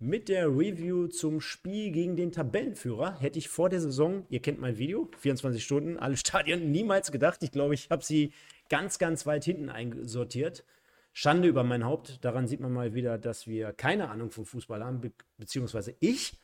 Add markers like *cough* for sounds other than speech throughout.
mit der Review zum Spiel gegen den Tabellenführer. Hätte ich vor der Saison, ihr kennt mein Video, 24 Stunden, alle *laughs* Stadien, niemals gedacht. Ich glaube, ich habe sie ganz, ganz weit hinten einsortiert. Schande über mein Haupt. Daran sieht man mal wieder, dass wir keine Ahnung vom Fußball haben, be beziehungsweise ich.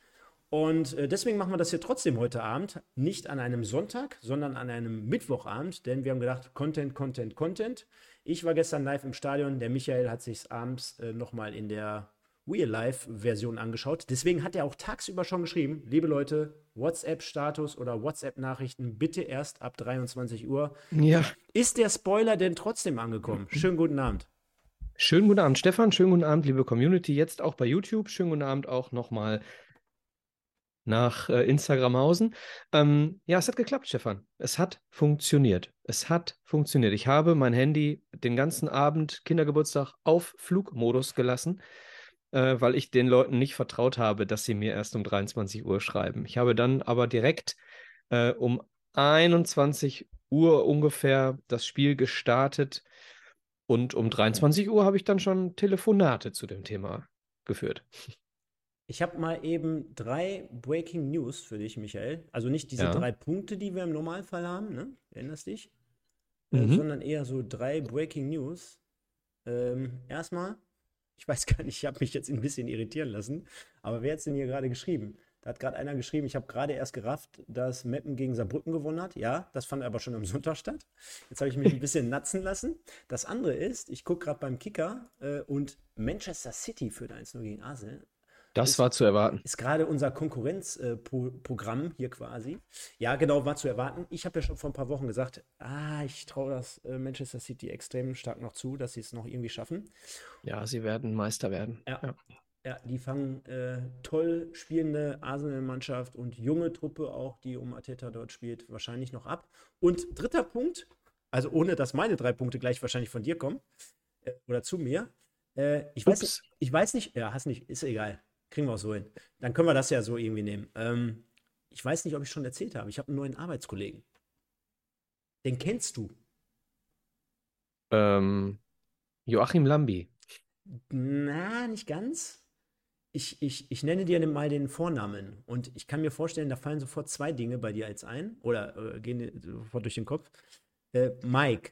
Und äh, deswegen machen wir das hier trotzdem heute Abend. Nicht an einem Sonntag, sondern an einem Mittwochabend, denn wir haben gedacht, Content, Content, Content. Ich war gestern live im Stadion. Der Michael hat sich abends äh, nochmal in der Real-Life-Version angeschaut. Deswegen hat er auch tagsüber schon geschrieben, liebe Leute, WhatsApp-Status oder WhatsApp-Nachrichten bitte erst ab 23 Uhr. Ja. Ist der Spoiler denn trotzdem angekommen? Schönen guten Abend. Schönen guten Abend, Stefan. Schönen guten Abend, liebe Community. Jetzt auch bei YouTube. Schönen guten Abend auch nochmal nach äh, Instagramhausen. Ähm, ja, es hat geklappt, Stefan. Es hat funktioniert. Es hat funktioniert. Ich habe mein Handy den ganzen Abend Kindergeburtstag auf Flugmodus gelassen, äh, weil ich den Leuten nicht vertraut habe, dass sie mir erst um 23 Uhr schreiben. Ich habe dann aber direkt äh, um 21 Uhr ungefähr das Spiel gestartet und um 23 Uhr habe ich dann schon Telefonate zu dem Thema geführt. Ich habe mal eben drei Breaking News für dich, Michael. Also nicht diese Ja. drei Punkte, die wir im Normalfall haben, ne? Erinnerst dich? Äh, Mhm. sondern eher so drei Breaking News. Ähm, erstmal, ich weiß gar nicht, ich habe mich jetzt ein bisschen irritieren lassen, aber wer hat denn hier gerade geschrieben? Da hat gerade einer geschrieben, ich habe gerade erst gerafft, dass Meppen gegen Saarbrücken gewonnen hat. Ja, das fand aber schon am Sonntag statt. Jetzt habe ich mich ein bisschen *laughs* natzen lassen. Das andere ist, ich gucke gerade beim Kicker äh, und Manchester City führt 1-0 gegen Arsenal. Das Ist- war zu erwarten. Ist gerade unser Konkurrenzprogramm hier quasi. Ja, genau, war zu erwarten. Ich habe ja schon vor ein paar Wochen gesagt, ah, ich traue das äh, Manchester City extrem stark noch zu, dass sie es noch irgendwie schaffen. Ja, sie werden Meister werden. Ja. Ja, die fangen äh, toll spielende Arsenal-Mannschaft und junge Truppe auch, die um Ateta dort spielt, wahrscheinlich noch ab. Und dritter Punkt, also ohne dass meine drei Punkte gleich wahrscheinlich von dir kommen äh, oder zu mir. Äh, ich, weiß, Ups. ich weiß nicht, ja, hast nicht, ist egal. Kriegen wir auch so hin. Dann können wir das ja so irgendwie nehmen. Ähm, ich weiß nicht, ob ich schon erzählt habe. Ich habe einen neuen Arbeitskollegen. Den kennst du. Ähm, Joachim Lambi. Na, nicht ganz. Ich, ich, ich nenne dir mal den Vornamen und ich kann mir vorstellen, da fallen sofort zwei Dinge bei dir als ein oder äh, gehen sofort durch den Kopf. Äh, Mike.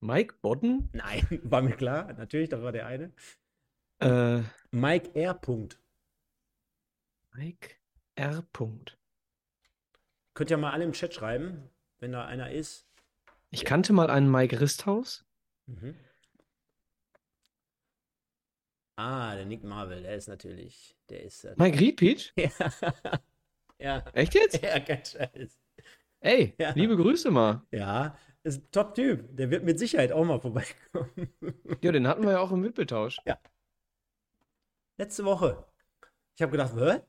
Mike Bodden? Nein, *laughs* war mir klar, natürlich, das war der eine. Äh, Mike R. Punkt. Mike R. Punkt. Könnt ihr mal alle im Chat schreiben, wenn da einer ist. Ich kannte mal einen Mike Risthaus. Mhm. Ah, der Nick Marvel, der ist natürlich, der ist. Äh, Mike Riedpeach? *laughs* ja. ja, Echt jetzt? ja, kein Scheiß. Ey, Ja. liebe Grüße mal. Ja, ist ein Top-Typ. Der wird mit Sicherheit auch mal vorbeikommen. Ja, den hatten wir ja auch im Wippeltausch. Letzte Woche. Ich habe gedacht, hä?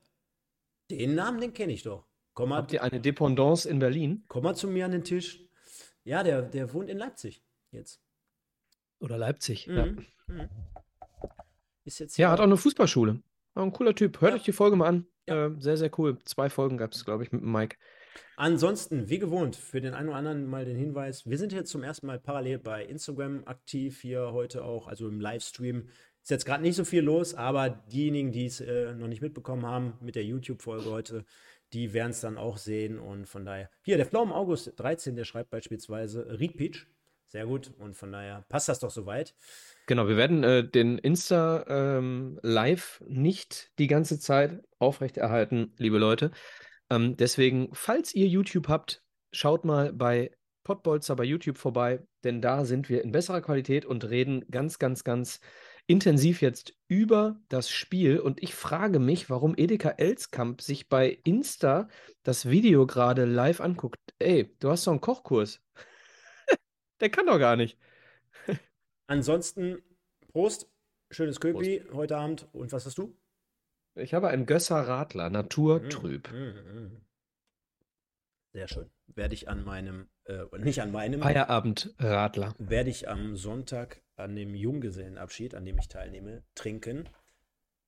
Den Namen, den kenne ich doch. Komm mal, Habt ihr eine Dependance in Berlin? komm mal zu mir an den Tisch. Ja, der, der wohnt in Leipzig jetzt. Oder Leipzig? Ja, Mhm. Mhm. Ist jetzt ja hat auch eine Fußballschule. War ein cooler Typ. Hört Ja. euch die Folge mal an. Ja. Äh, sehr, sehr cool. Zwei Folgen gab es, glaube ich, mit dem Mike. Ansonsten, wie gewohnt, für den einen oder anderen mal den Hinweis, wir sind jetzt zum ersten Mal parallel bei Instagram aktiv, hier heute auch, also im Livestream. Ist jetzt gerade nicht so viel los, aber diejenigen, die es äh, noch nicht mitbekommen haben mit der YouTube-Folge heute, die werden es dann auch sehen und von daher. Hier, der Pflaumen August 13, der schreibt beispielsweise Reed Peach. Sehr gut und von daher passt das doch soweit. Genau, wir werden äh, den Insta ähm, Live nicht die ganze Zeit aufrechterhalten, liebe Leute. Ähm, deswegen, falls ihr YouTube habt, schaut mal bei Pottbolzer bei YouTube vorbei, denn da sind wir in besserer Qualität und reden ganz, ganz, ganz intensiv jetzt über das Spiel. Und ich frage mich, warum Edeka Elskamp sich bei Insta das Video gerade live anguckt. Ey, du hast doch einen Kochkurs. *laughs* Der kann doch gar nicht. *laughs* Ansonsten, Prost, schönes Köpi heute Abend. Und was hast du? Ich habe einen Gösser Radler, naturtrüb. Mm, mm, mm. Sehr schön. Werde ich an meinem, äh, nicht an meinem. Feierabendradler. Werde ich am Sonntag an dem Junggesellenabschied, an dem ich teilnehme, trinken.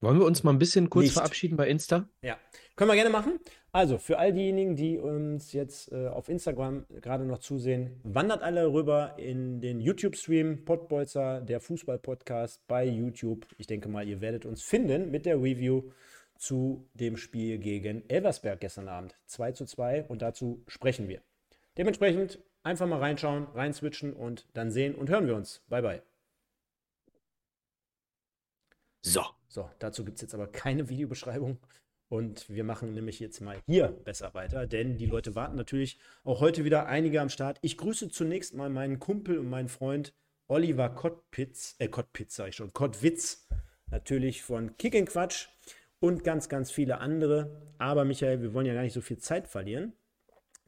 Wollen wir uns mal ein bisschen kurz Nicht. verabschieden bei Insta? Ja, können wir gerne machen. Also für all diejenigen, die uns jetzt äh, auf Instagram gerade noch zusehen, wandert alle rüber in den YouTube-Stream Podbolzer, der Fußball-Podcast bei YouTube. Ich denke mal, ihr werdet uns finden mit der Review zu dem Spiel gegen Elversberg gestern Abend. 2 zu 2 und dazu sprechen wir. Dementsprechend einfach mal reinschauen, reinswitchen und dann sehen und hören wir uns. Bye bye. So. So, dazu gibt es jetzt aber keine Videobeschreibung. Und wir machen nämlich jetzt mal hier besser weiter, denn die Leute warten natürlich auch heute wieder einige am Start. Ich grüße zunächst mal meinen Kumpel und meinen Freund Oliver Kottpitz, äh, Kottpitz sag ich schon, Kottwitz, natürlich von Kick Quatsch und ganz, ganz viele andere. Aber Michael, wir wollen ja gar nicht so viel Zeit verlieren.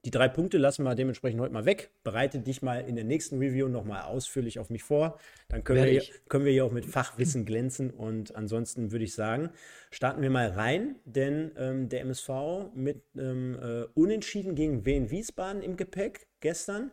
Die drei Punkte lassen wir dementsprechend heute mal weg. Bereite dich mal in der nächsten Review nochmal ausführlich auf mich vor. Dann können wir, hier, können wir hier auch mit Fachwissen glänzen. Und ansonsten würde ich sagen, starten wir mal rein, denn ähm, der MSV mit ähm, äh, Unentschieden gegen Wien Wiesbaden im Gepäck gestern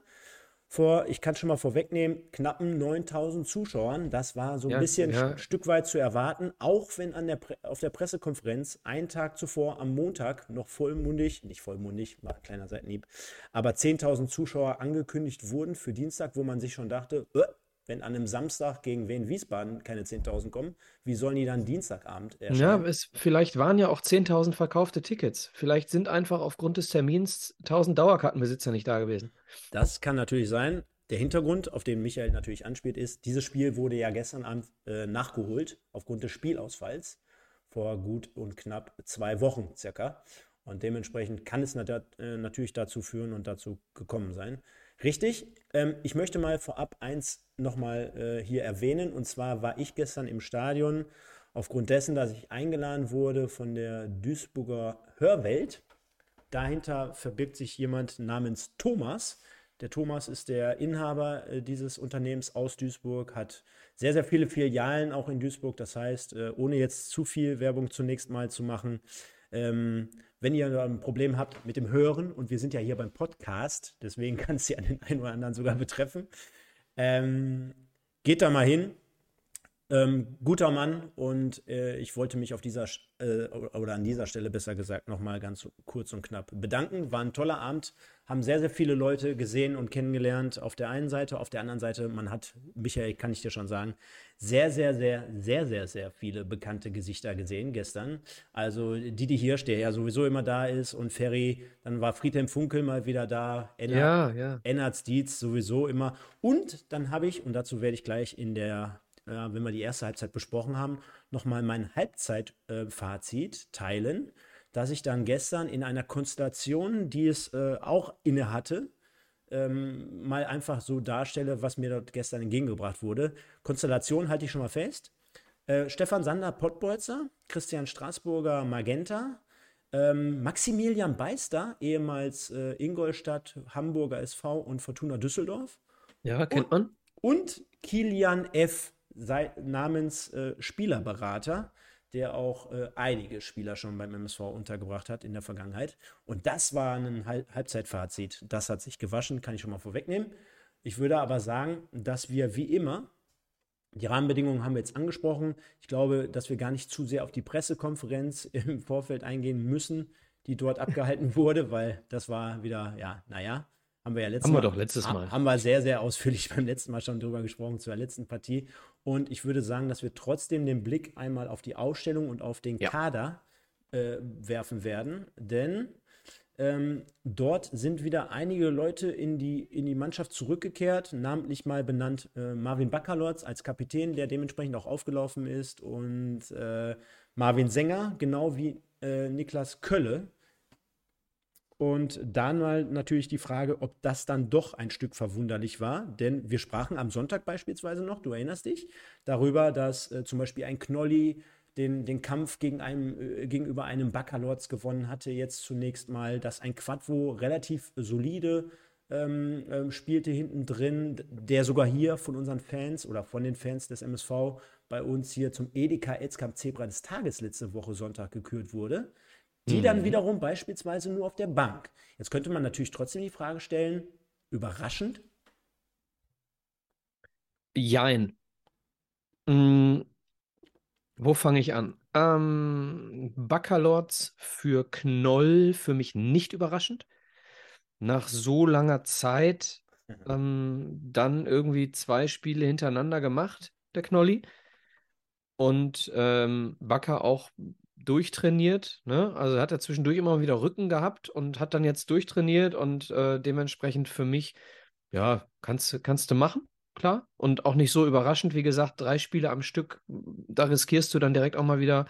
vor, ich kann schon mal vorwegnehmen, knappen 9000 Zuschauern. Das war so ein ja, bisschen ja. ein Stück weit zu erwarten, auch wenn an der auf der Pressekonferenz einen Tag zuvor am Montag noch vollmundig, nicht vollmundig, war ein kleiner Seitenhieb, aber 10.000 Zuschauer angekündigt wurden für Dienstag, wo man sich schon dachte, äh, wenn an einem Samstag gegen Wien Wiesbaden keine 10.000 kommen, wie sollen die dann Dienstagabend erscheinen? Ja, es, vielleicht waren ja auch 10.000 verkaufte Tickets. Vielleicht sind einfach aufgrund des Termins 1.000 Dauerkartenbesitzer nicht da gewesen. Das kann natürlich sein. Der Hintergrund, auf den Michael natürlich anspielt, ist, dieses Spiel wurde ja gestern Abend äh, nachgeholt aufgrund des Spielausfalls vor gut und knapp zwei Wochen circa. Und dementsprechend kann es nat äh, natürlich dazu führen und dazu gekommen sein. Richtig. Ähm, ich möchte mal vorab eins nochmal äh, hier erwähnen. Und zwar war ich gestern im Stadion aufgrund dessen, dass ich eingeladen wurde von der Duisburger Hörwelt. Dahinter verbirgt sich jemand namens Thomas. Der Thomas ist der Inhaber äh, dieses Unternehmens aus Duisburg, hat sehr, sehr viele Filialen auch in Duisburg. Das heißt, äh, ohne jetzt zu viel Werbung zunächst mal zu machen, ähm, wenn ihr ein Problem habt mit dem Hören, und wir sind ja hier beim Podcast, deswegen *laughs* kann es ja den einen oder anderen sogar betreffen, ähm, geht da mal hin. Ähm, guter Mann und äh, ich wollte mich auf dieser äh, oder an dieser Stelle besser gesagt nochmal ganz kurz und knapp bedanken. War ein toller Abend, haben sehr, sehr viele Leute gesehen und kennengelernt. Auf der einen Seite, auf der anderen Seite, man hat, Michael, kann ich dir schon sagen, sehr, sehr, sehr, sehr, sehr, sehr viele bekannte Gesichter gesehen gestern. Also Didi Hirsch, der ja sowieso immer da ist und Ferry, dann war Friedhelm Funkel mal wieder da, Ennard, ja, ja. Ennard Dietz sowieso immer. Und dann habe ich, und dazu werde ich gleich in der äh, wenn wir die erste Halbzeit besprochen haben, nochmal mein Halbzeitfazit äh, teilen, dass ich dann gestern in einer Konstellation, die es äh, auch inne hatte, ähm, mal einfach so darstelle, was mir dort gestern entgegengebracht wurde. Konstellation halte ich schon mal fest. Äh, Stefan Sander, Pottbolzer, Christian Straßburger, Magenta, ähm, Maximilian Beister, ehemals äh, Ingolstadt, Hamburger SV und Fortuna Düsseldorf. Ja, kennt man. Und Kilian F sei, namens äh, Spielerberater, der auch äh, einige Spieler schon beim MSV untergebracht hat in der Vergangenheit. Und das war ein Halb Halbzeitfazit. Das hat sich gewaschen, kann ich schon mal vorwegnehmen. Ich würde aber sagen, dass wir wie immer, die Rahmenbedingungen haben wir jetzt angesprochen. Ich glaube, dass wir gar nicht zu sehr auf die Pressekonferenz *laughs* im Vorfeld eingehen müssen, die dort abgehalten *laughs* wurde, weil das war wieder, ja, naja, haben wir ja letztes haben Mal. wir doch letztes Mal. Haben wir sehr, sehr ausführlich *laughs* beim letzten Mal schon drüber gesprochen, zur letzten Partie. Und ich würde sagen, dass wir trotzdem den Blick einmal auf die Ausstellung und auf den ja. Kader äh, werfen werden. Denn ähm, dort sind wieder einige Leute in die, in die Mannschaft zurückgekehrt, namentlich mal benannt äh, Marvin Bakalotz als Kapitän, der dementsprechend auch aufgelaufen ist, und äh, Marvin Sänger, genau wie äh, Niklas Kölle, und dann mal natürlich die Frage, ob das dann doch ein Stück verwunderlich war. Denn wir sprachen am Sonntag beispielsweise noch, du erinnerst dich, darüber, dass äh, zum Beispiel ein Knolli den, den Kampf gegen einem, äh, gegenüber einem Baccalords gewonnen hatte. Jetzt zunächst mal, dass ein Quadvo relativ solide ähm, ähm, spielte hinten drin, der sogar hier von unseren Fans oder von den Fans des MSV bei uns hier zum Edeka Elskamp Zebra des Tages letzte Woche Sonntag gekürt wurde, die mhm. dann wiederum beispielsweise nur auf der Bank. Jetzt könnte man natürlich trotzdem die Frage stellen, überraschend? Jein. Hm, wo fange ich an? Ähm, Baccalords für Knoll für mich nicht überraschend. Nach so langer Zeit mhm. ähm, dann irgendwie zwei Spiele hintereinander gemacht, der Knolli. Und ähm, Bakker auch durchtrainiert. Ne? Also hat er zwischendurch immer wieder Rücken gehabt und hat dann jetzt durchtrainiert und äh, dementsprechend für mich, ja, kannst, kannst du machen klar. Und auch nicht so überraschend, wie gesagt, drei Spiele am Stück, da riskierst du dann direkt auch mal wieder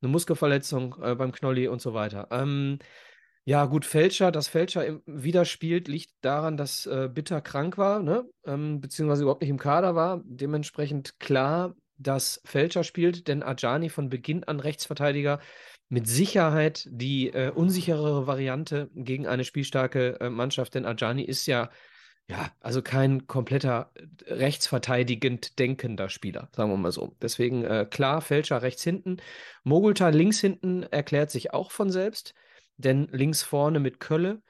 eine Muskelverletzung äh, beim Knolli und so weiter. Ähm, ja, gut, Fälscher, dass Fälscher wieder spielt, liegt daran, dass äh, Bitter krank war, ne? Ähm, beziehungsweise überhaupt nicht im Kader war. Dementsprechend klar, dass Fälscher spielt, denn Ajani von Beginn an Rechtsverteidiger mit Sicherheit die äh, unsicherere Variante gegen eine spielstarke äh, Mannschaft, denn Ajani ist ja ja, also kein kompletter äh, rechtsverteidigend denkender Spieler, sagen wir mal so. Deswegen äh, klar, Fälscher rechts hinten. Mogulta links hinten erklärt sich auch von selbst, denn links vorne mit Kölle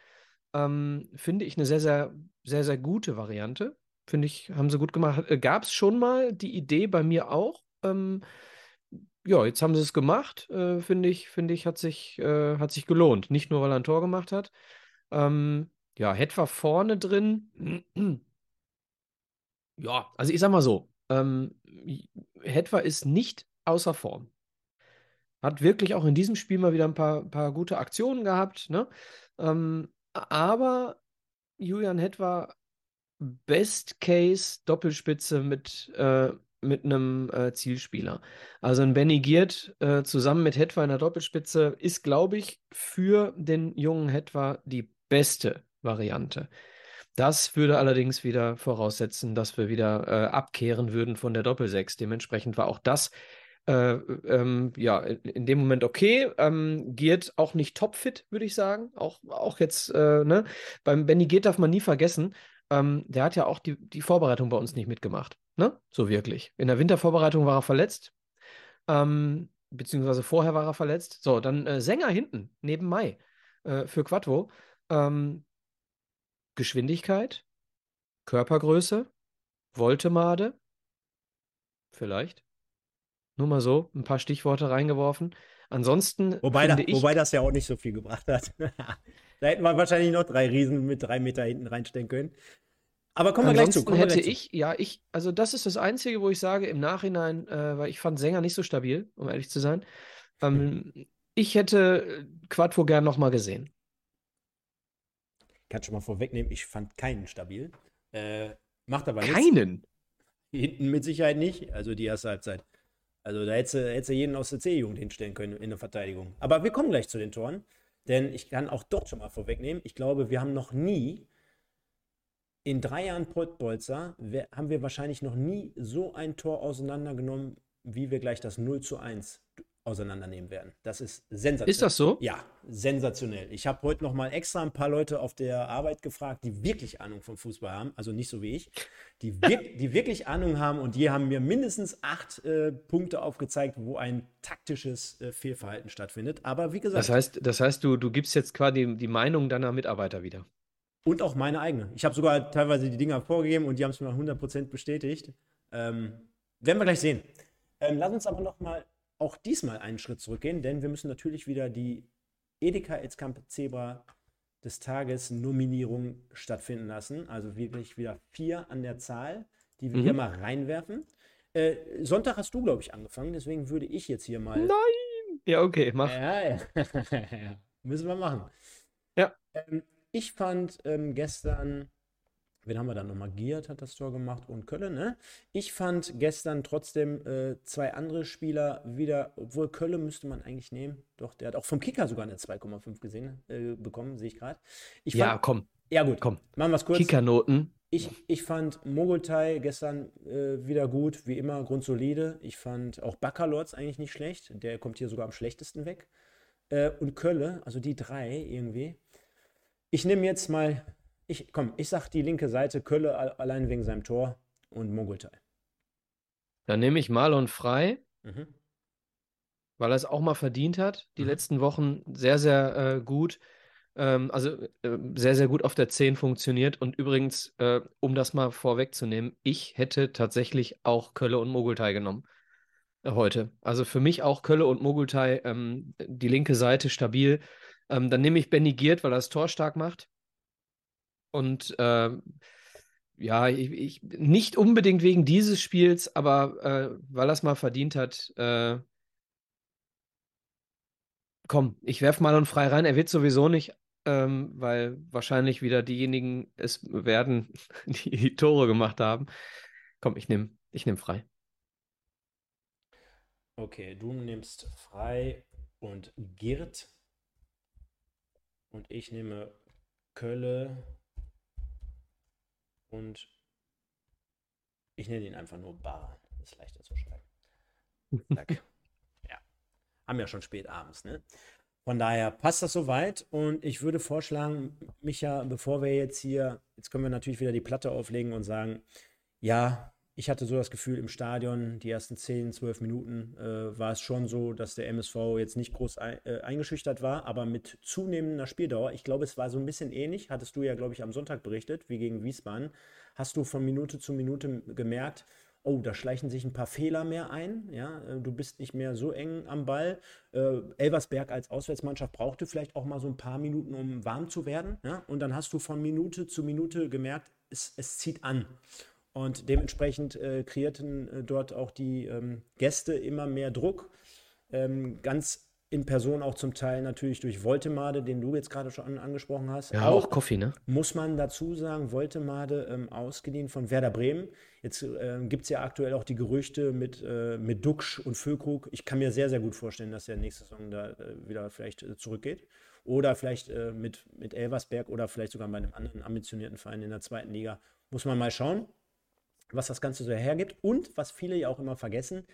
ähm, finde ich eine sehr, sehr, sehr, sehr gute Variante. Finde ich, haben sie gut gemacht. Äh, Gab es schon mal die Idee bei mir auch. Ähm, ja, jetzt haben sie es gemacht. Äh, finde ich, finde ich, hat sich, äh, hat sich gelohnt. Nicht nur, weil er ein Tor gemacht hat. Ähm, ja, Hetwa vorne drin. *clears throat* Ja, also ich sag mal so, ähm, Hetwa ist nicht außer Form. Hat wirklich auch in diesem Spiel mal wieder ein paar, paar gute Aktionen gehabt, ne? Ähm, aber Julian Hetwa Best Case Doppelspitze mit, äh, mit einem äh, Zielspieler. Also ein Benny Giert äh, zusammen mit Hetwa in der Doppelspitze ist, glaube ich, für den jungen Hetwa die beste Variante. Das würde allerdings wieder voraussetzen, dass wir wieder äh, abkehren würden von der Doppelsechs. Dementsprechend war auch das äh, ähm, ja in dem Moment okay. Ähm, Giert auch nicht topfit, würde ich sagen. Auch, auch jetzt, äh, ne? Beim Benny Giert darf man nie vergessen, ähm, der hat ja auch die, die Vorbereitung bei uns nicht mitgemacht. Ne? So wirklich. In der Wintervorbereitung war er verletzt. Ähm, beziehungsweise vorher war er verletzt. So, dann äh, Sänger hinten, neben Mai äh, für Quattro. Ähm, Geschwindigkeit, Körpergröße, Voltemade, vielleicht. Nur mal so, ein paar Stichworte reingeworfen. Ansonsten. Wobei, da, ich, wobei das ja auch nicht so viel gebracht hat. *laughs* da hätten wir wahrscheinlich noch drei Riesen mit drei Meter hinten reinstellen können. Aber kommen wir gleich zu. Kommen hätte ich, ja, ich, also das ist das Einzige, wo ich sage, im Nachhinein, äh, weil ich fand Sänger nicht so stabil, um ehrlich zu sein. Ähm, hm. Ich hätte Quadvo gern nochmal gesehen kann schon mal vorwegnehmen, ich fand keinen stabil. Äh, macht aber nichts. Keinen? Hinten mit Sicherheit nicht, also die erste Halbzeit. Also da hätte du jeden aus der C-Jugend hinstellen können in der Verteidigung. Aber wir kommen gleich zu den Toren, denn ich kann auch dort schon mal vorwegnehmen, ich glaube, wir haben noch nie in drei Jahren Pottbolzer, haben wir wahrscheinlich noch nie so ein Tor auseinandergenommen, wie wir gleich das 0 zu 1 auseinandernehmen werden. Das ist sensationell. Ist das so? Ja, sensationell. Ich habe heute noch mal extra ein paar Leute auf der Arbeit gefragt, die wirklich Ahnung vom Fußball haben, also nicht so wie ich, die, *laughs* wir die wirklich Ahnung haben und die haben mir mindestens acht äh, Punkte aufgezeigt, wo ein taktisches äh, Fehlverhalten stattfindet. Aber wie gesagt. Das heißt, das heißt du, du gibst jetzt quasi die Meinung deiner Mitarbeiter wieder. Und auch meine eigene. Ich habe sogar teilweise die Dinger vorgegeben und die haben es mir 100% bestätigt. Ähm, werden wir gleich sehen. Ähm, lass uns aber noch mal auch diesmal einen Schritt zurückgehen, denn wir müssen natürlich wieder die Edeka Elskamp Zebra des Tages Nominierung stattfinden lassen. Also wirklich wieder vier an der Zahl, die wir mhm. hier mal reinwerfen. Äh, Sonntag hast du, glaube ich, angefangen, deswegen würde ich jetzt hier mal. Nein! Ja, okay, mach. Ja, ja. *laughs* Müssen wir machen. Ja. Ähm, ich fand ähm, gestern Wen haben wir dann nochmal? Giert hat das Tor gemacht und Kölle, ne? Ich fand gestern trotzdem äh, zwei andere Spieler wieder, obwohl Kölle müsste man eigentlich nehmen. Doch, der hat auch vom Kicker sogar eine 2,5 gesehen, äh, bekommen, sehe ich gerade. Ja, komm. Ja, gut. Komm. Machen wir es kurz. Kickernoten. Ich, ich fand Mogultai gestern äh, wieder gut, wie immer, grundsolide. Ich fand auch Baccalords eigentlich nicht schlecht. Der kommt hier sogar am schlechtesten weg. Äh, und Kölle, also die drei irgendwie. Ich nehme jetzt mal ich, komm, ich sag die linke Seite, Kölle allein wegen seinem Tor und Mogultai. Dann nehme ich Marlon frei, mhm. weil er es auch mal verdient hat. Die mhm. letzten Wochen sehr, sehr äh, gut. Ähm, also äh, sehr, sehr gut auf der 10 funktioniert. Und übrigens, äh, um das mal vorwegzunehmen, ich hätte tatsächlich auch Kölle und Mogultai genommen äh, heute. Also für mich auch Kölle und Mogultai, ähm, die linke Seite stabil. Ähm, dann nehme ich Benny Giert, weil er das Tor stark macht. Und äh, ja, ich, ich, nicht unbedingt wegen dieses Spiels, aber äh, weil er es mal verdient hat. Äh, komm, ich werfe mal und frei rein. Er wird sowieso nicht, ähm, weil wahrscheinlich wieder diejenigen es werden, die *laughs* die Tore gemacht haben. Komm, ich nehme ich nehm frei. Okay, du nimmst frei und Girt. Und ich nehme Kölle und ich nenne ihn einfach nur Bar. Ist leichter zu schreiben. *laughs* Ja. Haben ja schon spät abends, ne? Von daher passt das soweit und ich würde vorschlagen, Micha, bevor wir jetzt hier, jetzt können wir natürlich wieder die Platte auflegen und sagen, ja, ich hatte so das Gefühl, im Stadion, die ersten 10, 12 Minuten, äh, war es schon so, dass der MSV jetzt nicht groß ein, äh, eingeschüchtert war, aber mit zunehmender Spieldauer, ich glaube, es war so ein bisschen ähnlich, hattest du ja, glaube ich, am Sonntag berichtet, wie gegen Wiesbaden, hast du von Minute zu Minute gemerkt, oh, da schleichen sich ein paar Fehler mehr ein, ja, äh, du bist nicht mehr so eng am Ball. Äh, Elversberg als Auswärtsmannschaft brauchte vielleicht auch mal so ein paar Minuten, um warm zu werden, ja, und dann hast du von Minute zu Minute gemerkt, es, es zieht an. Und dementsprechend äh, kreierten äh, dort auch die ähm, Gäste immer mehr Druck. Ähm, ganz in Person auch zum Teil natürlich durch Voltemade, den du jetzt gerade schon angesprochen hast. Ja, auch, auch Coffee, ne? Muss man dazu sagen, Voltemade ähm, ausgeliehen von Werder Bremen. Jetzt äh, gibt es ja aktuell auch die Gerüchte mit, äh, mit Duxch und Füllkrug. Ich kann mir sehr, sehr gut vorstellen, dass er nächste Saison da äh, wieder vielleicht äh, zurückgeht. Oder vielleicht äh, mit, mit Elversberg oder vielleicht sogar bei einem anderen ambitionierten Verein in der zweiten Liga. Muss man mal schauen was das Ganze so hergibt. Und was viele ja auch immer vergessen,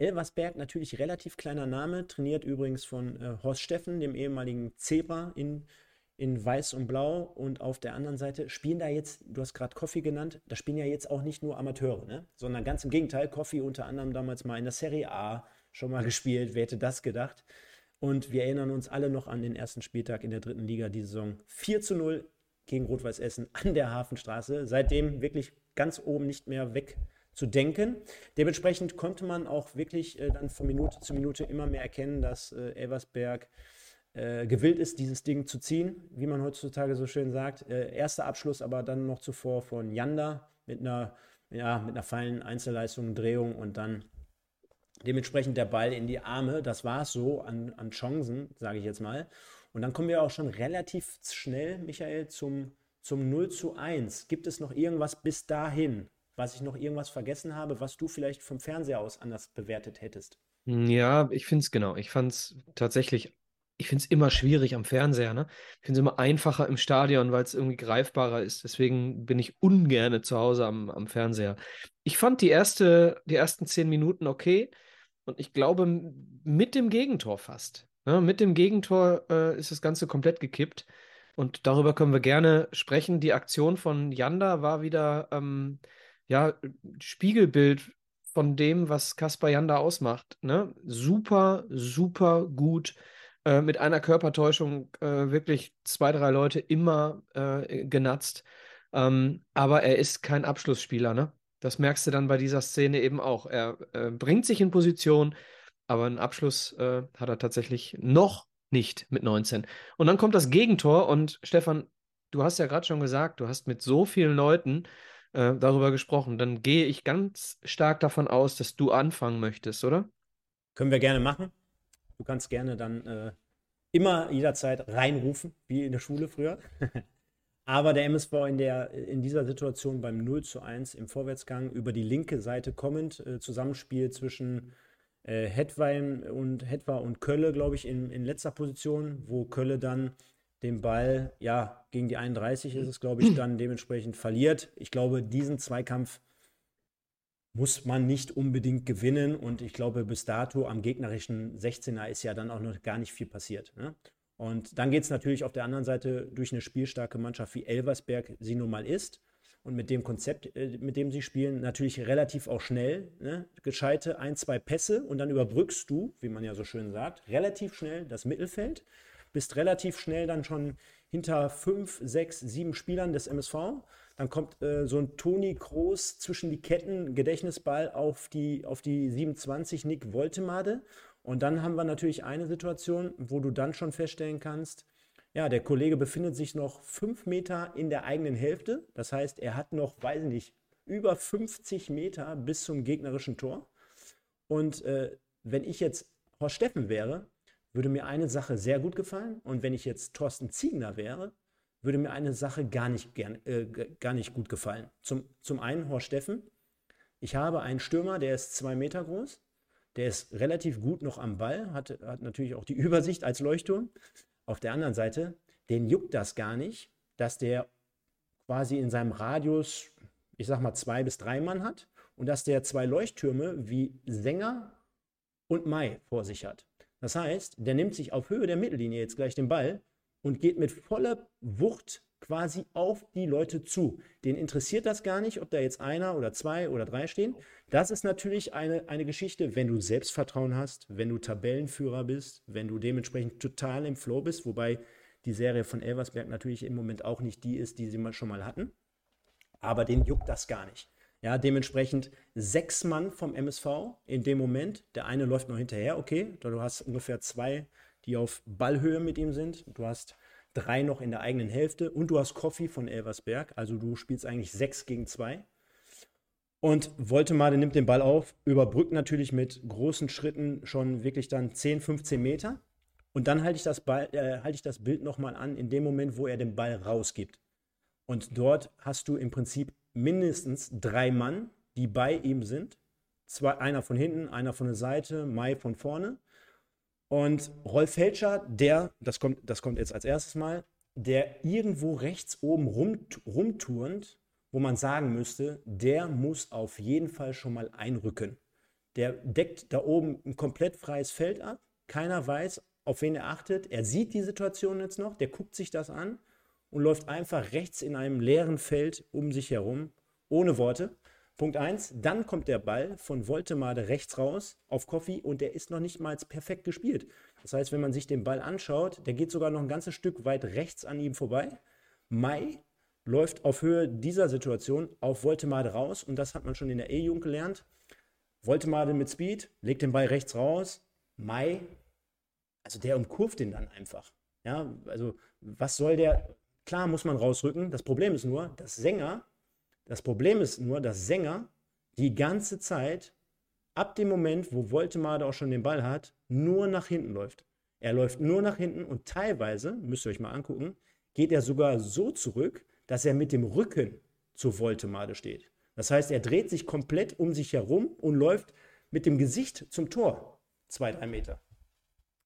Elversberg, natürlich relativ kleiner Name, trainiert übrigens von äh, Horst Steffen, dem ehemaligen Zebra in, in Weiß und Blau. Und auf der anderen Seite spielen da jetzt, du hast gerade Koffi genannt, da spielen ja jetzt auch nicht nur Amateure, ne? sondern ganz im Gegenteil. Koffi unter anderem damals mal in der Serie A schon mal gespielt. Wer hätte das gedacht? Und wir erinnern uns alle noch an den ersten Spieltag in der dritten Liga die Saison 4 zu 0 gegen Rot-Weiß Essen an der Hafenstraße. Seitdem wirklich ganz oben nicht mehr wegzudenken. Dementsprechend konnte man auch wirklich äh, dann von Minute zu Minute immer mehr erkennen, dass äh, Elversberg äh, gewillt ist, dieses Ding zu ziehen, wie man heutzutage so schön sagt. Äh, erster Abschluss aber dann noch zuvor von Janda mit einer, ja, mit einer feinen Einzelleistung, Drehung und dann dementsprechend der Ball in die Arme. Das war es so an, an Chancen, sage ich jetzt mal. Und dann kommen wir auch schon relativ schnell, Michael, zum, zum 0 zu 1. Gibt es noch irgendwas bis dahin, was ich noch irgendwas vergessen habe, was du vielleicht vom Fernseher aus anders bewertet hättest? Ja, ich finde es genau. Ich fand es tatsächlich, ich finde es immer schwierig am Fernseher. Ne? Ich finde es immer einfacher im Stadion, weil es irgendwie greifbarer ist. Deswegen bin ich ungern zu Hause am, am Fernseher. Ich fand die, erste, die ersten zehn Minuten okay und ich glaube mit dem Gegentor fast. Ja, mit dem Gegentor äh, ist das Ganze komplett gekippt. Und darüber können wir gerne sprechen. Die Aktion von Janda war wieder ähm, ja, Spiegelbild von dem, was Kaspar Janda ausmacht. Ne? Super, super gut. Äh, mit einer Körpertäuschung äh, wirklich zwei, drei Leute immer äh, genatzt. Ähm, aber er ist kein Abschlussspieler. Ne? Das merkst du dann bei dieser Szene eben auch. Er äh, bringt sich in Position, aber einen Abschluss äh, hat er tatsächlich noch nicht mit 19. Und dann kommt das Gegentor und Stefan, du hast ja gerade schon gesagt, du hast mit so vielen Leuten äh, darüber gesprochen. Dann gehe ich ganz stark davon aus, dass du anfangen möchtest, oder? Können wir gerne machen. Du kannst gerne dann äh, immer jederzeit reinrufen, wie in der Schule früher. *laughs* Aber der MSV in, der, in dieser Situation beim 0 zu 1 im Vorwärtsgang über die linke Seite kommend, äh, Zusammenspiel zwischen äh, Hetwein und Hetwa und Kölle, glaube ich, in, in letzter Position, wo Kölle dann den Ball, ja, gegen die 31 ist es, glaube ich, dann dementsprechend verliert. Ich glaube, diesen Zweikampf muss man nicht unbedingt gewinnen und ich glaube, bis dato am gegnerischen 16er ist ja dann auch noch gar nicht viel passiert. Ne? Und dann geht es natürlich auf der anderen Seite durch eine spielstarke Mannschaft wie Elversberg sie nun mal ist. Und mit dem Konzept, äh, mit dem sie spielen, natürlich relativ auch schnell. Ne? Gescheite ein, zwei Pässe und dann überbrückst du, wie man ja so schön sagt, relativ schnell das Mittelfeld. Bist relativ schnell dann schon hinter fünf, sechs, sieben Spielern des MSV. Dann kommt äh, so ein Toni Kroos zwischen die Ketten, Gedächtnisball auf die, auf die 27 Nick Woltemade. Und dann haben wir natürlich eine Situation, wo du dann schon feststellen kannst, ja, der Kollege befindet sich noch fünf Meter in der eigenen Hälfte. Das heißt, er hat noch, weiß ich nicht, über 50 Meter bis zum gegnerischen Tor. Und äh, wenn ich jetzt Horst Steffen wäre, würde mir eine Sache sehr gut gefallen. Und wenn ich jetzt Thorsten Ziegner wäre, würde mir eine Sache gar nicht, gern, äh, gar nicht gut gefallen. Zum, zum einen Horst Steffen. Ich habe einen Stürmer, der ist zwei Meter groß. Der ist relativ gut noch am Ball, hat, hat natürlich auch die *laughs* Übersicht als Leuchtturm. Auf der anderen Seite, den juckt das gar nicht, dass der quasi in seinem Radius, ich sag mal, zwei bis drei Mann hat und dass der zwei Leuchttürme wie Sänger und Mai vor sich hat. Das heißt, der nimmt sich auf Höhe der Mittellinie jetzt gleich den Ball und geht mit voller Wucht quasi auf die Leute zu. Den interessiert das gar nicht, ob da jetzt einer oder zwei oder drei stehen. Das ist natürlich eine, eine Geschichte, wenn du Selbstvertrauen hast, wenn du Tabellenführer bist, wenn du dementsprechend total im Flow bist, wobei die Serie von Elversberg natürlich im Moment auch nicht die ist, die sie mal schon mal hatten. Aber den juckt das gar nicht. Ja, dementsprechend sechs Mann vom MSV in dem Moment. Der eine läuft noch hinterher, okay. Du hast ungefähr zwei, die auf Ballhöhe mit ihm sind. Du hast drei noch in der eigenen Hälfte und du hast Koffi von Elversberg, also du spielst eigentlich sechs gegen zwei. Und Woltemade nimmt den Ball auf, überbrückt natürlich mit großen Schritten schon wirklich dann 10, 15 Meter. Und dann halte ich das, Ball, äh, halte ich das Bild nochmal an, in dem Moment, wo er den Ball rausgibt. Und dort hast du im Prinzip mindestens drei Mann, die bei ihm sind. Zwei, einer von hinten, einer von der Seite, Mai von vorne. Und Rolf Felscher, der, das kommt, das kommt jetzt als erstes Mal, der irgendwo rechts oben rum, rumturnt, wo man sagen müsste, der muss auf jeden Fall schon mal einrücken. Der deckt da oben ein komplett freies Feld ab. Keiner weiß, auf wen er achtet. Er sieht die Situation jetzt noch, der guckt sich das an und läuft einfach rechts in einem leeren Feld um sich herum, ohne Worte. Punkt 1, dann kommt der Ball von Voltemade rechts raus auf Koffi und der ist noch nicht mal perfekt gespielt. Das heißt, wenn man sich den Ball anschaut, der geht sogar noch ein ganzes Stück weit rechts an ihm vorbei. Mai läuft auf Höhe dieser Situation auf Voltemade raus und das hat man schon in der E-Jugend gelernt. Voltemade mit Speed, legt den Ball rechts raus. Mai, also der umkurvt den dann einfach. Ja, also was soll der? Klar muss man rausrücken. Das Problem ist nur, dass Sänger das Problem ist nur, dass Sänger die ganze Zeit, ab dem Moment, wo Voltemade auch schon den Ball hat, nur nach hinten läuft. Er läuft nur nach hinten und teilweise, müsst ihr euch mal angucken, geht er sogar so zurück, dass er mit dem Rücken zu Voltemade steht. Das heißt, er dreht sich komplett um sich herum und läuft mit dem Gesicht zum Tor. Zwei, drei Meter.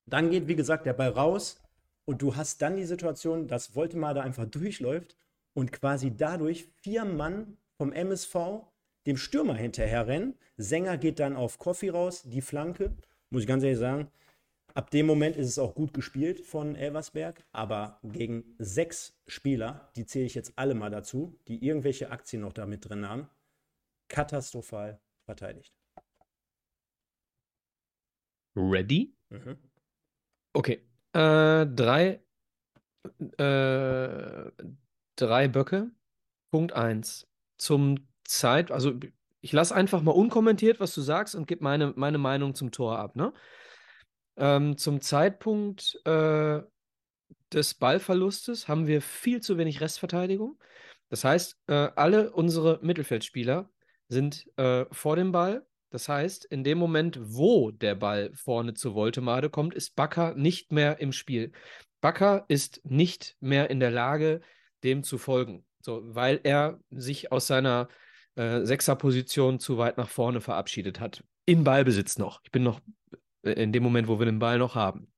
Dann geht, wie gesagt, der Ball raus und du hast dann die Situation, dass Voltemade einfach durchläuft und quasi dadurch vier Mann vom MSV dem Stürmer hinterherrennen. Sänger geht dann auf Koffi raus, die Flanke. Muss ich ganz ehrlich sagen, ab dem Moment ist es auch gut gespielt von Elversberg, aber gegen sechs Spieler, die zähle ich jetzt alle mal dazu, die irgendwelche Aktien noch da mit drin haben, katastrophal verteidigt. Ready? Mhm. Okay. Äh, drei, äh, drei Böcke. Punkt eins. Zum Zeit, also ich lasse einfach mal unkommentiert, was du sagst und gebe meine, meine Meinung zum Tor ab. Ne? Ähm, zum Zeitpunkt äh, des Ballverlustes haben wir viel zu wenig Restverteidigung. Das heißt, äh, alle unsere Mittelfeldspieler sind äh, vor dem Ball. Das heißt, in dem Moment, wo der Ball vorne zu Voltemade kommt, ist Bakker nicht mehr im Spiel. Bakker ist nicht mehr in der Lage, dem zu folgen. So, weil er sich aus seiner äh, Sechserposition zu weit nach vorne verabschiedet hat. Im Ballbesitz noch. Ich bin noch äh, in dem Moment, wo wir den Ball noch haben.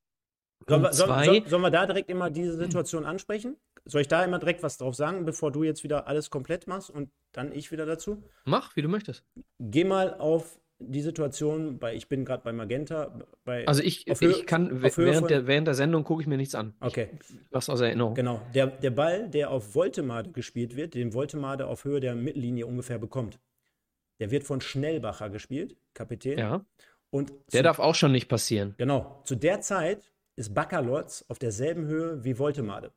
Sollen wir, soll, soll, sollen wir da direkt immer diese Situation ansprechen? Soll ich da immer direkt was drauf sagen, bevor du jetzt wieder alles komplett machst und dann ich wieder dazu? Mach, wie du möchtest. Geh mal auf die Situation, bei, ich bin gerade bei Magenta. Bei, also ich, ich kann, während von- der, während der Sendung gucke ich mir nichts an. Okay. Was aus Erinnerung. Genau, der, der Ball, der auf Voltemade gespielt wird, den Voltemade auf Höhe der Mittellinie ungefähr bekommt, der wird von Schnellbacher gespielt, Kapitän. Ja. Und Der zu, darf auch schon nicht passieren. genau, zu der Zeit ist Baccalords auf derselben Höhe wie Voltemade.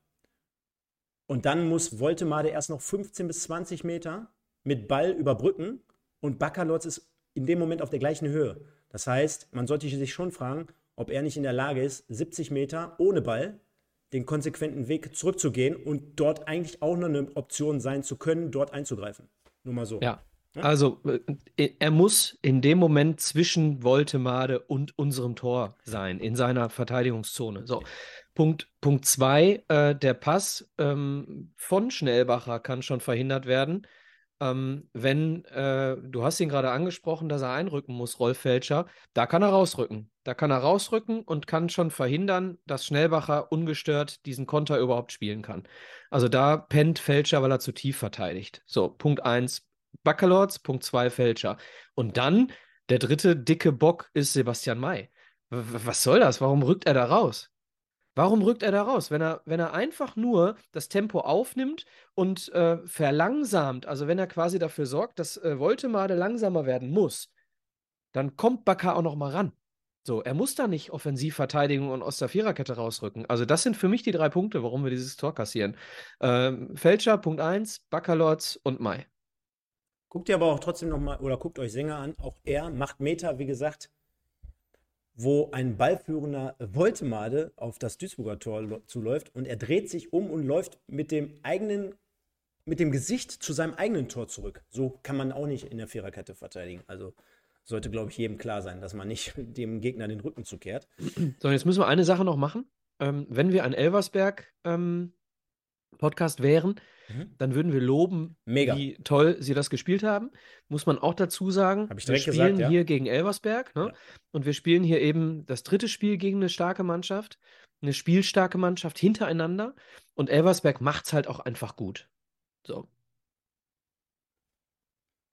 Und dann muss Voltemade erst noch 15 bis 20 Meter mit Ball überbrücken und Baccalords ist in dem Moment auf der gleichen Höhe. Das heißt, man sollte sich schon fragen, ob er nicht in der Lage ist, 70 Meter ohne Ball den konsequenten Weg zurückzugehen und dort eigentlich auch noch eine Option sein zu können, dort einzugreifen. Nur mal so. Ja. Also, äh, er muss in dem Moment zwischen Voltemade und unserem Tor sein, in seiner Verteidigungszone. So, Punkt, Punkt zwei, äh, der Pass ähm, von Schnellbacher kann schon verhindert werden. Ähm, wenn, äh, du hast ihn gerade angesprochen, dass er einrücken muss, Rolf Felscher, da kann er rausrücken. Da kann er rausrücken und kann schon verhindern, dass Schnellbacher ungestört diesen Konter überhaupt spielen kann. Also da pennt Felscher, weil er zu tief verteidigt. So, Punkt eins, Baccalords, Punkt 2 Fälscher. Und dann der dritte dicke Bock ist Sebastian May. W- was soll das? Warum rückt er da raus? Warum rückt er da raus? Wenn er, wenn er einfach nur das Tempo aufnimmt und äh, verlangsamt, also wenn er quasi dafür sorgt, dass äh, Voltemade langsamer werden muss, dann kommt Bakker auch noch mal ran. So, er muss da nicht Offensivverteidigung und aus der Viererkette rausrücken. Also das sind für mich die drei Punkte, warum wir dieses Tor kassieren. Ähm, Fälscher, Punkt 1, Baccalords und May. Guckt ihr aber auch trotzdem nochmal, oder guckt euch Sänger an, auch er macht Meter, wie gesagt, wo ein ballführender Voltemade auf das Duisburger Tor zuläuft und er dreht sich um und läuft mit dem eigenen, mit dem Gesicht zu seinem eigenen Tor zurück. So kann man auch nicht in der Viererkette verteidigen. Also sollte, glaube ich, jedem klar sein, dass man nicht *laughs* dem Gegner den Rücken zukehrt. So, jetzt müssen wir eine Sache noch machen. Ähm, wenn wir ein Elversberg ähm, Podcast wären, Mhm. dann würden wir loben, Mega. wie toll sie das gespielt haben. Muss man auch dazu sagen, wir spielen gesagt, ja. hier gegen Elversberg ne? Ja. und wir spielen hier eben das dritte Spiel gegen eine starke Mannschaft, eine spielstarke Mannschaft hintereinander und Elversberg macht es halt auch einfach gut. So.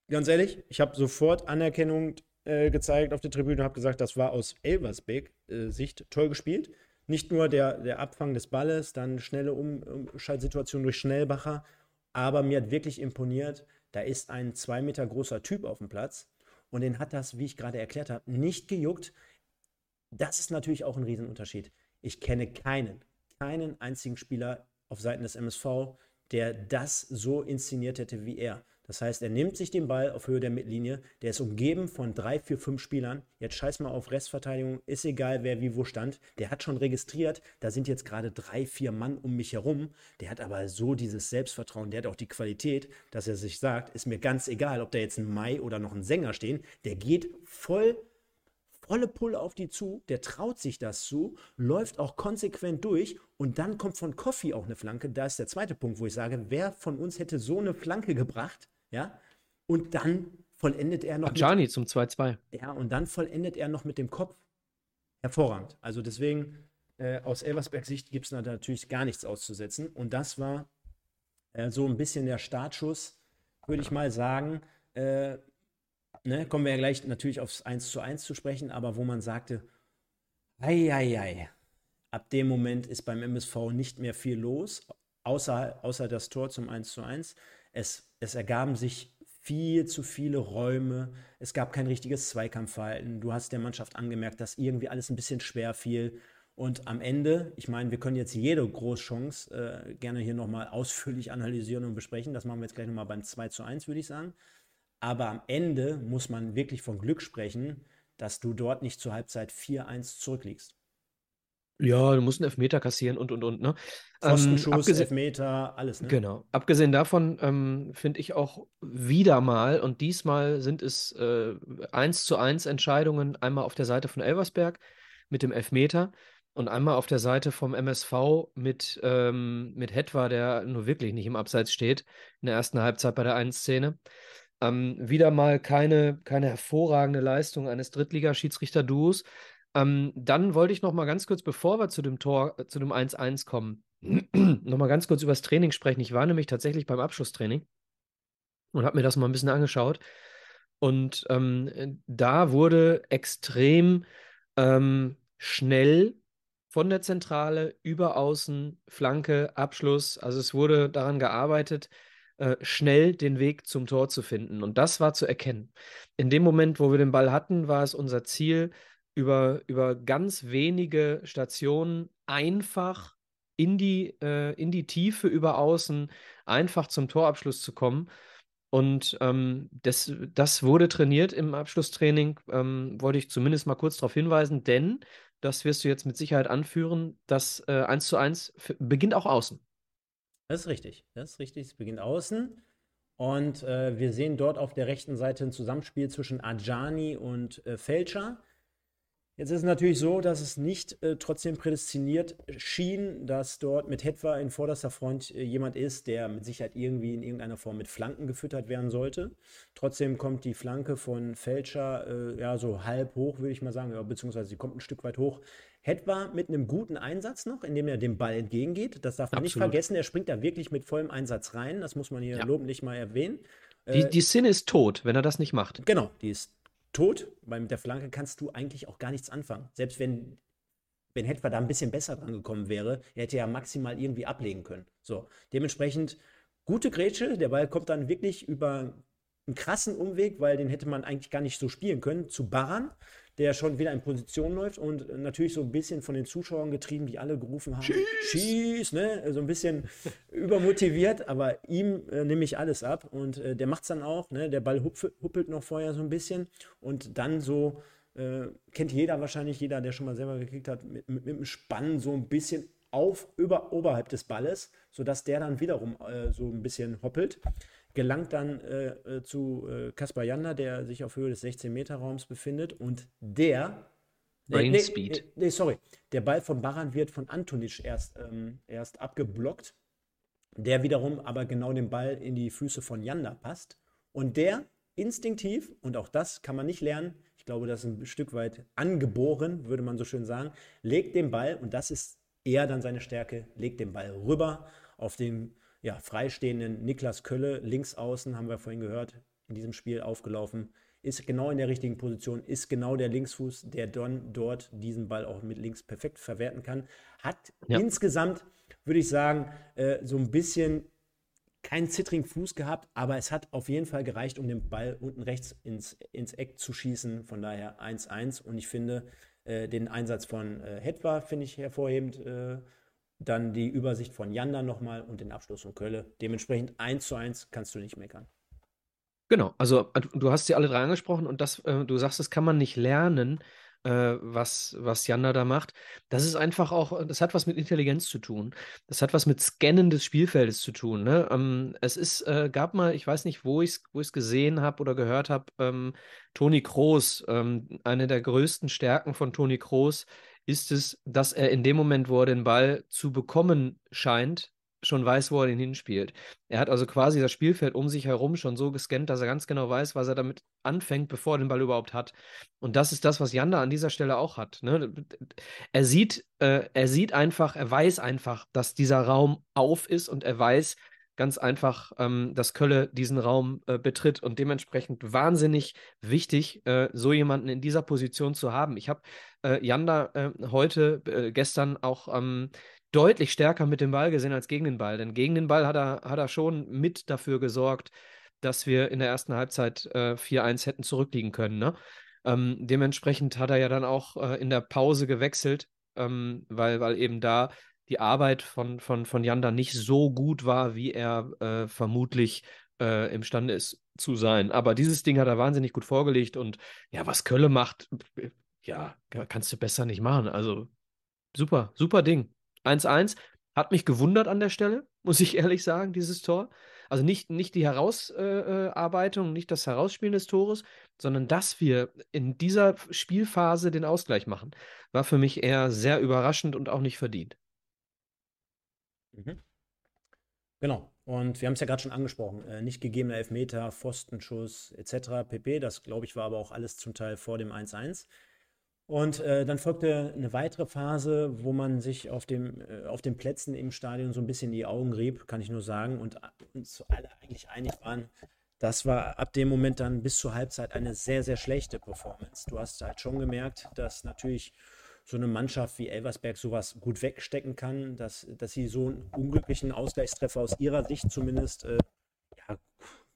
Ganz ehrlich, ich habe sofort Anerkennung äh, gezeigt auf der Tribüne, habe gesagt, das war aus Elversbeck äh, Sicht toll gespielt. Nicht nur der, der Abfang des Balles, dann schnelle um Umschaltsituation durch Schnellbacher, aber mir hat wirklich imponiert, da ist ein zwei Meter großer Typ auf dem Platz und den hat das, wie ich gerade erklärt habe, nicht gejuckt. Das ist natürlich auch ein Riesenunterschied. Ich kenne keinen, keinen einzigen Spieler auf Seiten des MSV, der das so inszeniert hätte wie er. Das heißt, er nimmt sich den Ball auf Höhe der Mittellinie, der ist umgeben von drei, vier, fünf Spielern. Jetzt scheiß mal auf Restverteidigung, ist egal, wer wie wo stand. Der hat schon registriert, da sind jetzt gerade drei, vier Mann um mich herum. Der hat aber so dieses Selbstvertrauen, der hat auch die Qualität, dass er sich sagt, ist mir ganz egal, ob da jetzt ein Mai oder noch ein Sänger stehen. Der geht voll volle Pulle auf die zu, der traut sich das zu, läuft auch konsequent durch und dann kommt von Koffi auch eine Flanke. Da ist der zweite Punkt, wo ich sage, wer von uns hätte so eine Flanke gebracht, ja? Und dann vollendet er noch mit, Ajani zum 2-2. ja, und dann vollendet er noch mit dem Kopf. Hervorragend. Also deswegen, äh, aus Elversbergs Sicht gibt es natürlich gar nichts auszusetzen. Und das war äh, so ein bisschen der Startschuss, würde ich mal sagen. Äh, ne, kommen wir ja gleich natürlich aufs 1 zu 1 zu sprechen, aber wo man sagte, ei, ei, ei, ab dem Moment ist beim MSV nicht mehr viel los, außer, außer das Tor zum 1 zu 1. Es, es ergaben sich viel zu viele Räume, es gab kein richtiges Zweikampfverhalten, du hast der Mannschaft angemerkt, dass irgendwie alles ein bisschen schwer fiel. Und am Ende, ich meine, wir können jetzt jede Großchance äh, gerne hier nochmal ausführlich analysieren und besprechen. Das machen wir jetzt gleich nochmal beim 2 zu 1, würde ich sagen. Aber am Ende muss man wirklich von Glück sprechen, dass du dort nicht zur Halbzeit 4-1 zurückliegst. Ja, du musst einen Elfmeter kassieren und und und, ne? Ähm, Pfostenschuss, abgesehen- Elfmeter, alles, ne? Genau. Abgesehen davon ähm, finde ich auch wieder mal, und diesmal sind es äh, 1 zu 1 Entscheidungen, einmal auf der Seite von Elversberg mit dem Elfmeter und einmal auf der Seite vom MSV mit, ähm, mit Hetwa, der nur wirklich nicht im Abseits steht, in der ersten Halbzeit bei der 1-Szene. Ähm, wieder mal keine, keine hervorragende Leistung eines Drittligaschiedsrichter-Duos. Ähm, dann wollte ich noch mal ganz kurz, bevor wir zu dem Tor, äh, zu dem 1-1 kommen, *clears throat* noch mal ganz kurz über das Training sprechen. Ich war nämlich tatsächlich beim Abschlusstraining und habe mir das mal ein bisschen angeschaut. Und ähm, da wurde extrem ähm, schnell von der Zentrale über Außen, Flanke, Abschluss. Also es wurde daran gearbeitet, äh, schnell den Weg zum Tor zu finden. Und das war zu erkennen. In dem Moment, wo wir den Ball hatten, war es unser Ziel, über, über ganz wenige Stationen einfach in die, äh, in die Tiefe über Außen, einfach zum Torabschluss zu kommen. Und ähm, das, das wurde trainiert im Abschlusstraining, ähm, wollte ich zumindest mal kurz darauf hinweisen, denn das wirst du jetzt mit Sicherheit anführen, das äh, 1 zu 1 beginnt auch außen. Das ist richtig, das ist richtig, es beginnt außen. Und äh, wir sehen dort auf der rechten Seite ein Zusammenspiel zwischen Ajani und äh, Fälscher. Jetzt ist es natürlich so, dass es nicht äh, trotzdem prädestiniert schien, dass dort mit Hetwa in vorderster Front äh, jemand ist, der mit Sicherheit irgendwie in irgendeiner Form mit Flanken gefüttert werden sollte. Trotzdem kommt die Flanke von Fälscher äh, ja so halb hoch, würde ich mal sagen, ja, beziehungsweise sie kommt ein Stück weit hoch. Hetwa mit einem guten Einsatz noch, indem er dem Ball entgegengeht. Das darf man Absolut. nicht vergessen. Er springt da wirklich mit vollem Einsatz rein. Das muss man hier ja. lobentlich mal erwähnen. Die, äh, die Sin ist tot, wenn er das nicht macht. Genau, die ist tot, weil mit der Flanke kannst du eigentlich auch gar nichts anfangen. Selbst wenn, wenn Hetwa da ein bisschen besser dran gekommen wäre, er hätte ja maximal irgendwie ablegen können. So, dementsprechend gute Grätsche, der Ball kommt dann wirklich über einen krassen Umweg, weil den hätte man eigentlich gar nicht so spielen können, zu Baran der schon wieder in Position läuft und natürlich so ein bisschen von den Zuschauern getrieben, die alle gerufen haben, schieß, schieß ne? So ein bisschen *laughs* übermotiviert, aber ihm äh, nehme ich alles ab und äh, der macht es dann auch, ne? Der Ball huppelt noch vorher so ein bisschen und dann so, äh, kennt jeder wahrscheinlich, jeder, der schon mal selber gekickt hat, mit, mit, mit dem Spannen so ein bisschen auf, über, oberhalb des Balles, sodass der dann wiederum äh, so ein bisschen hoppelt gelangt dann äh, äh, zu äh, Kaspar Janda, der sich auf Höhe des 16-Meter-Raums befindet und der Brain nee, Speed. Nee, nee, sorry. Der Ball von Baran wird von Antonic erst, ähm, erst abgeblockt. Der wiederum aber genau den Ball in die Füße von Janda passt. Und der instinktiv, und auch das kann man nicht lernen, ich glaube, das ist ein Stück weit angeboren, würde man so schön sagen, legt den Ball, und das ist eher dann seine Stärke, legt den Ball rüber auf den ja, freistehenden Niklas Kölle, links außen, haben wir vorhin gehört, in diesem Spiel aufgelaufen, ist genau in der richtigen Position, ist genau der Linksfuß, der dann dort diesen Ball auch mit links perfekt verwerten kann. Hat ja. insgesamt, würde ich sagen, äh, so ein bisschen keinen zittrigen Fuß gehabt, aber es hat auf jeden Fall gereicht, um den Ball unten rechts ins, ins Eck zu schießen. Von daher 1-1 und ich finde äh, den Einsatz von äh, Hetwa finde ich hervorhebend äh, dann die Übersicht von Janda nochmal und den Abschluss von Kölle. Dementsprechend 1 zu 1 kannst du nicht meckern. Genau, also äh, du hast sie alle drei angesprochen und das, äh, du sagst, das kann man nicht lernen, äh, was, was Janda da macht. Das ist einfach auch, das hat was mit Intelligenz zu tun. Das hat was mit Scannen des Spielfeldes zu tun. Ne? Ähm, es ist, äh, gab mal, ich weiß nicht, wo ich es wo gesehen habe oder gehört habe, ähm, Toni Kroos, ähm, eine der größten Stärken von Toni Kroos ist es, dass er in dem Moment, wo er den Ball zu bekommen scheint, schon weiß, wo er den hinspielt. Er hat also quasi das Spielfeld um sich herum schon so gescannt, dass er ganz genau weiß, was er damit anfängt, bevor er den Ball überhaupt hat. Und das ist das, was Janda an dieser Stelle auch hat. Ne? Er sieht, äh, er sieht einfach, er weiß einfach, dass dieser Raum auf ist und er weiß, ganz einfach, ähm, dass Kölle diesen Raum äh, betritt und dementsprechend wahnsinnig wichtig, äh, so jemanden in dieser Position zu haben. Ich habe äh, Janda äh, heute, äh, gestern auch ähm, deutlich stärker mit dem Ball gesehen als gegen den Ball, denn gegen den Ball hat er, hat er schon mit dafür gesorgt, dass wir in der ersten Halbzeit äh, 4-1 hätten zurückliegen können. Ne? Ähm, dementsprechend hat er ja dann auch in der Pause gewechselt, ähm, weil, weil eben da die Arbeit von, von, von Janda nicht so gut war, wie er äh, vermutlich äh, imstande ist zu sein. Aber dieses Ding hat er wahnsinnig gut vorgelegt und ja, was Kölle macht, ja, kannst du besser nicht machen. Also super, super Ding. 1-1. Hat mich gewundert an der Stelle, *laughs* muss ich ehrlich sagen, dieses Tor. Also nicht, nicht die Herausarbeitung, nicht das Herausspielen des Tores, sondern dass wir in dieser Spielphase den Ausgleich machen, war für mich eher sehr überraschend und auch nicht verdient. Mhm. Genau. Und wir haben es ja gerade schon angesprochen. Äh, nicht gegebener Elfmeter, Pfostenschuss etc. pp. Das, glaube ich, war aber auch alles zum Teil vor dem 1-1. Und äh, dann folgte eine weitere Phase, wo man sich auf, dem, äh, auf den Plätzen im Stadion so ein bisschen die Augen rieb, kann ich nur sagen, und uns alle eigentlich einig waren, das war ab dem Moment dann bis zur Halbzeit eine sehr, sehr schlechte Performance. Du hast halt schon gemerkt, dass natürlich so eine Mannschaft wie Elversberg sowas gut wegstecken kann, dass, dass sie so einen unglücklichen Ausgleichstreffer aus ihrer Sicht zumindest äh, ja,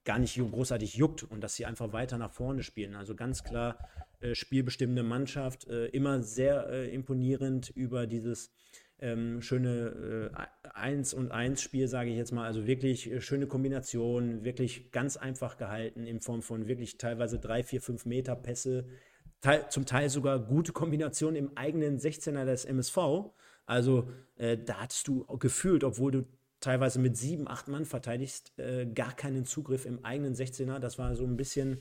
gar nicht großartig juckt und dass sie einfach weiter nach vorne spielen. Also ganz klar äh, spielbestimmende Mannschaft, äh, immer sehr äh, imponierend über dieses ähm, schöne äh, 1 und 1 Spiel, sage ich jetzt mal. Also wirklich äh, schöne Kombination, wirklich ganz einfach gehalten in Form von wirklich teilweise 3, 4, 5 Meter Pässe, zum Teil sogar gute Kombination im eigenen 16er des MSV. Also äh, da hattest du gefühlt, obwohl du teilweise mit sieben, acht Mann verteidigst, äh, gar keinen Zugriff im eigenen 16er. Das war so ein bisschen,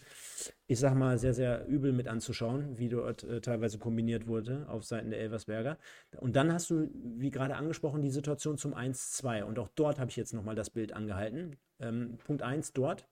ich sag mal, sehr, sehr übel mit anzuschauen, wie dort äh, teilweise kombiniert wurde auf Seiten der Elversberger. Und dann hast du, wie gerade angesprochen, die Situation zum 1-2. Und auch dort habe ich jetzt nochmal das Bild angehalten. Ähm, Punkt 1 dort.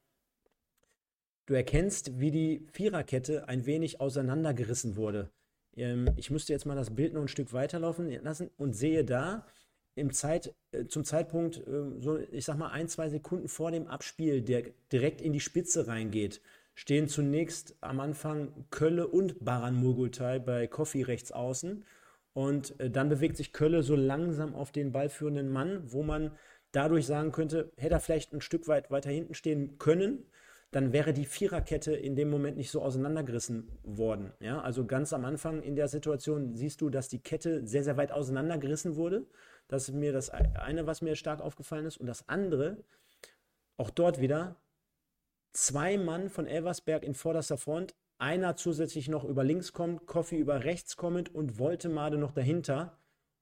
Du erkennst, wie die Viererkette ein wenig auseinandergerissen wurde. Ähm, ich müsste jetzt mal das Bild noch ein Stück weiterlaufen lassen und sehe da, im Zeit, äh, zum Zeitpunkt, äh, so ich sag mal ein, zwei Sekunden vor dem Abspiel, der direkt in die Spitze reingeht, stehen zunächst am Anfang Kölle und Baran Murgultai bei Koffi rechts außen. Und äh, dann bewegt sich Kölle so langsam auf den ballführenden Mann, wo man dadurch sagen könnte, hätte er vielleicht ein Stück weit weiter hinten stehen können, dann wäre die Viererkette in dem Moment nicht so auseinandergerissen worden. Ja, also ganz am Anfang in der Situation siehst du, dass die Kette sehr, sehr weit auseinandergerissen wurde das ist mir das eine, was mir stark aufgefallen ist. Und das andere, auch dort wieder, zwei Mann von Elversberg in vorderster Front, einer zusätzlich noch über links kommt, Koffi über rechts kommend und Woltemade noch dahinter.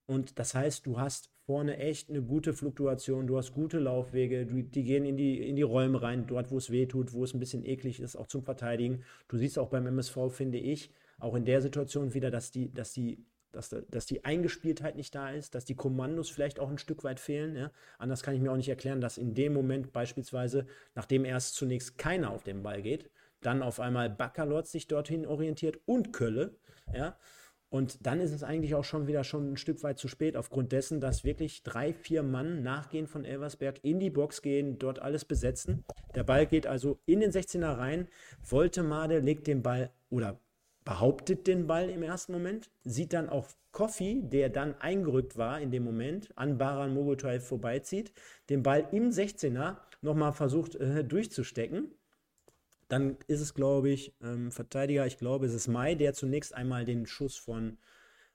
Und das heißt, du hast vorne echt eine gute Fluktuation, du hast gute Laufwege, du, die gehen in die, in die Räume rein, dort, wo es weh tut, wo es ein bisschen eklig ist, auch zum Verteidigen. Du siehst auch beim MSV, finde ich, auch in der Situation wieder, dass die, dass die dass, dass die Eingespieltheit nicht da ist, dass die Kommandos vielleicht auch ein Stück weit fehlen. Ja? Anders kann ich mir auch nicht erklären, dass in dem Moment beispielsweise, nachdem erst zunächst keiner auf den Ball geht, dann auf einmal Baccalords sich dorthin orientiert und Kölle. Ja? Und dann ist es eigentlich auch schon wieder schon ein Stück weit zu spät, aufgrund dessen, dass wirklich drei, vier Mann nachgehen von Elversberg in die Box gehen, dort alles besetzen. Der Ball geht also in den 16er rein. Voltemade legt den Ball oder behauptet den Ball im ersten Moment, sieht dann auch Koffi, der dann eingerückt war in dem Moment, an Baran Mogotai vorbeizieht, den Ball im 16er nochmal versucht äh, durchzustecken. Dann ist es, glaube ich, ähm, Verteidiger, ich glaube, es ist Mai, der zunächst einmal den Schuss von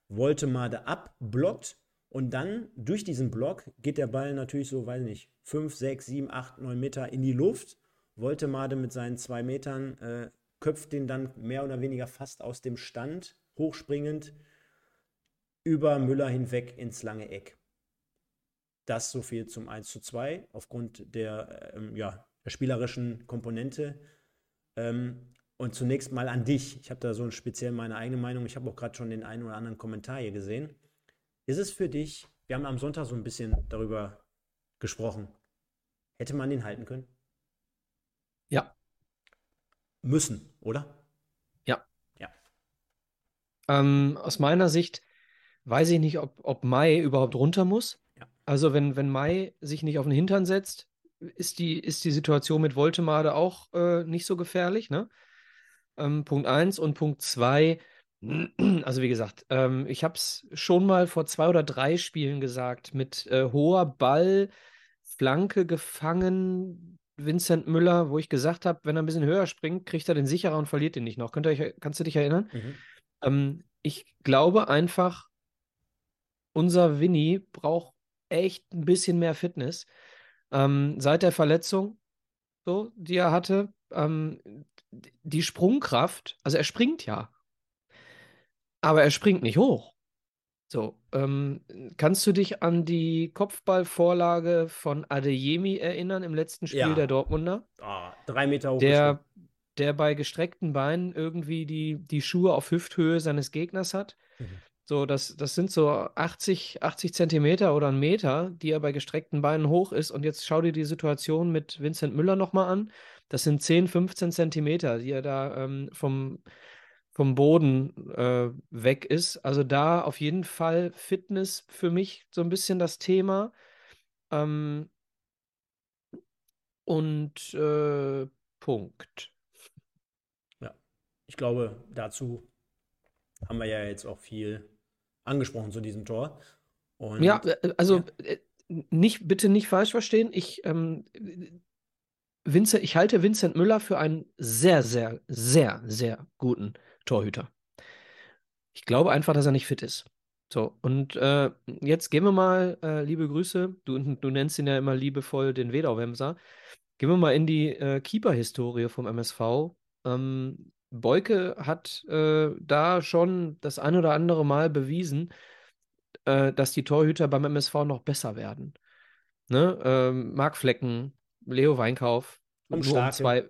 Woltemade abblockt und dann durch diesen Block geht der Ball natürlich so, weiß nicht, 5, 6, 7, 8, 9 Meter in die Luft. Woltemade mit seinen zwei Metern äh, köpft den dann mehr oder weniger fast aus dem Stand, hochspringend, über Müller hinweg ins lange Eck. Das so viel zum 1 zu 2 aufgrund der, ähm, ja, der spielerischen Komponente. Ähm, und zunächst mal an dich. Ich habe da so speziell meine eigene Meinung. Ich habe auch gerade schon den einen oder anderen Kommentar hier gesehen. Ist es für dich, wir haben am Sonntag so ein bisschen darüber gesprochen, hätte man den halten können? Ja, müssen, oder? Ja. Ja. Ähm, aus meiner Sicht weiß ich nicht, ob, ob Mai überhaupt runter muss. Ja. Also wenn, wenn Mai sich nicht auf den Hintern setzt, ist die, ist die Situation mit Voltemade auch äh, nicht so gefährlich. Ne? Ähm, Punkt 1 und Punkt 2. *clears throat* Also wie gesagt, ähm, ich habe es schon mal vor zwei oder drei Spielen gesagt, mit äh, hoher Ball, Flanke gefangen, Vincent Müller, wo ich gesagt habe, wenn er ein bisschen höher springt, kriegt er den sicherer und verliert ihn nicht noch. Könnt ihr euch, kannst du dich erinnern? Mhm. Ähm, ich glaube einfach, unser Winnie braucht echt ein bisschen mehr Fitness. Ähm, seit der Verletzung, so, die er hatte, ähm, die Sprungkraft, also er springt ja, aber er springt nicht hoch. So, ähm, kannst du dich an die Kopfballvorlage von Adeyemi erinnern im letzten Spiel ja. der Dortmunder? Oh, drei Meter hoch. Der, der bei gestreckten Beinen irgendwie die, die Schuhe auf Hüfthöhe seines Gegners hat. Mhm. So, das, das sind so 80, 80 Zentimeter oder ein Meter, die er bei gestreckten Beinen hoch ist. Und jetzt schau dir die Situation mit Vincent Müller nochmal an. Das sind 10, 15 Zentimeter, die er da ähm, vom, vom Boden äh, weg ist. Also da auf jeden Fall Fitness für mich so ein bisschen das Thema. Ähm, und äh, Punkt. Ja, ich glaube, dazu haben wir ja jetzt auch viel angesprochen zu diesem Tor. Und, ja, äh, also ja. Äh, nicht, bitte nicht falsch verstehen. Ich, ähm, Vincent, ich halte Vincent Müller für einen sehr, sehr, sehr, sehr guten Torhüter. Ich glaube einfach, dass er nicht fit ist. So, und äh, jetzt gehen wir mal, äh, liebe Grüße, du, du nennst ihn ja immer liebevoll den Wedau-Wemser. Gehen wir mal in die äh, Keeper-Historie vom MSV. Ähm, Beuke hat äh, da schon das ein oder andere Mal bewiesen, äh, dass die Torhüter beim MSV noch besser werden. Ne? Ähm, Marc Flecken, Leo Weinkauf, Tom nur um zwei.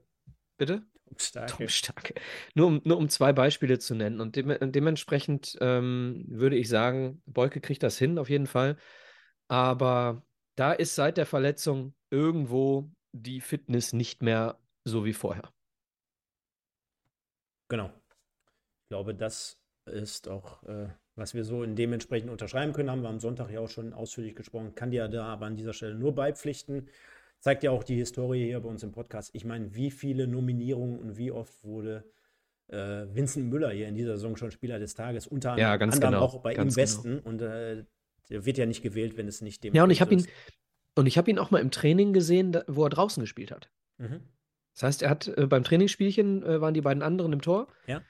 Bitte? Starke. Tom Starke. Nur um, nur um zwei Beispiele zu nennen. Und de dementsprechend ähm, würde ich sagen, Beuke kriegt das hin, auf jeden Fall. Aber da ist seit der Verletzung irgendwo die Fitness nicht mehr so wie vorher. Genau. Ich glaube, das ist auch, äh, was wir so in dementsprechend unterschreiben können. Haben wir am Sonntag ja auch schon ausführlich gesprochen. Kann dir da aber an dieser Stelle nur beipflichten. Zeigt ja auch die Historie hier bei uns im Podcast. Ich meine, wie viele Nominierungen und wie oft wurde äh, Vincent Müller hier in dieser Saison schon Spieler des Tages, unter ja, anderem genau, auch bei ihm Besten. Genau. Und äh, der wird ja nicht gewählt, wenn es nicht dem. Ja, und ich habe ihn, und ich habe ihn auch mal im Training gesehen, da, wo er draußen gespielt hat. Mhm. Das heißt, er hat äh, beim Trainingsspielchen äh, waren die beiden anderen im Tor. Ja.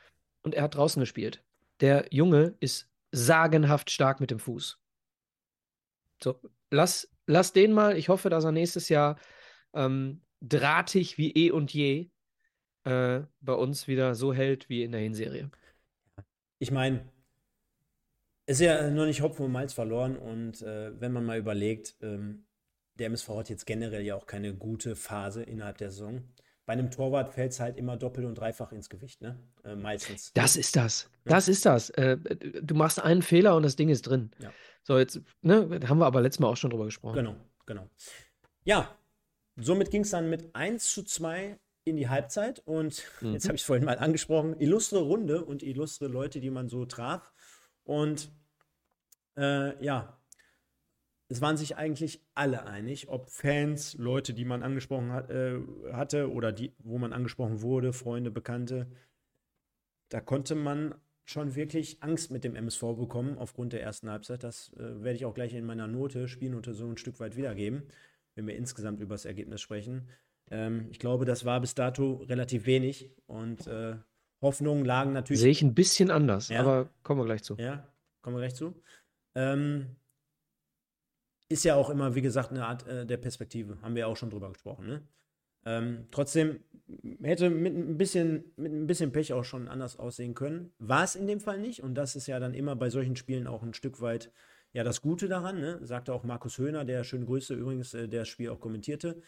Und er hat draußen gespielt. Der Junge ist sagenhaft stark mit dem Fuß. So, lass lass den mal. Ich hoffe, dass er nächstes Jahr ähm, drahtig wie eh und je äh, bei uns wieder so hält wie in der Hinserie. Ich meine, ist ja noch nicht Hopfen und Malz verloren und äh, wenn man mal überlegt, ähm, der MSV hat jetzt generell ja auch keine gute Phase innerhalb der Saison. Bei einem Torwart fällt es halt immer doppelt und dreifach ins Gewicht, ne? Äh, meistens. Das ist das. Ja. Das ist das. Äh, du machst einen Fehler und das Ding ist drin. Ja. So, jetzt, ne, haben wir aber letztes Mal auch schon drüber gesprochen. Genau, genau. Ja, somit ging es dann mit 1 zu 2 in die Halbzeit und mhm. jetzt habe ich es vorhin mal angesprochen, illustre Runde und illustre Leute, die man so traf. Und äh, ja, es waren sich eigentlich alle einig, ob Fans, Leute, die man angesprochen hat, äh, hatte oder die, wo man angesprochen wurde, Freunde, Bekannte. Da konnte man schon wirklich Angst mit dem MSV bekommen aufgrund der ersten Halbzeit. Das äh, werde ich auch gleich in meiner Note, Spielnote so ein Stück weit wiedergeben, wenn wir insgesamt über das Ergebnis sprechen. Ähm, ich glaube, das war bis dato relativ wenig und äh, Hoffnungen lagen natürlich. Sehe ich ein bisschen anders, ja. aber kommen wir gleich zu. Ja, kommen wir gleich zu. Ähm, ist ja auch immer, wie gesagt, eine Art äh, der Perspektive. Haben wir auch schon drüber gesprochen. Ne? Ähm, trotzdem hätte mit ein, bisschen, mit ein bisschen Pech auch schon anders aussehen können. War es in dem Fall nicht. Und das ist ja dann immer bei solchen Spielen auch ein Stück weit ja das Gute daran. Ne? Sagte auch Markus Höhner, der schöne Grüße übrigens, äh, der das Spiel auch kommentierte.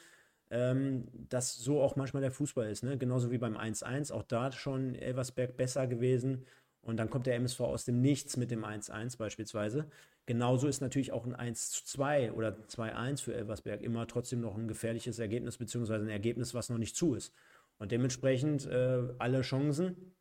Ähm, dass so auch manchmal der Fußball ist. Ne? Genauso wie beim 1-1. Auch da schon Elversberg besser gewesen. Und dann kommt der MSV aus dem Nichts mit dem 1-1 beispielsweise. Genauso ist natürlich auch ein 1-2 oder 2-1 für Elversberg immer trotzdem noch ein gefährliches Ergebnis, beziehungsweise ein Ergebnis, was noch nicht zu ist. Und dementsprechend äh, alle Chancen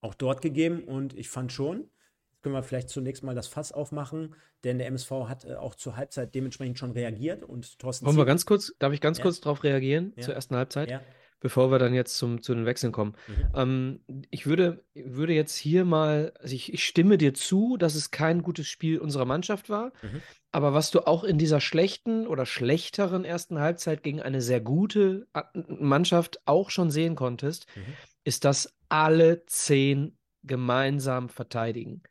auch dort gegeben. Und ich fand schon, jetzt können wir vielleicht zunächst mal das Fass aufmachen, denn der MSV hat äh, auch zur Halbzeit dementsprechend schon reagiert. Und Thorsten Wollen wir ganz kurz, darf ich ganz ja. kurz darauf reagieren ja. zur ersten Halbzeit? Ja bevor wir dann jetzt zum, zu den Wechseln kommen. Mhm. Ähm, ich würde, würde jetzt hier mal, also ich, ich, stimme dir zu, dass es kein gutes Spiel unserer Mannschaft war. Mhm. Aber was du auch in dieser schlechten oder schlechteren ersten Halbzeit gegen eine sehr gute äh, Mannschaft auch schon sehen konntest, mhm. ist, dass alle zehn gemeinsam verteidigen.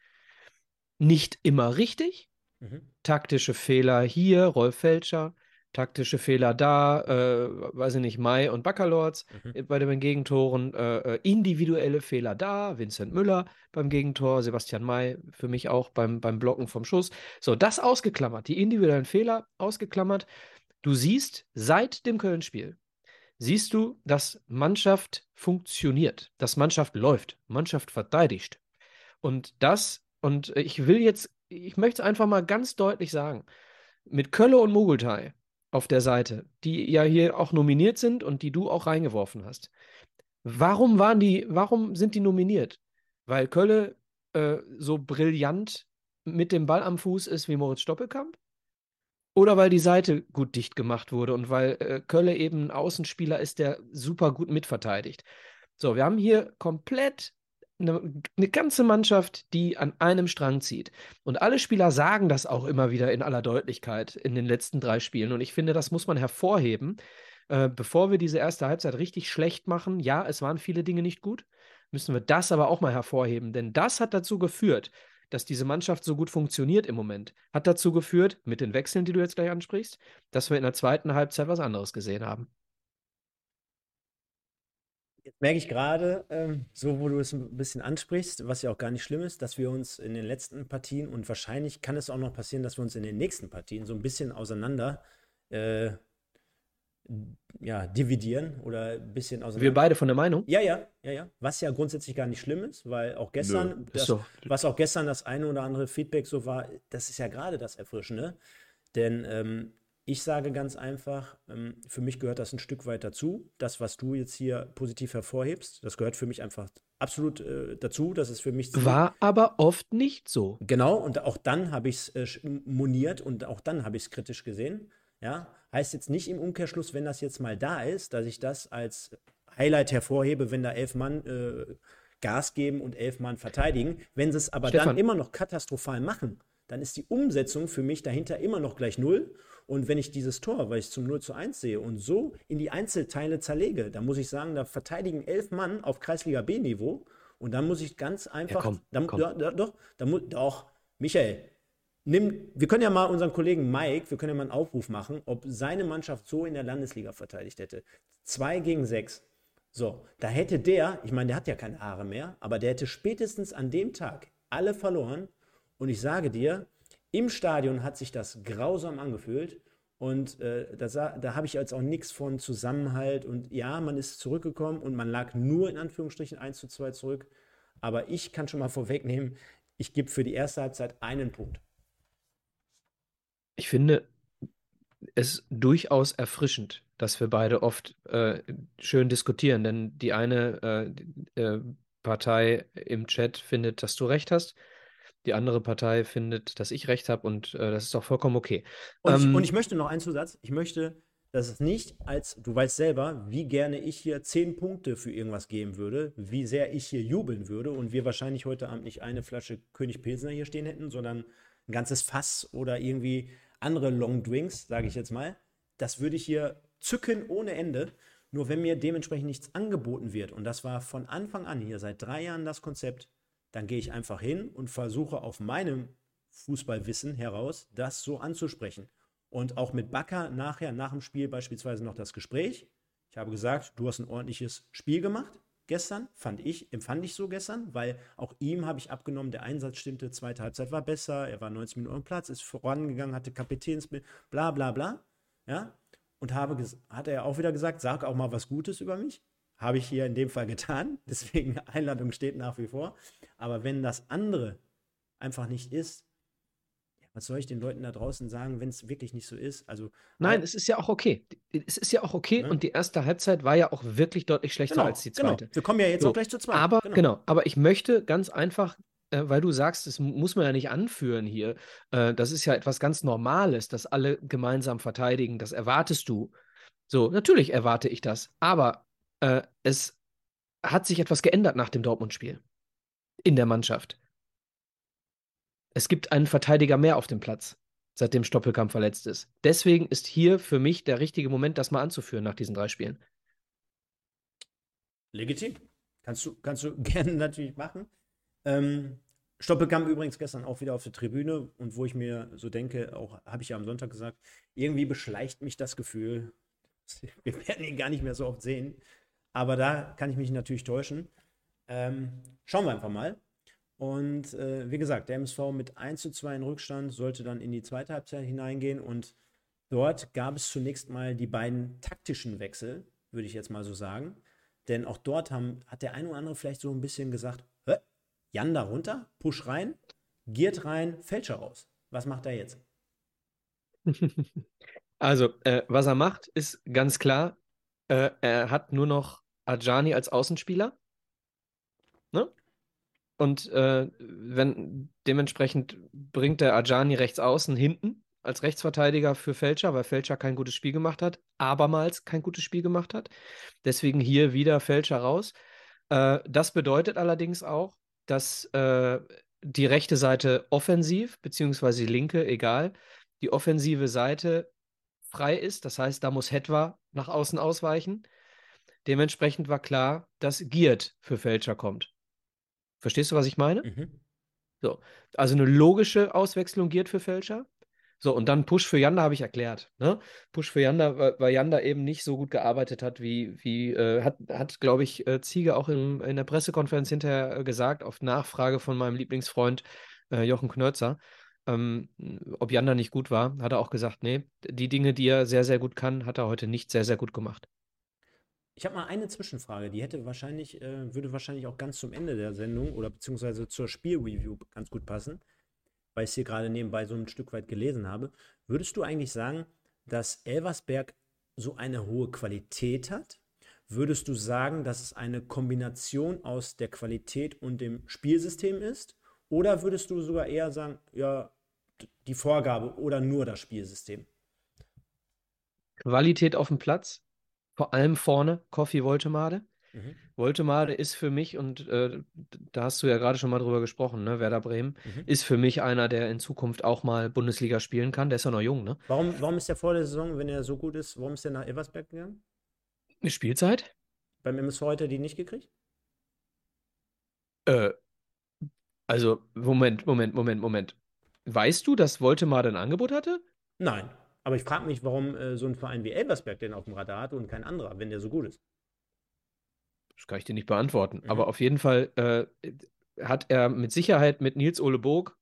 Nicht immer richtig. Mhm. Taktische Fehler hier, Rolf Felscher taktische Fehler da, äh, weiß ich nicht, Mai und Baccalords mhm. bei den Gegentoren, äh, äh, individuelle Fehler da, Vincent Müller beim Gegentor, Sebastian May für mich auch beim, beim Blocken vom Schuss. So, das ausgeklammert, die individuellen Fehler ausgeklammert. Du siehst seit dem Köln-Spiel, siehst du, dass Mannschaft funktioniert, dass Mannschaft läuft, Mannschaft verteidigt. Und das, und ich will jetzt, ich möchte es einfach mal ganz deutlich sagen, mit Kölle und Mogultai auf der Seite, die ja hier auch nominiert sind und die du auch reingeworfen hast. Warum waren die, warum sind die nominiert? Weil Kölle äh, so brillant mit dem Ball am Fuß ist wie Moritz Stoppelkamp? Oder weil die Seite gut dicht gemacht wurde und weil äh, Kölle eben ein Außenspieler ist, der super gut mitverteidigt. So, wir haben hier komplett eine, eine, ganze Mannschaft, die an einem Strang zieht. Und alle Spieler sagen das auch immer wieder in aller Deutlichkeit in den letzten drei Spielen. Und ich finde, das muss man hervorheben. Äh, bevor wir diese erste Halbzeit richtig schlecht machen, ja, es waren viele Dinge nicht gut, müssen wir das aber auch mal hervorheben. Denn das hat dazu geführt, dass diese Mannschaft so gut funktioniert im Moment, hat dazu geführt, mit den Wechseln, die du jetzt gleich ansprichst, dass wir in der zweiten Halbzeit was anderes gesehen haben. Jetzt merke ich gerade, ähm, so wo du es ein bisschen ansprichst, was ja auch gar nicht schlimm ist, dass wir uns in den letzten Partien und wahrscheinlich kann es auch noch passieren, dass wir uns in den nächsten Partien so ein bisschen auseinander äh, ja, dividieren oder ein bisschen auseinander. Wir beide von der Meinung? Ja, ja, ja, ja. Was ja grundsätzlich gar nicht schlimm ist, weil auch gestern, Nö, das, so. was auch gestern das eine oder andere Feedback so war, das ist ja gerade das Erfrischende. Denn ähm, ich sage ganz einfach, ähm, für mich gehört das ein Stück weit dazu. Das, was du jetzt hier positiv hervorhebst, das gehört für mich einfach absolut äh, dazu. Das ist für mich. War aber oft nicht so. Genau, und auch dann habe ich es äh, moniert und auch dann habe ich es kritisch gesehen. Ja, heißt jetzt nicht im Umkehrschluss, wenn das jetzt mal da ist, dass ich das als Highlight hervorhebe, wenn da elf Mann äh, Gas geben und elf Mann verteidigen. Wenn sie es aber Stefan. dann immer noch katastrophal machen, dann ist die Umsetzung für mich dahinter immer noch gleich null. Und wenn ich dieses Tor, weil ich es zum 0 zu 1 sehe und so in die Einzelteile zerlege, dann muss ich sagen, da verteidigen elf Mann auf Kreisliga B-Niveau. Und dann muss ich ganz einfach. Ja, komm, dann, komm. Ja, doch, dann, doch, Michael, nimm, wir können ja mal unseren Kollegen Mike, wir können ja mal einen Aufruf machen, ob seine Mannschaft so in der Landesliga verteidigt hätte. Zwei gegen sechs. So, da hätte der, ich meine, der hat ja keine Haare mehr, aber der hätte spätestens an dem Tag alle verloren. Und ich sage dir, im Stadion hat sich das grausam angefühlt. Und äh, da, da habe ich jetzt auch nichts von Zusammenhalt. Und ja, man ist zurückgekommen und man lag nur in Anführungsstrichen 1 zu 2 zurück. Aber ich kann schon mal vorwegnehmen, ich gebe für die erste Halbzeit einen Punkt ich finde es durchaus erfrischend, dass wir beide oft äh, schön diskutieren, denn die eine äh, äh, Partei im Chat findet, dass du recht hast. Die andere Partei findet, dass ich recht habe und äh, das ist auch vollkommen okay. Und, ähm, ich, und ich möchte noch einen Zusatz. Ich möchte, dass es nicht als, du weißt selber, wie gerne ich hier zehn Punkte für irgendwas geben würde, wie sehr ich hier jubeln würde und wir wahrscheinlich heute Abend nicht eine Flasche König Pilsner hier stehen hätten, sondern ein ganzes Fass oder irgendwie andere Long Drinks, sage ich jetzt mal. Das würde ich hier zücken ohne Ende. Nur wenn mir dementsprechend nichts angeboten wird, und das war von Anfang an hier seit drei Jahren das Konzept, dann gehe ich einfach hin und versuche auf meinem Fußballwissen heraus, das so anzusprechen. Und auch mit Bakker nachher, nach dem Spiel beispielsweise noch das Gespräch. Ich habe gesagt, du hast ein ordentliches Spiel gemacht gestern, fand ich, empfand ich so gestern, weil auch ihm habe ich abgenommen, der Einsatz stimmte, zweite Halbzeit war besser, er war 90 Minuten am Platz, ist vorangegangen, hatte Kapitänsbild, bla bla bla. Ja, und habe hat er auch wieder gesagt, sag auch mal was Gutes über mich. Habe ich hier in dem Fall getan, *laughs* deswegen Einladung steht nach wie vor. Aber wenn das andere einfach nicht ist, was soll ich den Leuten da draußen sagen, wenn es wirklich nicht so ist? Also, Nein, es ist ja auch okay. Es ist ja auch okay ne? und die erste Halbzeit war ja auch wirklich deutlich schlechter genau, als die genau. zweite. Genau. Wir kommen ja jetzt so, auch gleich zur zweiten. Aber genau. genau, aber ich möchte ganz einfach äh, weil du sagst, das muss man ja nicht anführen hier. Äh, das ist ja etwas ganz Normales, dass alle gemeinsam verteidigen. Das erwartest du. So, natürlich erwarte ich das. Aber äh, es hat sich etwas geändert nach dem Dortmund-Spiel in der Mannschaft. Es gibt einen Verteidiger mehr auf dem Platz, seitdem Stoppelkamp verletzt ist. Deswegen ist hier für mich der richtige Moment, das mal anzuführen nach diesen drei Spielen. Legitim. Kannst du, kannst du *laughs* gerne natürlich machen. Ähm, Stoppelkamp übrigens gestern auch wieder auf der Tribüne und wo ich mir so denke, auch habe ich ja am Sonntag gesagt, irgendwie beschleicht mich das Gefühl, *laughs* wir werden ihn gar nicht mehr so oft sehen. Aber da kann ich mich natürlich täuschen. Ähm, schauen wir einfach mal. Und äh, wie gesagt, der MSV mit 1 zu 2 in Rückstand sollte dann in die zweite Halbzeit hineingehen. Und dort gab es zunächst mal die beiden taktischen Wechsel, würde ich jetzt mal so sagen. Denn auch dort haben, hat der eine oder andere vielleicht so ein bisschen gesagt, Jan da runter, Push rein, Giert rein, Fälscher raus. Was macht er jetzt? *laughs* Also, äh, was er macht, ist ganz klar, äh, er hat nur noch Ajani als Außenspieler. Ne? Und äh, wenn dementsprechend bringt der Ajani rechts außen hinten als Rechtsverteidiger für Fälscher, weil Fälscher kein gutes Spiel gemacht hat, abermals kein gutes Spiel gemacht hat. Deswegen hier wieder Fälscher raus. Äh, das bedeutet allerdings auch, dass äh, die rechte Seite offensiv, beziehungsweise die linke, egal, die offensive Seite frei ist. Das heißt, da muss Hetwa nach außen ausweichen. Dementsprechend war klar, dass Giert für Fälscher kommt. Verstehst du, was ich meine? Mhm. So, also eine logische Auswechslung Giert für Fälscher. So, und dann Push für Janda habe ich erklärt. Ne? Push für Janda, weil, Janda eben nicht so gut gearbeitet hat, wie, wie äh, hat, hat glaube ich, äh, Ziege auch in, in der Pressekonferenz hinterher äh, gesagt, auf Nachfrage von meinem Lieblingsfreund äh, Jochen Knörzer, ähm, ob Janda nicht gut war, hat er auch gesagt, nee, die Dinge, die er sehr, sehr gut kann, hat er heute nicht sehr, sehr gut gemacht. Ich habe mal eine Zwischenfrage, die hätte wahrscheinlich, äh, würde wahrscheinlich auch ganz zum Ende der Sendung oder beziehungsweise zur Spielreview ganz gut passen weil ich es hier gerade nebenbei so ein Stück weit gelesen habe. Würdest du eigentlich sagen, dass Elversberg so eine hohe Qualität hat? Würdest du sagen, dass es eine Kombination aus der Qualität und dem Spielsystem ist? Oder würdest du sogar eher sagen, ja, die Vorgabe oder nur das Spielsystem? Qualität auf dem Platz, vor allem vorne, Koffi Woltemade. Mhm. Woltemade ist für mich, und äh, da hast du ja gerade schon mal drüber gesprochen, ne? Werder Bremen, mhm. ist für mich einer, der in Zukunft auch mal Bundesliga spielen kann. Der ist ja noch jung, ne? Warum, warum ist der vor der Saison, wenn er so gut ist, warum ist der nach Eversberg gegangen? Eine Spielzeit? Beim MSV hat er die nicht gekriegt? Äh, also, Moment, Moment, Moment, Moment. Weißt du, dass Woltemade ein Angebot hatte? Nein. Aber ich frage mich, warum äh, so ein Verein wie Elversberg den auf dem Radar hat und kein anderer, wenn der so gut ist. Das kann ich dir nicht beantworten. Mhm. Aber auf jeden Fall äh, hat er mit Sicherheit mit Nils Ole Burg,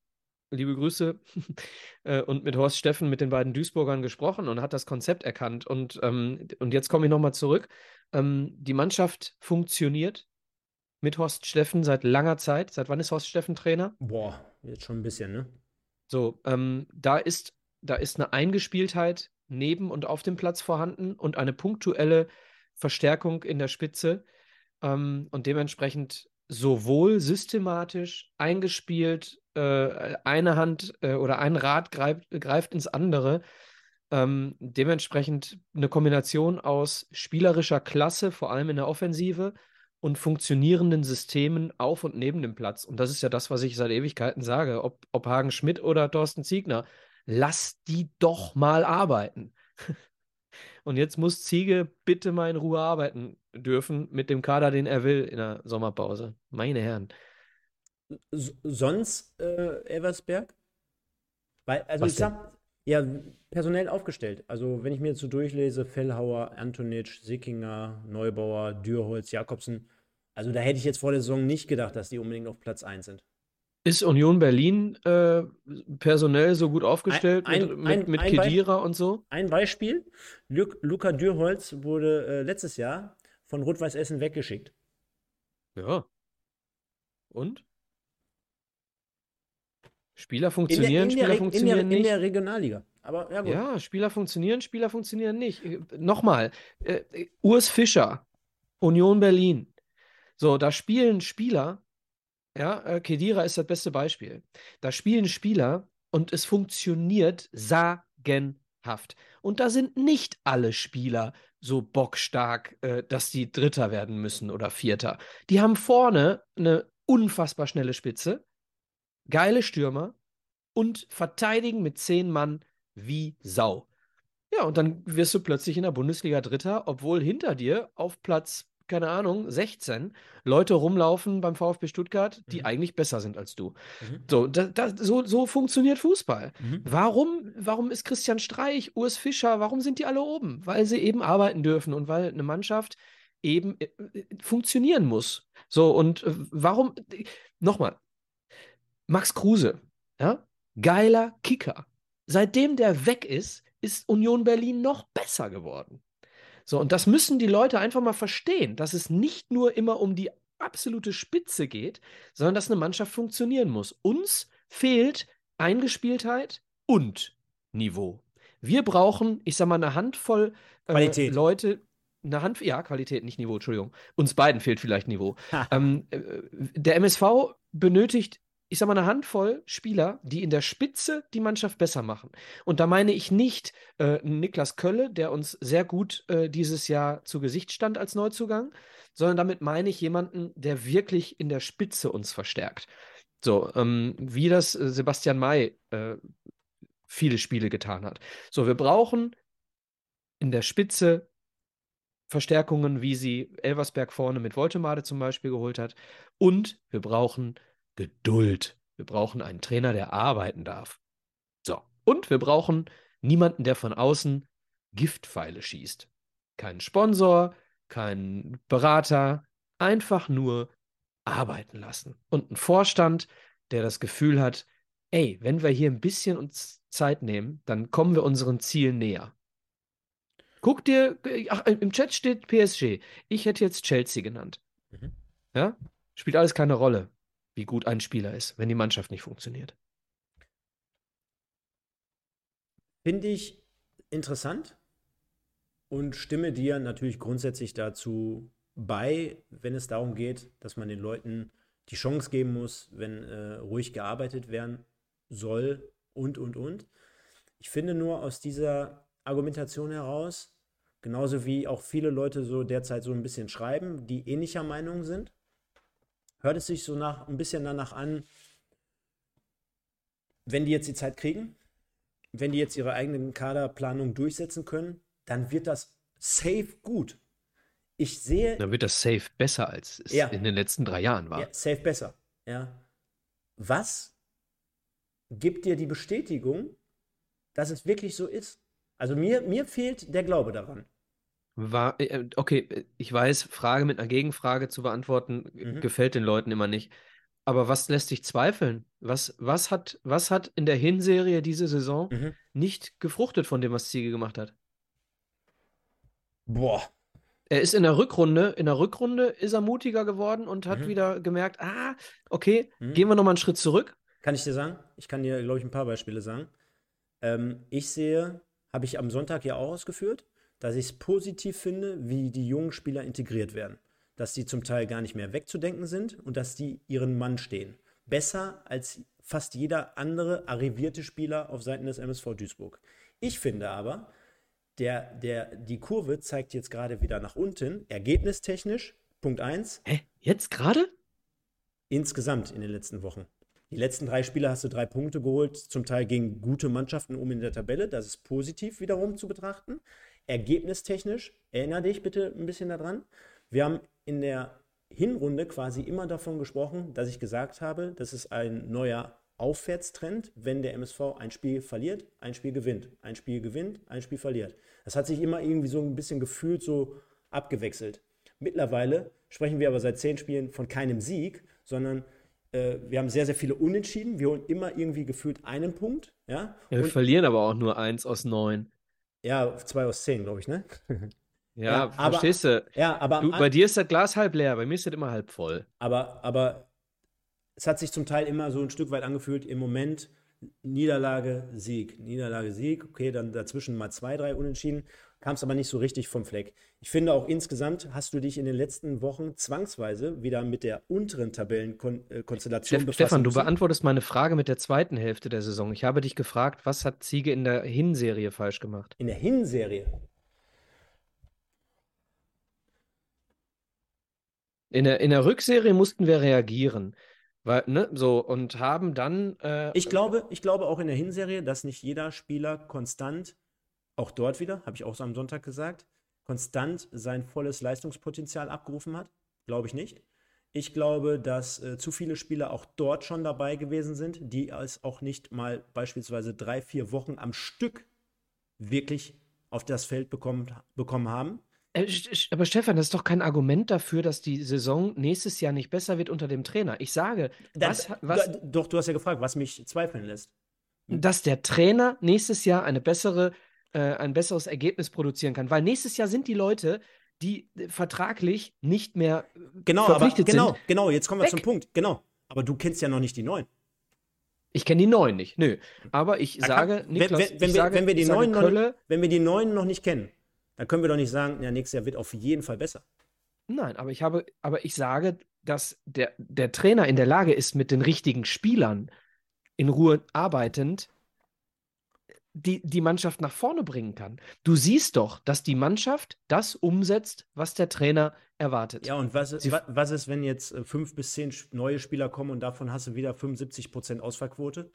liebe Grüße, *laughs* äh, und mit Horst Steffen, mit den beiden Duisburgern gesprochen und hat das Konzept erkannt. Und, ähm, und jetzt komme ich nochmal zurück. Ähm, die Mannschaft funktioniert mit Horst Steffen seit langer Zeit. Seit wann ist Horst Steffen Trainer? Boah, jetzt schon ein bisschen, ne? So, ähm, da ist, da ist eine Eingespieltheit neben und auf dem Platz vorhanden und eine punktuelle Verstärkung in der Spitze, ähm, und dementsprechend sowohl systematisch eingespielt, äh, eine Hand äh, oder ein Rad greift, greift ins andere. Ähm, dementsprechend eine Kombination aus spielerischer Klasse, vor allem in der Offensive, und funktionierenden Systemen auf und neben dem Platz. Und das ist ja das, was ich seit Ewigkeiten sage, ob, ob Hagen Schmidt oder Thorsten Ziegner. Lass die doch mal arbeiten. *laughs* Und jetzt muss Ziege bitte mal in Ruhe arbeiten dürfen mit dem Kader, den er will in der Sommerpause. Meine Herren. S sonst äh, Eversberg? Weil, also Was ich sag, ja, personell aufgestellt. Also, wenn ich mir jetzt so durchlese, Fellhauer, Antonitsch, Sickinger, Neubauer, Dürholz, Jakobsen, also da hätte ich jetzt vor der Saison nicht gedacht, dass die unbedingt auf Platz 1 sind. Ist Union Berlin äh, personell so gut aufgestellt ein, mit, ein, mit, mit Kedira und so? Ein Beispiel: Luca Dürholz wurde äh, letztes Jahr von Rot-Weiß Essen weggeschickt. Ja. Und? Spieler funktionieren, in der, in Spieler der, funktionieren in der, nicht. In der Regionalliga. Aber ja, gut. Ja, Spieler funktionieren, Spieler funktionieren nicht. Äh, nochmal: äh, Urs Fischer, Union Berlin. So, da spielen Spieler ja, äh, Kedira ist das beste Beispiel. Da spielen Spieler und es funktioniert sagenhaft. Und da sind nicht alle Spieler so bockstark, äh, dass die Dritter werden müssen oder Vierter. Die haben vorne eine unfassbar schnelle Spitze, geile Stürmer und verteidigen mit zehn Mann wie Sau. Ja, und dann wirst du plötzlich in der Bundesliga Dritter, obwohl hinter dir auf Platz keine Ahnung, 16 Leute rumlaufen beim VfB Stuttgart, die mhm. eigentlich besser sind als du. Mhm. So, da, da, so, so funktioniert Fußball. Mhm. Warum, warum ist Christian Streich, Urs Fischer, warum sind die alle oben? Weil sie eben arbeiten dürfen und weil eine Mannschaft eben äh, äh funktionieren muss. So, und äh, warum, nochmal, Max Kruse, ja, geiler Kicker. Seitdem der weg ist, ist Union Berlin noch besser geworden. So, und das müssen die Leute einfach mal verstehen, dass es nicht nur immer um die absolute Spitze geht, sondern dass eine Mannschaft funktionieren muss. Uns fehlt Eingespieltheit und Niveau. Wir brauchen, ich sag mal, eine Handvoll äh, Leute, eine Hand, ja, Qualität, nicht Niveau, Entschuldigung. Uns beiden fehlt vielleicht Niveau. ähm, äh, der MSV benötigt ich sag mal, eine Handvoll Spieler, die in der Spitze die Mannschaft besser machen. Und da meine ich nicht äh, Niklas Kölle, der uns sehr gut äh, dieses Jahr zu Gesicht stand als Neuzugang, sondern damit meine ich jemanden, der wirklich in der Spitze uns verstärkt. So, ähm, wie das äh, Sebastian May äh, viele Spiele getan hat. So, wir brauchen in der Spitze Verstärkungen, wie sie Elversberg vorne mit Woltemade zum Beispiel geholt hat. Und wir brauchen Geduld. Wir brauchen einen Trainer, der arbeiten darf. So. Und wir brauchen niemanden, der von außen Giftpfeile schießt. Keinen Sponsor, keinen Berater, einfach nur arbeiten lassen. Und einen Vorstand, der das Gefühl hat, ey, wenn wir hier ein bisschen uns Zeit nehmen, dann kommen wir unseren Zielen näher. Guck dir, ach, im Chat steht PSG. Ich hätte jetzt Chelsea genannt. Mhm. Ja? Spielt alles keine Rolle wie gut ein Spieler ist, wenn die Mannschaft nicht funktioniert. Finde ich interessant und stimme dir natürlich grundsätzlich dazu bei, wenn es darum geht, dass man den Leuten die Chance geben muss, wenn äh, ruhig gearbeitet werden soll und, und, und. Ich finde nur aus dieser Argumentation heraus, genauso wie auch viele Leute so derzeit so ein bisschen schreiben, die ähnlicher Meinung sind, hört es sich so nach, ein bisschen danach an, wenn die jetzt die Zeit kriegen, wenn die jetzt ihre eigenen Kaderplanung durchsetzen können, dann wird das safe gut. Ich sehe. Dann wird das safe besser, als es ja, in den letzten drei Jahren war. Ja, safe besser. Ja. Was gibt dir die Bestätigung, dass es wirklich so ist? Also mir, mir fehlt der Glaube daran. War, äh, okay, äh, ich weiß, Frage mit einer Gegenfrage zu beantworten, mhm. gefällt den Leuten immer nicht. Aber was lässt dich zweifeln? Was, was, hat, was hat in der Hinserie diese Saison mhm. nicht gefruchtet von dem, was Ziege gemacht hat? Boah. Er ist in der Rückrunde, in der Rückrunde ist er mutiger geworden und hat mhm. wieder gemerkt, ah, okay, mhm. gehen wir nochmal einen Schritt zurück. Kann ich dir sagen? Ich kann dir, glaube ich, ein paar Beispiele sagen. Ähm, ich sehe, habe ich am Sonntag ja auch ausgeführt, dass ich es positiv finde, wie die jungen Spieler integriert werden. Dass die zum Teil gar nicht mehr wegzudenken sind und dass die ihren Mann stehen. Besser als fast jeder andere arrivierte Spieler auf Seiten des MSV Duisburg. Ich finde aber, der, der, die Kurve zeigt jetzt gerade wieder nach unten, ergebnistechnisch. Punkt 1. Hä? Jetzt gerade? Insgesamt in den letzten Wochen. Die letzten drei Spiele hast du drei Punkte geholt, zum Teil gegen gute Mannschaften um in der Tabelle. Das ist positiv wiederum zu betrachten. Ergebnistechnisch, erinnere dich bitte ein bisschen daran, wir haben in der Hinrunde quasi immer davon gesprochen, dass ich gesagt habe, das ist ein neuer Aufwärtstrend, wenn der MSV ein Spiel verliert, ein Spiel gewinnt, ein Spiel gewinnt, ein Spiel verliert. Das hat sich immer irgendwie so ein bisschen gefühlt so abgewechselt. Mittlerweile sprechen wir aber seit zehn Spielen von keinem Sieg, sondern äh, wir haben sehr, sehr viele Unentschieden. Wir holen immer irgendwie gefühlt einen Punkt. Ja, ja wir Und, verlieren aber auch nur eins aus neun. Ja, zwei aus zehn, glaube ich, ne? *laughs* Ja, ja verstehst aber, du? Ja, aber du, bei dir ist das Glas halb leer, bei mir ist das immer halb voll. Aber, aber es hat sich zum Teil immer so ein Stück weit angefühlt, im Moment Niederlage, Sieg, Niederlage, Sieg, okay, dann dazwischen mal zwei, drei Unentschieden kam es aber nicht so richtig vom Fleck. Ich finde auch insgesamt hast du dich in den letzten Wochen zwangsweise wieder mit der unteren Tabellenkonstellation Steff, Stefan, du beantwortest meine Frage mit der zweiten Hälfte der Saison. Ich habe dich gefragt, was hat Ziege in der Hinserie falsch gemacht? In der Hinserie? In der, in der Rückserie mussten wir reagieren. Weil, ne, so, und haben dann. Äh, ich, glaube, ich glaube auch in der Hinserie, dass nicht jeder Spieler konstant auch dort wieder, habe ich auch so am Sonntag gesagt, konstant sein volles Leistungspotenzial abgerufen hat? Glaube ich nicht. Ich glaube, dass äh, zu viele Spieler auch dort schon dabei gewesen sind, die es auch nicht mal beispielsweise drei, vier Wochen am Stück wirklich auf das Feld bekommen, bekommen haben. Äh, aber Stefan, das ist doch kein Argument dafür, dass die Saison nächstes Jahr nicht besser wird unter dem Trainer. Ich sage, das, was, was, doch, du hast ja gefragt, was mich zweifeln lässt. Dass der Trainer nächstes Jahr eine bessere äh, ein besseres Ergebnis produzieren kann. Weil nächstes Jahr sind die Leute, die äh, vertraglich nicht mehr äh, genau, verpflichtet aber, genau, sind. Genau, jetzt kommen wir weg. zum Punkt. Genau. Aber du kennst ja noch nicht die neuen. Ich kenne die neuen nicht, nö. Aber ich da sage, kann, Niklas, wenn, wenn, ich sage, wenn, wir die neuen noch, wenn wir die neuen noch nicht kennen, dann können wir doch nicht sagen, ja, nächstes Jahr wird auf jeden Fall besser. Nein, aber ich habe, aber ich sage, dass der, der Trainer in der Lage ist, mit den richtigen Spielern in Ruhe arbeitend die, die Mannschaft nach vorne bringen kann. Du siehst doch, dass die Mannschaft das umsetzt, was der Trainer erwartet. Ja, und was, ist, was ist, wenn jetzt äh, fünf bis zehn neue Spieler kommen und davon hast du wieder 75 Prozent Ausfallquote?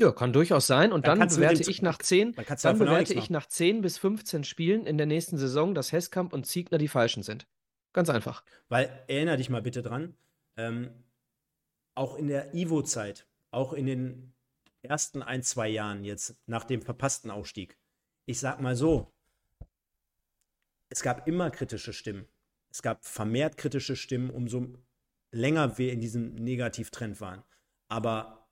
Ja, kann durchaus sein. Und dann, dann bewerte ich nach 10, dann, dann bewerte ich nach 10 bis 15 Spielen in der nächsten Saison, dass Hesskamp und Ziegner die falschen sind. Ganz einfach. Weil, erinnere dich mal bitte dran, ähm, auch in der Ivo-Zeit, auch in den ersten ein, zwei Jahren jetzt nach dem verpassten Aufstieg, ich sag mal so, es gab immer kritische Stimmen. Es gab vermehrt kritische Stimmen, umso länger wir in diesem Negativtrend waren. Aber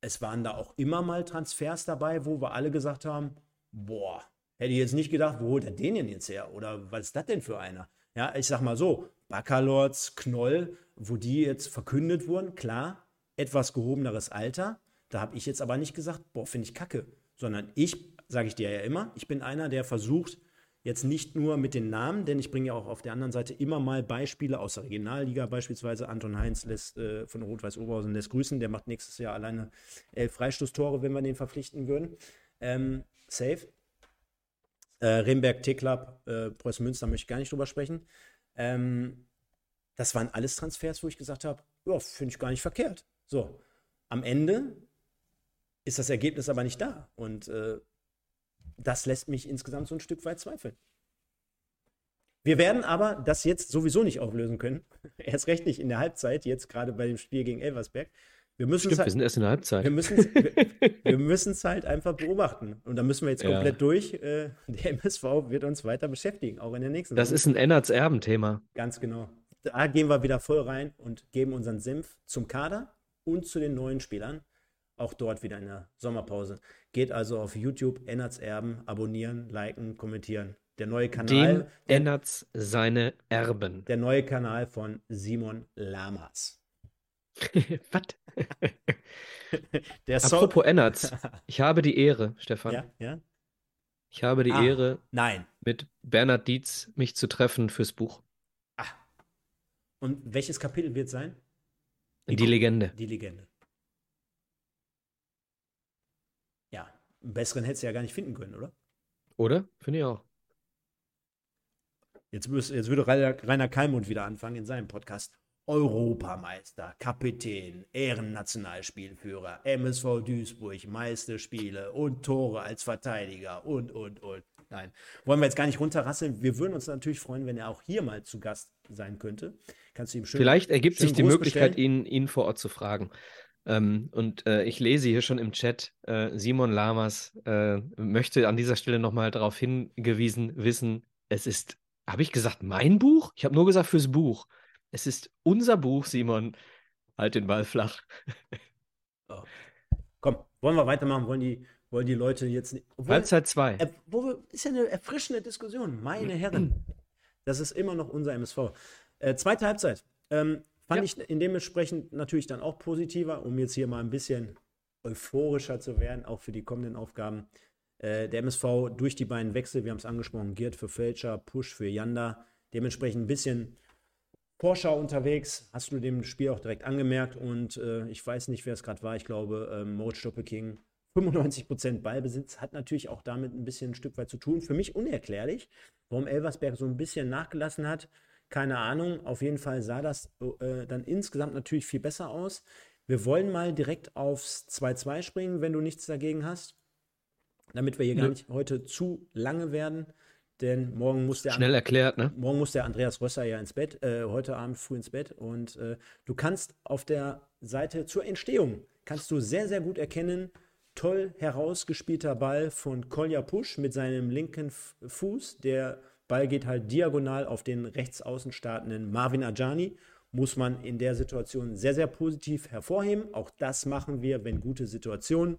es waren da auch immer mal Transfers dabei, wo wir alle gesagt haben, boah, hätte ich jetzt nicht gedacht, wo holt er den denn jetzt her? Oder was ist das denn für einer? Ja, ich sag mal so, Baccalords, Knoll, wo die jetzt verkündet wurden, klar, etwas gehobeneres Alter, da habe ich jetzt aber nicht gesagt, boah, finde ich kacke, sondern ich, sage ich dir ja immer, ich bin einer, der versucht, jetzt nicht nur mit den Namen, denn ich bringe ja auch auf der anderen Seite immer mal Beispiele aus der Regionalliga, beispielsweise Anton Heinz lässt äh, von Rot-Weiß Oberhausen lässt grüßen, der macht nächstes Jahr alleine elf Freistoßtore, wenn wir den verpflichten würden. Ähm, safe. Äh, Remberg, T-Club, äh, Preußen Münster möchte ich gar nicht drüber sprechen. Ähm, das waren alles Transfers, wo ich gesagt habe, ja, finde ich gar nicht verkehrt. So, am Ende ist das Ergebnis aber nicht da. Und äh, das lässt mich insgesamt so ein Stück weit zweifeln. Wir werden aber das jetzt sowieso nicht auflösen können. *laughs* Erst recht nicht in der Halbzeit, jetzt gerade bei dem Spiel gegen Elversberg. Wir müssen Stimmt, halt, wir sind erst in der Halbzeit. Wir müssen es wir, *laughs* halt einfach beobachten. Und da müssen wir jetzt ja. komplett durch. Äh, der MSV wird uns weiter beschäftigen, auch in der nächsten Das Runde. ist ein Ennerts Erben-Thema. Ganz genau. Da gehen wir wieder voll rein und geben unseren Senf zum Kader und zu den neuen Spielern. Auch dort wieder in der Sommerpause. Geht also auf YouTube Ennerts Erben, abonnieren, liken, kommentieren. Der neue Kanal. Dem Ennerts seine Erben. Der neue Kanal von Simon Lamas. *laughs* Was? *laughs* Apropos Ennerts. *laughs* Ich habe die Ehre, Stefan. Ja, ja. Ich habe die ah, Ehre, nein. mit Bernhard Dietz mich zu treffen fürs Buch. Ah. Und welches Kapitel wird sein? Die, die Legende. Die Legende. Einen besseren hättest du ja gar nicht finden können, oder? Oder? Finde ich auch. Jetzt, müsst, jetzt würde Rainer, Rainer Kalmund wieder anfangen in seinem Podcast. Europameister, Kapitän, Ehrennationalspielführer, MSV Duisburg, Meisterspiele und Tore als Verteidiger und, und, und. Nein, wollen wir jetzt gar nicht runterrasseln. Wir würden uns natürlich freuen, wenn er auch hier mal zu Gast sein könnte. Kannst du ihm schön Vielleicht ergibt schön sich die Möglichkeit, ihn, ihn vor Ort zu fragen. Ähm, und äh, ich lese hier schon im Chat, äh, Simon Lamas äh, möchte an dieser Stelle nochmal darauf hingewiesen wissen, es ist, habe ich gesagt, mein Buch? Ich habe nur gesagt fürs Buch. Es ist unser Buch, Simon. Halt den Ball flach. oh. Komm, wollen wir weitermachen? Wollen die, wollen die Leute jetzt nicht. Obwohl, Halbzeit 2. Äh, ist ja eine erfrischende Diskussion, meine Herren. Das ist immer noch unser MSV. Äh, zweite Halbzeit. Ähm, Fand ja. ich in dementsprechend natürlich dann auch positiver, um jetzt hier mal ein bisschen euphorischer zu werden, auch für die kommenden Aufgaben. Äh, der MSV durch die beiden Wechsel, wir haben es angesprochen, Giert für Fälscher, Push für Janda, dementsprechend ein bisschen Vorschau unterwegs, hast du dem Spiel auch direkt angemerkt und äh, ich weiß nicht, wer es gerade war, ich glaube, ähm, Moritz Stoppelking, 95% Ballbesitz, hat natürlich auch damit ein bisschen ein Stück weit zu tun. Für mich unerklärlich, warum Elversberg so ein bisschen nachgelassen hat. Keine Ahnung. Auf jeden Fall sah das äh, dann insgesamt natürlich viel besser aus. Wir wollen mal direkt aufs 2-2 springen, wenn du nichts dagegen hast. Damit wir hier ja. gar nicht heute zu lange werden. Denn morgen muss der schnell erklärt, ne? Morgen muss der Andreas Rösser ja ins Bett, äh, heute Abend früh ins Bett. Und äh, du kannst auf der Seite zur Entstehung kannst du sehr, sehr gut erkennen, toll herausgespielter Ball von Kolja Pusch mit seinem linken Fuß, der Ball geht halt diagonal auf den rechtsaußen startenden Marvin Ajani. Muss man in der Situation sehr, sehr positiv hervorheben. Auch das machen wir, wenn gute Situationen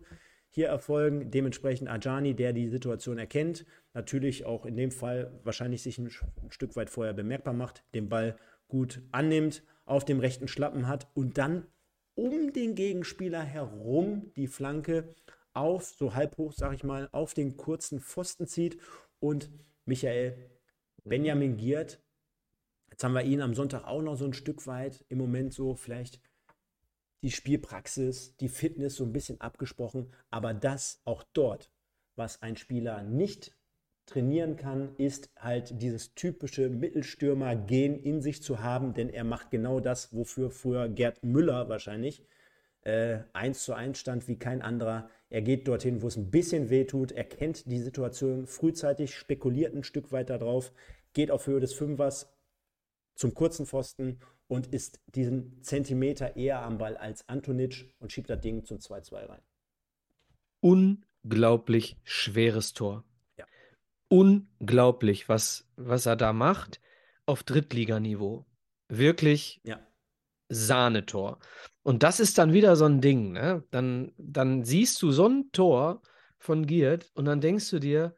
hier erfolgen. Dementsprechend Ajani, der die Situation erkennt, natürlich auch in dem Fall wahrscheinlich sich ein, Stück weit vorher bemerkbar macht, den Ball gut annimmt, auf dem rechten Schlappen hat und dann um den Gegenspieler herum die Flanke auf, so halb hoch, sag ich mal, auf den kurzen Pfosten zieht und Michael Benjamin Giert Jetzt haben wir ihn am Sonntag auch noch so ein Stück weit im Moment so vielleicht die Spielpraxis, die Fitness so ein bisschen abgesprochen. Aber das auch dort, was ein Spieler nicht trainieren kann, ist halt dieses typische Mittelstürmer-Gen in sich zu haben, denn er macht genau das, wofür früher Gerd Müller wahrscheinlich äh, 1 zu 1 stand wie kein anderer. Er geht dorthin, wo es ein bisschen weh tut. Er kennt die Situation frühzeitig, spekuliert ein Stück weiter drauf, geht auf Höhe des Fünfers zum kurzen Pfosten und ist diesen Zentimeter eher am Ball als Antonic und schiebt das Ding zum 2-2 rein. Unglaublich schweres Tor. Ja. Unglaublich, was, was er da macht auf Drittliganiveau. Wirklich ja. Sahnetor. Und das ist dann wieder so ein Ding, ne? Dann, dann siehst du so ein Tor von Giert und dann denkst du dir,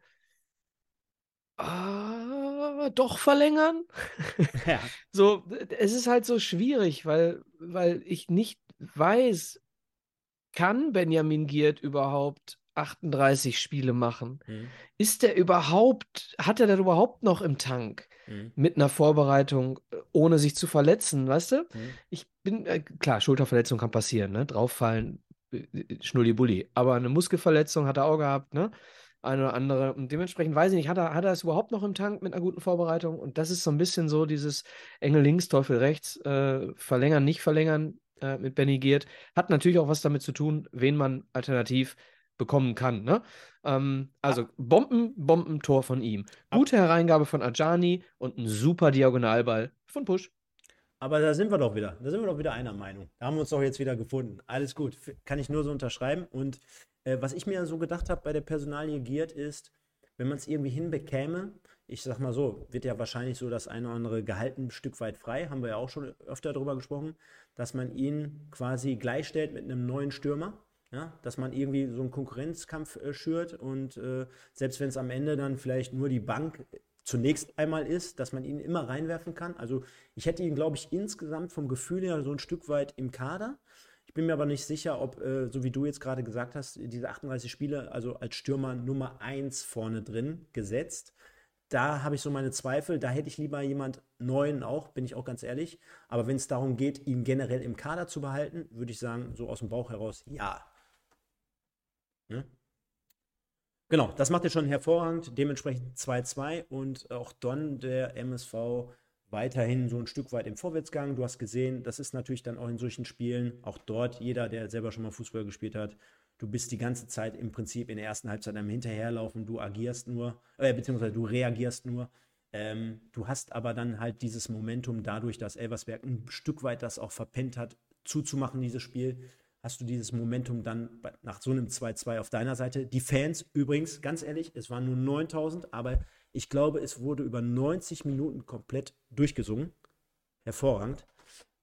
ah, doch verlängern? *laughs* Ja. so, es ist halt so schwierig, weil, weil ich nicht weiß, kann Benjamin Giert überhaupt 38 Spiele machen? Mhm. Ist der überhaupt, hat er das überhaupt noch im Tank mhm. mit einer Vorbereitung, äh, ohne sich zu verletzen, weißt du? Mhm. Ich bin, äh, klar, Schulterverletzung kann passieren, ne? Drauffallen, äh, äh, Schnulli-Bulli. Aber eine Muskelverletzung hat er auch gehabt, ne? Eine oder andere. Und dementsprechend weiß ich nicht, hat er, hat er es überhaupt noch im Tank mit einer guten Vorbereitung? Und das ist so ein bisschen so dieses Engel links, Teufel rechts, äh, verlängern, nicht verlängern äh, mit Benny Giert. Hat natürlich auch was damit zu tun, wen man alternativ bekommen kann. Ne? Ähm, also Bomben, Bombentor von ihm. Gute Hereingabe von Ajani und ein super Diagonalball von Push. Aber da sind wir doch wieder. Da sind wir doch wieder einer Meinung. Da haben wir uns doch jetzt wieder gefunden. Alles gut. Kann ich nur so unterschreiben. Und äh, was ich mir so gedacht habe bei der Personalie Giert ist, wenn man es irgendwie hinbekäme, ich sag mal so, wird ja wahrscheinlich so das eine oder andere gehalten ein Stück weit frei, haben wir ja auch schon öfter darüber gesprochen, dass man ihn quasi gleichstellt mit einem neuen Stürmer ja, dass man irgendwie so einen Konkurrenzkampf äh, schürt und äh, selbst wenn es am Ende dann vielleicht nur die Bank zunächst einmal ist, dass man ihn immer reinwerfen kann. Also ich hätte ihn, glaube ich, insgesamt vom Gefühl her so ein Stück weit im Kader. Ich bin mir aber nicht sicher, ob, äh, so wie du jetzt gerade gesagt hast, diese 38 Spiele, also als Stürmer Nummer 1 vorne drin gesetzt. Da habe ich so meine Zweifel. Da hätte ich lieber jemand Neuen auch, bin ich auch ganz ehrlich. Aber wenn es darum geht, ihn generell im Kader zu behalten, würde ich sagen, so aus dem Bauch heraus, ja, Ne? Genau, das macht er schon hervorragend. Dementsprechend 2-2 und auch Don, der MSV, weiterhin so ein Stück weit im Vorwärtsgang. Du hast gesehen, das ist natürlich dann auch in solchen Spielen, auch dort, jeder, der selber schon mal Fußball gespielt hat, du bist die ganze Zeit im Prinzip in der ersten Halbzeit am Hinterherlaufen, du agierst nur, äh, beziehungsweise du reagierst nur. Ähm, du hast aber dann halt dieses Momentum dadurch, dass Elversberg ein Stück weit das auch verpennt hat, zuzumachen, dieses Spiel hast du dieses Momentum dann nach so einem 2-2 auf deiner Seite. Die Fans übrigens, ganz ehrlich, es waren nur 9000, aber ich glaube, es wurde über 90 Minuten komplett durchgesungen. Hervorragend.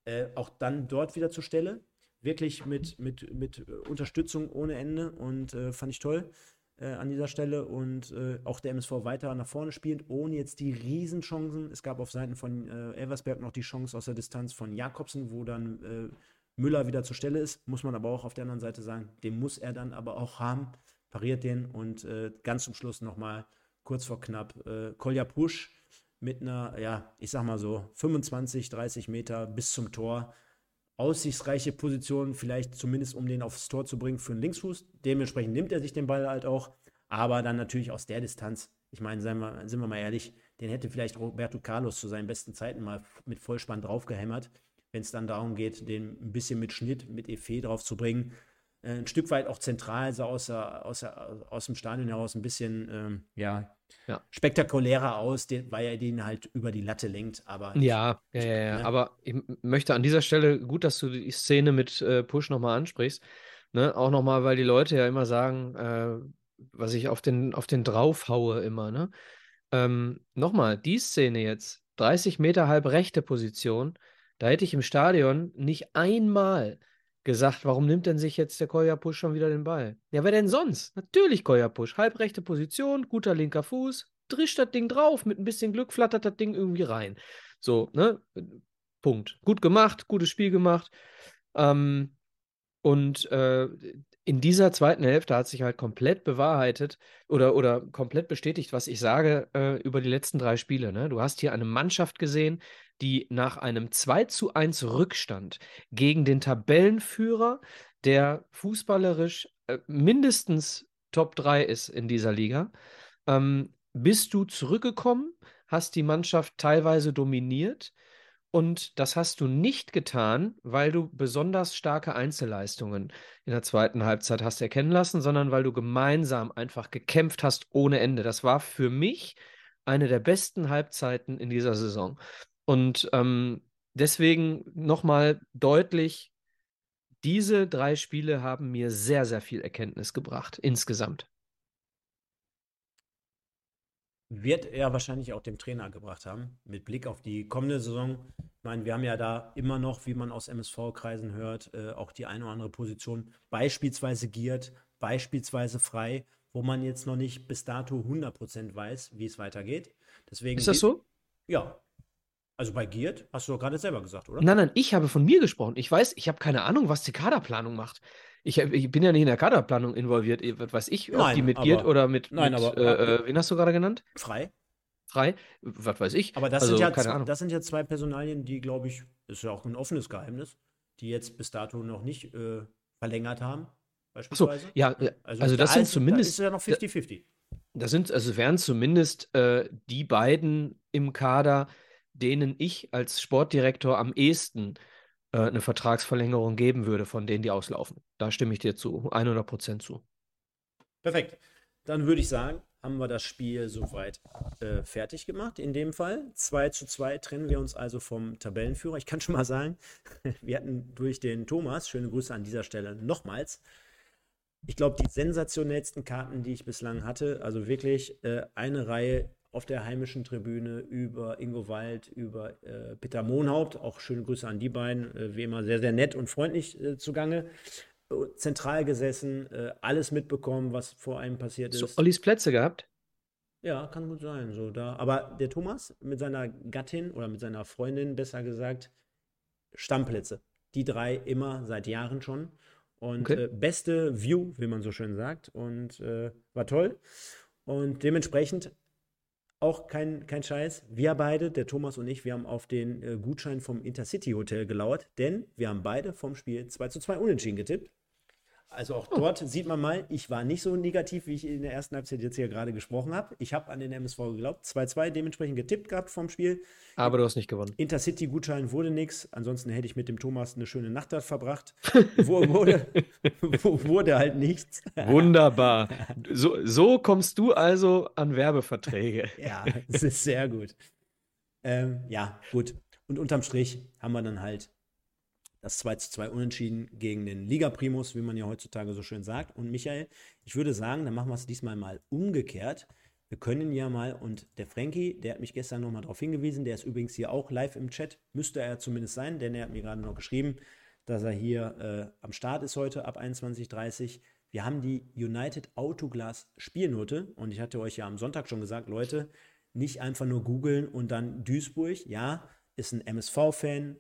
Äh, auch dann dort wieder zur Stelle. Wirklich mit, mit, mit Unterstützung ohne Ende und äh, fand ich toll äh, an dieser Stelle. Und äh, auch der MSV weiter nach vorne spielt, ohne jetzt die Riesenchancen. Es gab auf Seiten von äh, Elversberg noch die Chance aus der Distanz von Jakobsen, wo dann äh, Müller wieder zur Stelle ist, muss man aber auch auf der anderen Seite sagen, den muss er dann aber auch haben, pariert den und äh, ganz zum Schluss nochmal kurz vor knapp äh, Kolja Pusch mit einer, ja, ich sag mal so 25, 30 Meter bis zum Tor. Aussichtsreiche Position, vielleicht zumindest um den aufs Tor zu bringen für einen Linksfuß. Dementsprechend nimmt er sich den Ball halt auch, aber dann natürlich aus der Distanz. Ich meine, sind wir, sind wir mal ehrlich, den hätte vielleicht Roberto Carlos zu seinen besten Zeiten mal mit Vollspann draufgehämmert wenn es dann darum geht, den ein bisschen mit Schnitt, mit Effet drauf zu bringen. Äh, ein Stück weit auch zentral, so aus, der, aus, der, aus dem Stadion heraus ein bisschen ähm, ja, ja, spektakulärer aus, weil er den halt über die Latte lenkt. Aber ja, ja, ja, ja. Ne? aber ich möchte an dieser Stelle, gut, dass du die Szene mit äh, Push nochmal ansprichst. Ne? Auch nochmal, weil die Leute ja immer sagen, äh, was ich auf den, auf den drauf haue immer. Ne? Ähm, nochmal, die Szene jetzt, 30 Meter halb rechte Position, da hätte ich im Stadion nicht einmal gesagt, warum nimmt denn sich jetzt der Koyapusch schon wieder den Ball? Ja, wer denn sonst? Natürlich Koyapusch. Halbrechte Position, guter linker Fuß, drischt das Ding drauf, mit ein bisschen Glück flattert das Ding irgendwie rein. So, ne? Punkt. Gut gemacht, gutes Spiel gemacht. Ähm, und äh, in dieser zweiten Hälfte hat sich halt komplett bewahrheitet oder, oder komplett bestätigt, was ich sage äh, über die letzten drei Spiele. Ne? Du hast hier eine Mannschaft gesehen, die nach einem 2 zu 1 Rückstand gegen den Tabellenführer, der fußballerisch äh, mindestens Top 3 ist in dieser Liga, ähm, bist du zurückgekommen, hast die Mannschaft teilweise dominiert und das hast du nicht getan, weil du besonders starke Einzelleistungen in der zweiten Halbzeit hast erkennen lassen, sondern weil du gemeinsam einfach gekämpft hast ohne Ende. Das war für mich eine der besten Halbzeiten in dieser Saison. Und ähm, deswegen nochmal deutlich, diese drei Spiele haben mir sehr, sehr viel Erkenntnis gebracht, insgesamt. Wird er wahrscheinlich auch dem Trainer gebracht haben, mit Blick auf die kommende Saison. Ich meine, wir haben ja da immer noch, wie man aus MSV-Kreisen hört, äh, auch die eine oder andere Position, beispielsweise Giert, beispielsweise frei, wo man jetzt noch nicht bis dato 100% weiß, wie es weitergeht. Deswegen Ist das so? Ja. Also bei Giert hast du doch gerade selber gesagt, oder? Nein, nein, ich habe von mir gesprochen. Ich weiß, ich habe keine Ahnung, was die Kaderplanung macht. Ich, ich, bin ja nicht in der Kaderplanung involviert. Was weiß ich, ob nein, die mit Giert oder mit, nein, mit aber, äh, äh, wen hast du gerade genannt? Frei. Frei? Was weiß ich. Aber das, also, sind ja, keine Ahnung. das sind ja zwei Personalien, die, glaube ich, ist ja auch ein offenes Geheimnis, die jetzt bis dato noch nicht äh, verlängert haben. Beispielsweise. So, ja, also, also das sind ist, zumindest. Da ist ja noch 50-50. Das sind, also wären zumindest äh, die beiden im Kader, denen ich als Sportdirektor am ehesten äh, eine Vertragsverlängerung geben würde, von denen die auslaufen. Da stimme ich dir zu, 100 Prozent zu. Perfekt. Dann würde ich sagen, haben wir das Spiel soweit äh, fertig gemacht. In dem Fall 2 zu 2 trennen wir uns also vom Tabellenführer. Ich kann schon mal sagen, *laughs* wir hatten durch den Thomas, schöne Grüße an dieser Stelle nochmals, ich glaube, die sensationellsten Karten, die ich bislang hatte, also wirklich äh, eine Reihe auf der heimischen Tribüne über Ingo Wald, über äh, Peter Mohnhaupt. Auch schöne Grüße an die beiden, äh, wie immer sehr, sehr nett und freundlich äh, zugange. Äh, zentral gesessen, äh, alles mitbekommen, was vor einem passiert ist. So, Ollis Plätze gehabt? Ja, kann gut sein. So da. Aber der Thomas mit seiner Gattin oder mit seiner Freundin, besser gesagt, Stammplätze. Die drei immer seit Jahren schon. Und Okay. äh, beste View, wie man so schön sagt. Und war toll. Und dementsprechend auch kein, kein Scheiß. Wir beide, der Thomas und ich, wir haben auf den äh, Gutschein vom Intercity Hotel gelauert, denn wir haben beide vom Spiel 2 zu 2 unentschieden getippt. Also auch dort sieht man mal, ich war nicht so negativ, wie ich in der ersten Halbzeit jetzt hier gerade gesprochen habe. Ich habe an den MSV geglaubt. 2-2 dementsprechend getippt gehabt vom Spiel. Aber du hast nicht gewonnen. Intercity-Gutschein wurde nichts. Ansonsten hätte ich mit dem Thomas eine schöne Nacht dort verbracht. *laughs* Wo, wurde, wo, wurde halt nichts. Wunderbar. So, so kommst du also an Werbeverträge. *laughs* Ja, es ist sehr gut. Ähm, ja, gut. Und unterm Strich haben wir dann halt das 2 zu 2 Unentschieden gegen den Liga-Primus, wie man ja heutzutage so schön sagt. Und Michael, ich würde sagen, dann machen wir es diesmal mal umgekehrt. Wir können ja mal, und der Frankie, der hat mich gestern nochmal darauf hingewiesen, der ist übrigens hier auch live im Chat, müsste er zumindest sein, denn er hat mir gerade noch geschrieben, dass er hier äh, am Start ist heute ab 21.30 Uhr. Wir haben die United Autoglas Spielnote und ich hatte euch ja am Sonntag schon gesagt, Leute, nicht einfach nur googeln und dann Duisburg, ja, ist ein MSV-Fan,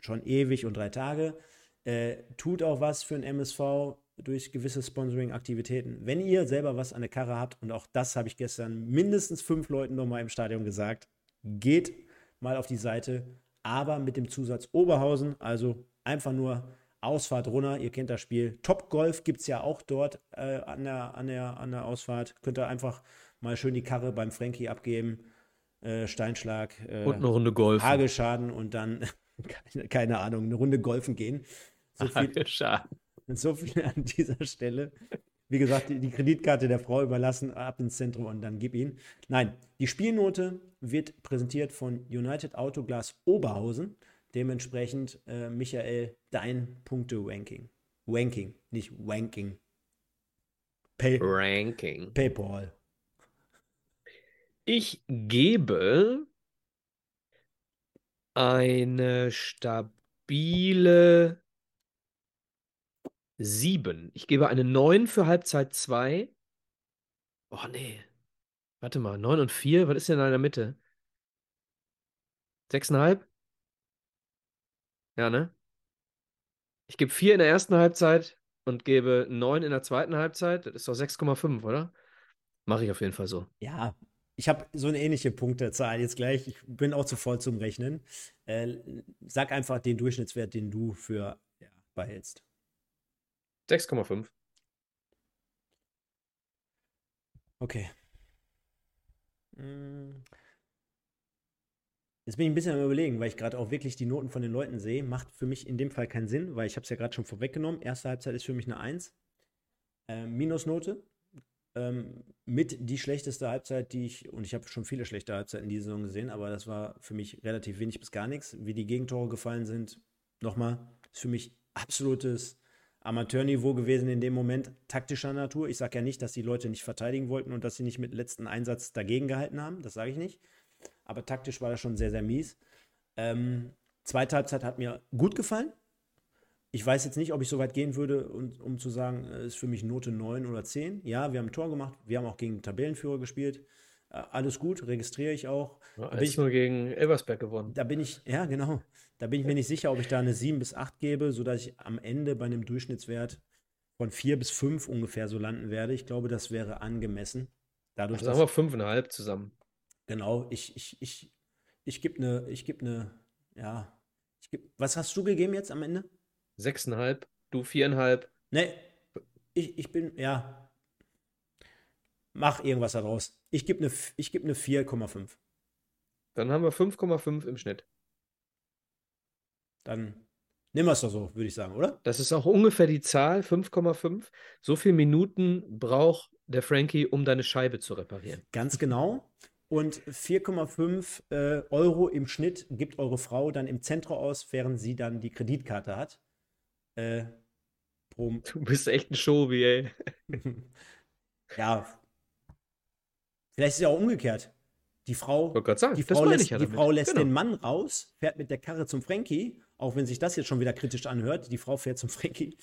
schon ewig und drei Tage, äh, tut auch was für ein MSV durch gewisse Sponsoring-Aktivitäten. Wenn ihr selber was an der Karre habt, und auch das habe ich gestern mindestens fünf Leuten nochmal im Stadion gesagt, geht mal auf die Seite, aber mit dem Zusatz Oberhausen, also einfach nur Ausfahrt runter, ihr kennt das Spiel. Top Golf gibt es ja auch dort äh, an, der, an, der, an der Ausfahrt. Könnt ihr einfach mal schön die Karre beim Frankie abgeben. Äh, Steinschlag, äh, Und eine Runde Golf. Hagelschaden und dann, keine, keine Ahnung, eine Runde golfen gehen. So viel, so viel an dieser Stelle. Wie gesagt, die, die Kreditkarte der Frau überlassen, ab ins Zentrum und dann gib ihn. Nein, die Spielnote wird präsentiert von United Autoglas Oberhausen. Dementsprechend, äh, Michael, dein Punkte-Ranking. Wanking, nicht Wanking. Pay, Ranking. PayPal. Ich gebe eine stabile 7. Ich gebe eine 9 für Halbzeit 2. Oh nee. Warte mal, 9 und 4, was ist denn da in der Mitte? 6,5? Ja, ne? Ich gebe 4 in der ersten Halbzeit und gebe 9 in der zweiten Halbzeit. Das ist doch 6,5, oder? Mache ich auf jeden Fall so. Ja, ich habe so eine ähnliche Punktezahl jetzt gleich. Ich bin auch zu voll zum Rechnen. Äh, sag einfach den Durchschnittswert, den du für ja, behältst. 6,5. Okay. Hm. Jetzt bin ich ein bisschen am Überlegen, weil ich gerade auch wirklich die Noten von den Leuten sehe. Macht für mich in dem Fall keinen Sinn, weil ich habe es ja gerade schon vorweggenommen. Erste Halbzeit ist für mich eine 1. Äh, Minusnote. Ähm, mit die schlechteste Halbzeit, die ich, und ich habe schon viele schlechte Halbzeiten in dieser Saison gesehen, aber das war für mich relativ wenig bis gar nichts. Wie die Gegentore gefallen sind, nochmal, ist für mich absolutes Amateurniveau gewesen in dem Moment, taktischer Natur. Ich sage ja nicht, dass die Leute nicht verteidigen wollten und dass sie nicht mit letzten Einsatz dagegen gehalten haben. Das sage ich nicht. Aber taktisch war das schon sehr, sehr mies. Ähm, zweite Halbzeit hat mir gut gefallen. Ich weiß jetzt nicht, ob ich so weit gehen würde, um, um zu sagen, es ist für mich Note 9 oder 10. Ja, wir haben ein Tor gemacht, wir haben auch gegen Tabellenführer gespielt. Äh, alles gut, registriere ich auch. Ja, bin ich nur gegen Elversberg gewonnen. Da bin ich, ja, genau. Da bin ich mir nicht sicher, ob ich da eine 7 bis 8 gebe, sodass ich am Ende bei einem Durchschnittswert von 4 bis 5 ungefähr so landen werde. Ich glaube, das wäre angemessen. Dadurch, also sagen wir 5,5 zusammen. Genau, ich, ich, ich, ich gebe eine, ich gebe eine, ja, ich geb, was hast du gegeben jetzt am Ende? 6,5, du 4,5. Ne, ich, ich bin, ja, mach irgendwas daraus. Ich gebe eine, ich gebe eine 4,5. Dann haben wir 5,5 im Schnitt. Dann nehmen wir es doch so, würde ich sagen, oder? Das ist auch ungefähr die Zahl, 5,5. So viele Minuten braucht der Frankie, um deine Scheibe zu reparieren. Ganz genau. Und 4,5 äh, Euro im Schnitt gibt eure Frau dann im Zentrum aus, während sie dann die Kreditkarte hat. Äh, *laughs* du bist echt ein Showy, ey. *laughs* ja. Vielleicht ist es ja auch umgekehrt. Die Frau, sagen, die Frau lässt, ja die Frau lässt genau. den Mann raus, fährt mit der Karre zum Frankie, auch wenn sich das jetzt schon wieder kritisch anhört. Die Frau fährt zum Frankie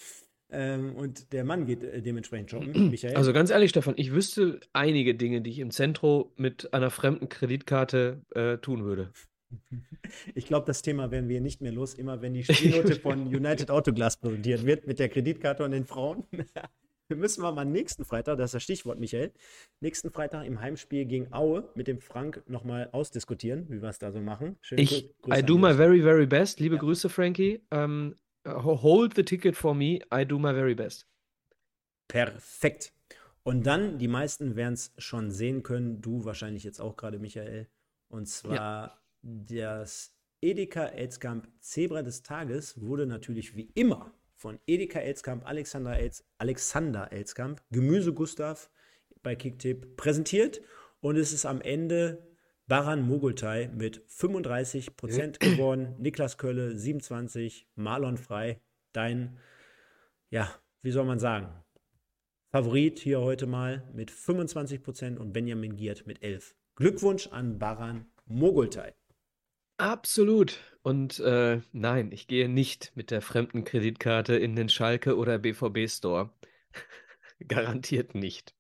ähm, und der Mann geht äh, dementsprechend shoppen. *clears throat* Michael. Also ganz ehrlich, Stefan, ich wüsste einige Dinge, die ich im Zentrum mit einer fremden Kreditkarte äh, tun würde. Ich glaube, das Thema werden wir nicht mehr los, immer wenn die Spielnote *laughs* von United Autoglass präsentiert wird mit der Kreditkarte und den Frauen. *laughs* Wir müssen wir mal nächsten Freitag, das ist das Stichwort, Michael, nächsten Freitag im Heimspiel gegen Aue mit dem Frank nochmal ausdiskutieren, wie wir es da so machen. Schönen ich, I do my very, very best. Liebe ja. Grüße, Frankie. Ähm, hold the ticket for me. I do my very best. Perfekt. Und dann, die meisten werden es schon sehen können, du wahrscheinlich jetzt auch gerade, Michael. Und zwar ja. Das Edeka Elskamp Zebra des Tages wurde natürlich wie immer von Edeka Elskamp, Alexander, Els, Alexander Elskamp, Gemüse Gustav bei Kicktip präsentiert. Und es ist am Ende Baran Mogultai mit 35 Prozent *clears throat* geworden. Niklas Kölle 27, Marlon Frei, dein, ja, wie soll man sagen, Favorit hier heute mal mit 25 Prozent und Benjamin Giert mit 11. Glückwunsch an Baran Mogultai. Absolut. Und äh, nein, ich gehe nicht mit der fremden Kreditkarte in den Schalke oder BVB Store. *laughs* Garantiert nicht.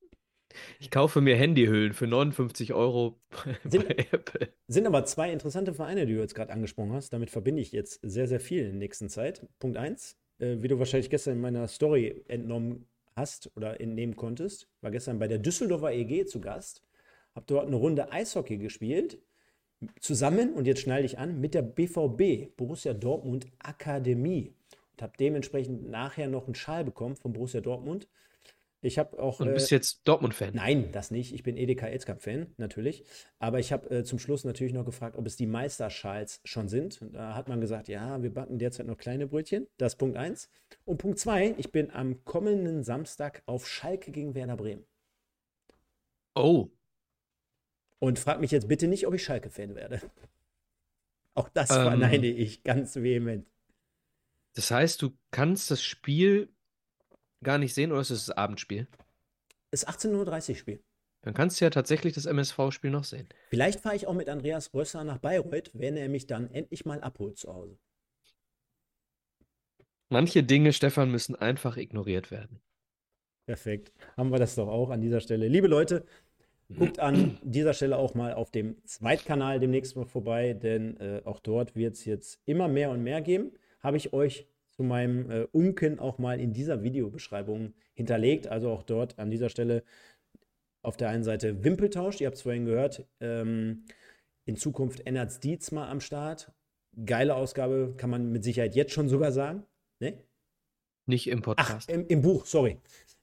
Ich kaufe mir Handyhüllen für 59 Euro *laughs* sind, bei Apple. Sind aber zwei interessante Vereine, die du jetzt gerade angesprochen hast. Damit verbinde ich jetzt sehr, sehr viel in der nächsten Zeit. Punkt 1, äh, wie du wahrscheinlich gestern in meiner Story entnommen hast oder entnehmen konntest, war gestern bei der Düsseldorfer EG zu Gast. Hab dort eine Runde Eishockey gespielt zusammen, und jetzt schneide ich an, mit der BVB, Borussia Dortmund Akademie. Und habe dementsprechend nachher noch einen Schal bekommen von Borussia Dortmund. Ich habe auch. Und du bist äh, jetzt Dortmund-Fan? Nein, das nicht. Ich bin Edeka Elskamp-Fan, natürlich. Aber ich habe äh, zum Schluss natürlich noch gefragt, ob es die Meisterschals schon sind. Da hat man gesagt, ja, wir backen derzeit noch kleine Brötchen. Das ist Punkt 1. Und Punkt 2, ich bin am kommenden Samstag auf Schalke gegen Werder Bremen. Oh. Und frag mich jetzt bitte nicht, ob ich Schalke-Fan werde. *laughs* Auch das ähm, verneine ich ganz vehement. Das heißt, du kannst das Spiel gar nicht sehen oder ist es das Abendspiel? Es ist 18.30 Uhr Spiel. Dann kannst du ja tatsächlich das MSV-Spiel noch sehen. Vielleicht fahre ich auch mit Andreas Rösser nach Bayreuth, wenn er mich dann endlich mal abholt zu Hause. Manche Dinge, Stefan, müssen einfach ignoriert werden. Perfekt. Haben wir das doch auch an dieser Stelle. Liebe Leute, guckt an dieser Stelle auch mal auf dem Zweitkanal demnächst mal vorbei, denn äh, auch dort wird es jetzt immer mehr und mehr geben. Habe ich euch zu meinem äh, Unken auch mal in dieser Videobeschreibung hinterlegt. Also auch dort an dieser Stelle auf der einen Seite Wimpeltausch, ihr habt es vorhin gehört, ähm, in Zukunft Ennards Dietz mal am Start. Geile Ausgabe, kann man mit Sicherheit jetzt schon sogar sagen. Ne? Nicht im Podcast. Ach, im, im Buch, sorry.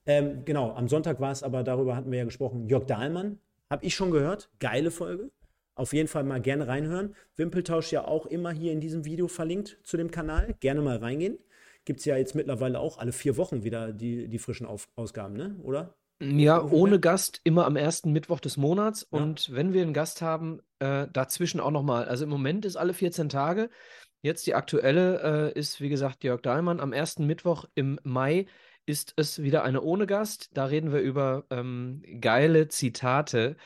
Ähm, genau, am Sonntag war es aber, darüber hatten wir ja gesprochen, Jörg Dahlmann, habe ich schon gehört. Geile Folge. Auf jeden Fall mal gerne reinhören. Wimpeltausch ja auch immer hier in diesem Video verlinkt zu dem Kanal. Gerne mal reingehen. Gibt es ja jetzt mittlerweile auch alle vier Wochen wieder die, die frischen Auf Ausgaben, ne? Oder? Ja, ohne Gast immer am ersten Mittwoch des Monats. Ja. Und wenn wir einen Gast haben, äh, dazwischen auch nochmal. Also im Moment ist alle 14 Tage. Jetzt die aktuelle äh, ist, wie gesagt, Jörg Dahlmann. Am ersten Mittwoch im Mai ist es wieder eine ohne Gast. Da reden wir über ähm, geile Zitate,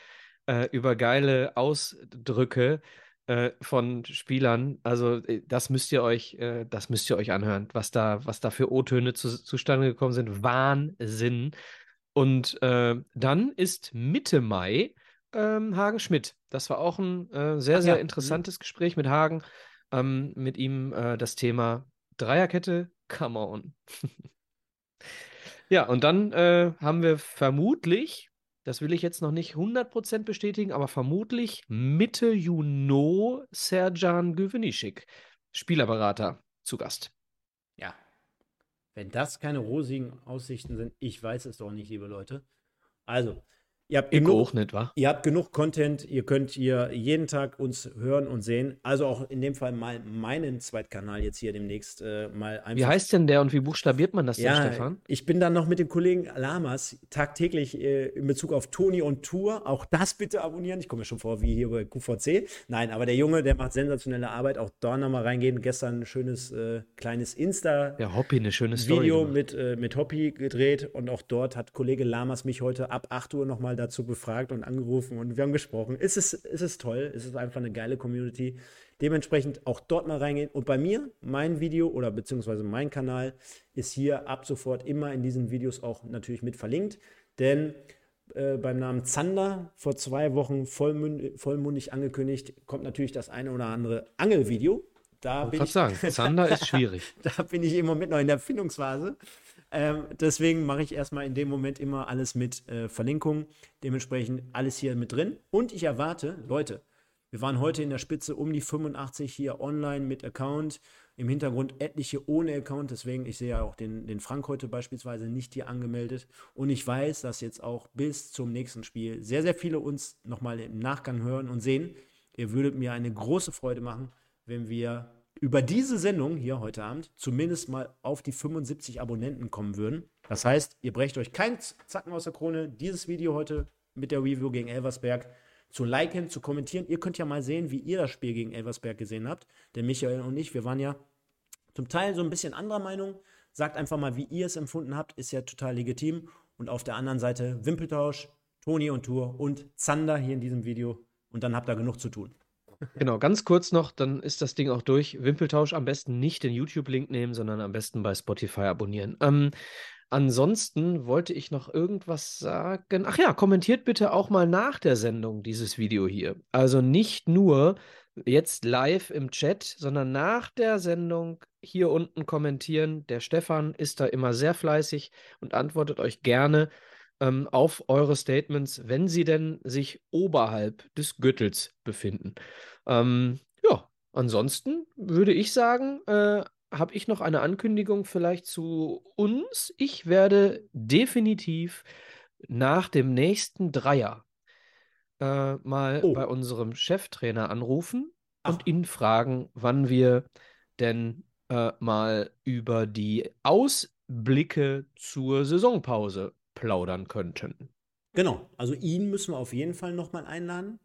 äh, über geile Ausdrücke äh, von Spielern. Also äh, das müsst ihr euch, äh, das müsst ihr euch anhören, was da, was da für O-Töne zu, zustande gekommen sind. Wahnsinn. Und äh, dann ist Mitte Mai ähm, Hagen Schmidt. Das war auch ein äh, sehr, Ach, sehr ja. Mhm. interessantes Gespräch mit Hagen. Ähm, mit ihm das Thema Dreierkette, come on. *laughs* ja, und dann äh, haben wir vermutlich, das will ich jetzt noch nicht 100% bestätigen, aber vermutlich Mitte Juni Serjan Güvenischik, Spielerberater, zu Gast. Ja, wenn das keine rosigen Aussichten sind, ich weiß es doch nicht, liebe Leute. Also, Ihr habt, genug, nicht, ihr habt genug Content, ihr könnt hier jeden Tag uns hören und sehen. Also auch in dem Fall mal meinen Zweitkanal jetzt hier demnächst äh, mal einfach. Wie heißt denn der und wie buchstabiert man das ja, denn, Stefan? Ich bin dann noch mit dem Kollegen Lamas tagtäglich äh, in Bezug auf Toni und Tour. Auch das bitte abonnieren. Ich komme mir schon vor wie hier bei QVC. Nein, aber der Junge, der macht sensationelle Arbeit. Auch da nochmal reingehen. Gestern ein schönes äh, kleines Insta. Ja, Hoppy, eine schöne Story Video mit, äh, mit Hoppy gedreht. Und auch dort hat Kollege Lamas mich heute ab 8 Uhr nochmal dazu befragt und angerufen und wir haben gesprochen. Es ist, es ist toll, es ist einfach eine geile Community. Dementsprechend auch dort mal reingehen. Und bei mir, mein Video oder beziehungsweise mein Kanal ist hier ab sofort immer in diesen Videos auch natürlich mit verlinkt. Denn äh, beim Namen Zander vor zwei Wochen vollmundig angekündigt, kommt natürlich das eine oder andere Angelvideo. Da ich bin ich sagen, Zander ist *laughs* schwierig. da bin ich im Moment noch in der Findungsphase. Ähm, deswegen mache ich erstmal in dem Moment immer alles mit äh, Verlinkung. Dementsprechend alles hier mit drin. Und ich erwarte, Leute, wir waren heute in der Spitze um die 85 hier online mit Account. Im Hintergrund etliche ohne Account. Deswegen, ich sehe ja auch den, den Frank heute beispielsweise nicht hier angemeldet. Und ich weiß, dass jetzt auch bis zum nächsten Spiel sehr, sehr viele uns nochmal im Nachgang hören und sehen. Ihr würdet mir eine große Freude machen, wenn wir über diese Sendung hier heute Abend zumindest mal auf die 75 Abonnenten kommen würden. Das heißt, ihr brecht euch keinen Zacken aus der Krone, dieses Video heute mit der Review gegen Elversberg zu liken, zu kommentieren. Ihr könnt ja mal sehen, wie ihr das Spiel gegen Elversberg gesehen habt. Denn Michael und ich, wir waren ja zum Teil so ein bisschen anderer Meinung. Sagt einfach mal, wie ihr es empfunden habt, ist ja total legitim. Und auf der anderen Seite Wimpeltausch, Toni und Tour und Zander hier in diesem Video. Und dann habt ihr genug zu tun. Genau, ganz kurz noch, dann ist das Ding auch durch. Wimpeltausch am besten nicht den YouTube-Link nehmen, sondern am besten bei Spotify abonnieren. Ähm, ansonsten wollte ich noch irgendwas sagen. Ach ja, kommentiert bitte auch mal nach der Sendung dieses Video hier. Also nicht nur jetzt live im Chat, sondern nach der Sendung hier unten kommentieren. Der Stefan ist da immer sehr fleißig und antwortet euch gerne ähm, auf eure Statements, wenn sie denn sich oberhalb des Gürtels befinden. Ähm, ja, ansonsten würde ich sagen, äh, habe ich noch eine Ankündigung vielleicht zu uns. Ich werde definitiv nach dem nächsten Dreier äh, mal oh. bei unserem Cheftrainer anrufen Ach. und ihn fragen, wann wir denn äh, mal über die Ausblicke zur Saisonpause plaudern könnten. Genau, also ihn müssen wir auf jeden Fall nochmal einladen.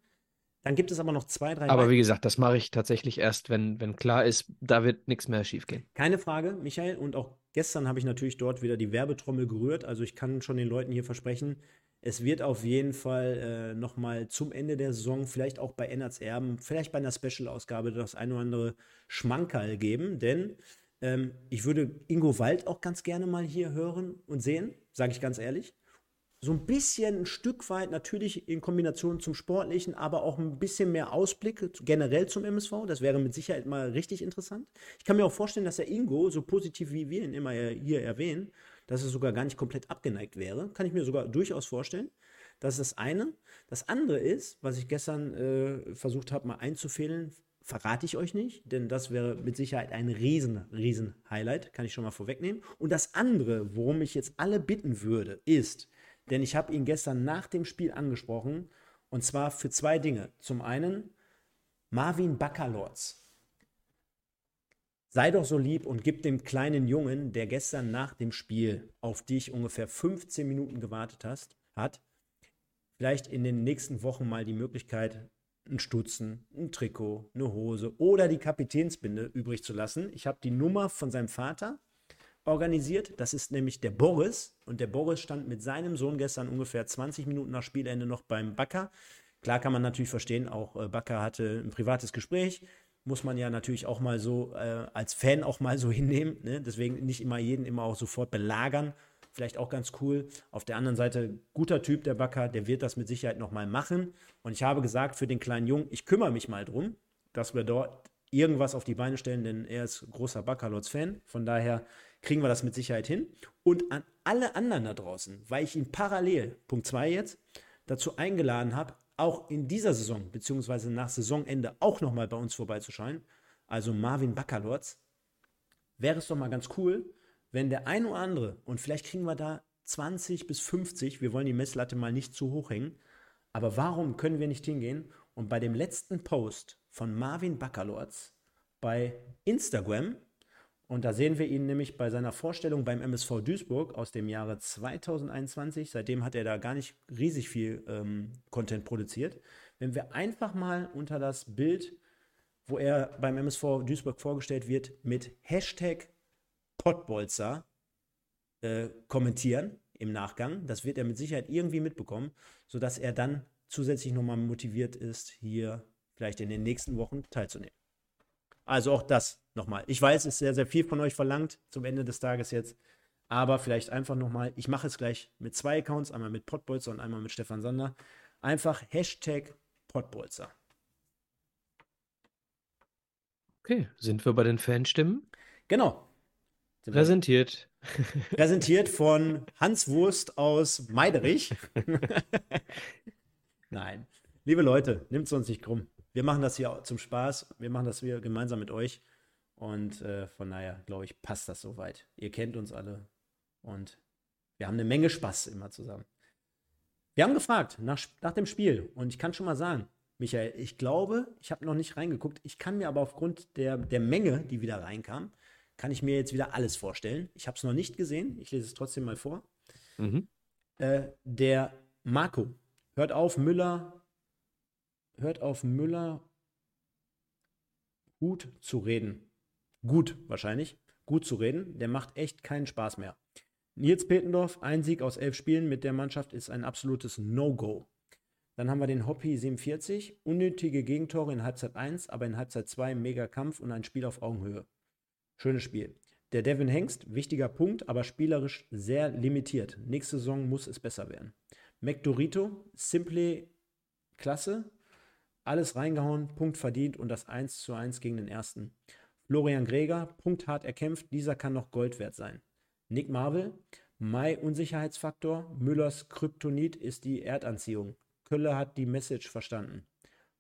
Dann gibt es aber noch zwei, drei. Aber wie gesagt, das mache ich tatsächlich erst, wenn, wenn klar ist, da wird nichts mehr schiefgehen. Keine Frage, Michael. Und auch gestern habe ich natürlich dort wieder die Werbetrommel gerührt. Also ich kann schon den Leuten hier versprechen, es wird auf jeden Fall äh, nochmal zum Ende der Saison, vielleicht auch bei Ennerts Erben, vielleicht bei einer Special-Ausgabe das ein oder andere Schmankerl geben. Denn ähm, ich würde Ingo Wald auch ganz gerne mal hier hören und sehen, sage ich ganz ehrlich. so ein bisschen ein Stück weit natürlich in Kombination zum Sportlichen, aber auch ein bisschen mehr Ausblick generell zum MSV. Das wäre mit Sicherheit mal richtig interessant. Ich kann mir auch vorstellen, dass der Ingo, so positiv wie wir ihn immer hier erwähnen, dass es sogar gar nicht komplett abgeneigt wäre. Kann ich mir sogar durchaus vorstellen. Das ist das eine. Das andere ist, was ich gestern äh, versucht habe, mal einzufehlen, verrate ich euch nicht, denn das wäre mit Sicherheit ein riesen, riesen Highlight, kann ich schon mal vorwegnehmen. Und das andere, worum ich jetzt alle bitten würde, ist, denn ich habe ihn gestern nach dem Spiel angesprochen und zwar für zwei Dinge. Zum einen Marvin Baccalords. Sei doch so lieb und gib dem kleinen Jungen, der gestern nach dem Spiel auf dich ungefähr 15 Minuten gewartet hast, hat, vielleicht in den nächsten Wochen mal die Möglichkeit, ein Stutzen, ein Trikot, eine Hose oder die Kapitänsbinde übrig zu lassen. Ich habe die Nummer von seinem Vater organisiert. Das ist nämlich der Boris. Und der Boris stand mit seinem Sohn gestern ungefähr 20 Minuten nach Spielende noch beim Backer. Klar kann man natürlich verstehen, auch äh, Backer hatte ein privates Gespräch. Muss man ja natürlich auch mal so äh, als Fan auch mal so *laughs* hinnehmen. Ne? Deswegen nicht immer jeden immer auch sofort belagern. Vielleicht auch ganz cool. Auf der anderen Seite, guter Typ, der Backer, der wird das mit Sicherheit nochmal machen. Und ich habe gesagt, für den kleinen Jungen, ich kümmere mich mal drum, dass wir dort irgendwas auf die Beine stellen, denn er ist großer Backerlots-Fan. Von daher kriegen wir das mit Sicherheit hin. Und an alle anderen da draußen, weil ich ihn parallel, Punkt 2 jetzt, dazu eingeladen habe, auch in dieser Saison, beziehungsweise nach Saisonende auch nochmal bei uns vorbeizuschauen, also Marvin Baccalords, wäre es doch mal ganz cool, wenn der ein oder andere, und vielleicht kriegen wir da 20 bis 50, wir wollen die Messlatte mal nicht zu hoch hängen, aber warum können wir nicht hingehen und bei dem letzten Post von Marvin Baccalords bei Instagram und da sehen wir ihn nämlich bei seiner Vorstellung beim MSV Duisburg aus dem Jahre 2021. Seitdem hat er da gar nicht riesig viel ähm, Content produziert. Wenn wir einfach mal unter das Bild, wo er beim MSV Duisburg vorgestellt wird, mit Hashtag Pottbolzer äh, kommentieren im Nachgang, das wird er mit Sicherheit irgendwie mitbekommen, sodass er dann zusätzlich nochmal motiviert ist, hier vielleicht in den nächsten Wochen teilzunehmen. Also auch das nochmal. Ich weiß, es ist sehr, sehr viel von euch verlangt zum Ende des Tages jetzt. Aber vielleicht einfach nochmal, ich mache es gleich mit zwei Accounts, einmal mit Pottbolzer und einmal mit Stefan Sander. Einfach Hashtag Pottbolzer. Okay, sind wir bei den Fanstimmen? Genau. Präsentiert. Präsentiert von Hans Wurst aus Meiderich. *laughs* Nein. Liebe Leute, nimmt es uns nicht krumm. Wir machen das hier zum Spaß. Wir machen das hier gemeinsam mit euch. Und äh, von daher, glaube ich, passt das soweit. Ihr kennt uns alle und wir haben eine Menge Spaß immer zusammen. Wir haben gefragt nach, nach dem Spiel und ich kann schon mal sagen, Michael, ich glaube, ich habe noch nicht reingeguckt. Ich kann mir aber aufgrund der, der Menge, die wieder reinkam, kann ich mir jetzt wieder alles vorstellen. Ich habe es noch nicht gesehen. Ich lese es trotzdem mal vor. Mhm. Äh, der Marco hört auf Müller, hört auf Müller Hut zu reden gut wahrscheinlich, gut zu reden. Der macht echt keinen Spaß mehr. Nils Petendorf, ein Sieg aus elf Spielen mit der Mannschaft ist ein absolutes No-Go. Dann haben wir den Hoppy 47, unnötige Gegentore in Halbzeit 1, aber in Halbzeit 2 mega Kampf und ein Spiel auf Augenhöhe. Schönes Spiel. Der Devin Hengst, wichtiger Punkt, aber spielerisch sehr limitiert. Nächste Saison muss es besser werden. McDorito, simply klasse. Alles reingehauen, Punkt verdient und das 1 zu 1 gegen den ersten. Florian Greger, punkthart erkämpft, dieser kann noch Gold wert sein. Nick Marvel, Mai Unsicherheitsfaktor, Müllers Kryptonit ist die Erdanziehung. Kölle hat die Message verstanden.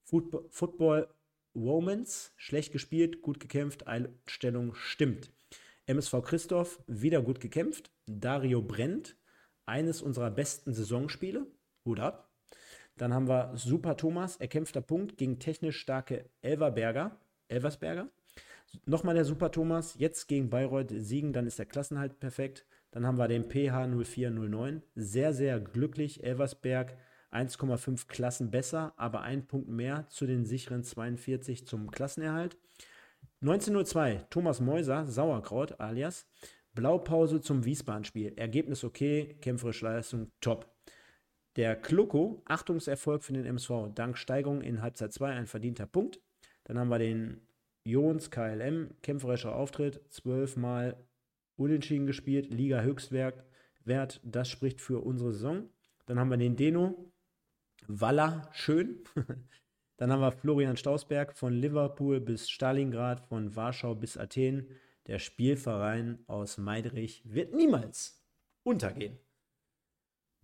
Football Romans, schlecht gespielt, gut gekämpft, Einstellung stimmt. MSV Christoph, wieder gut gekämpft. Dario Brent, eines unserer besten Saisonspiele. Hut ab. Dann haben wir Super Thomas, erkämpfter Punkt gegen technisch starke Elverberger. Elversberger. Nochmal der Super Thomas, jetzt gegen Bayreuth siegen, dann ist der Klassenhalt perfekt. Dann haben wir den PH 0409, sehr, sehr glücklich. Elversberg 1,5 Klassen besser, aber ein Punkt mehr zu den sicheren 42 zum Klassenerhalt. 1902, Thomas Meuser, Sauerkraut alias, Blaupause zum Wiesbaden-Spiel. Ergebnis okay, kämpferische Leistung top. Der Kloko, Achtungserfolg für den MSV, dank Steigerung in Halbzeit 2 ein verdienter Punkt. Dann haben wir den Jons KLM, kämpferischer Auftritt, zwölfmal unentschieden gespielt, Liga-Höchstwert, Wert, das spricht für unsere Saison. Dann haben wir den Deno. Walla, schön. *laughs* Dann haben wir Florian Stausberg von Liverpool bis Stalingrad, von Warschau bis Athen. Der Spielverein aus Meidrich wird niemals untergehen.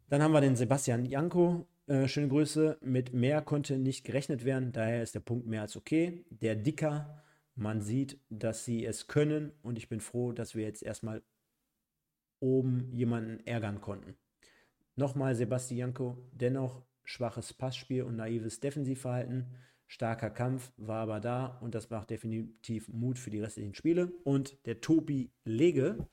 Dann haben wir den Sebastian Janko. Äh, schöne Grüße. Mit mehr konnte nicht gerechnet werden, daher ist der Punkt mehr als okay. Der Dicker, man sieht, dass sie es können und ich bin froh, dass wir jetzt erstmal oben jemanden ärgern konnten. Nochmal Sebastian Janko, dennoch schwaches Passspiel und naives Defensivverhalten. Starker Kampf war aber da und das macht definitiv Mut für die restlichen Spiele. Und der Tobi Lege,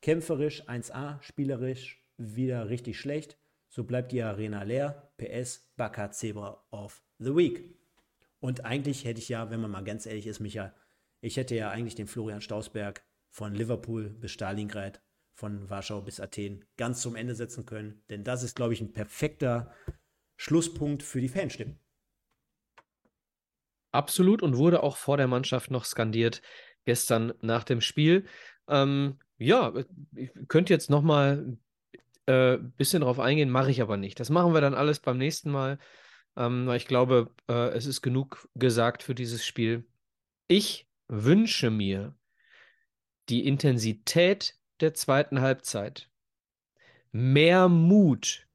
kämpferisch 1A, spielerisch wieder richtig schlecht. So bleibt die Arena leer. PS, Baka Zebra of the Week. Und eigentlich hätte ich ja, wenn man mal ganz ehrlich ist, Micha, ich hätte ja eigentlich den Florian Stausberg von Liverpool bis Stalingrad, von Warschau bis Athen ganz zum Ende setzen können. Denn das ist, glaube ich, ein perfekter Schlusspunkt für die Fanstimmen. Absolut und wurde auch vor der Mannschaft noch skandiert gestern nach dem Spiel. Ähm, ja, ich könnte jetzt noch mal ein äh, bisschen drauf eingehen, mache ich aber nicht. Das machen wir dann alles beim nächsten Mal. Ähm, ich glaube, äh, es ist genug gesagt für dieses Spiel. Ich wünsche mir die Intensität der zweiten Halbzeit, mehr Mut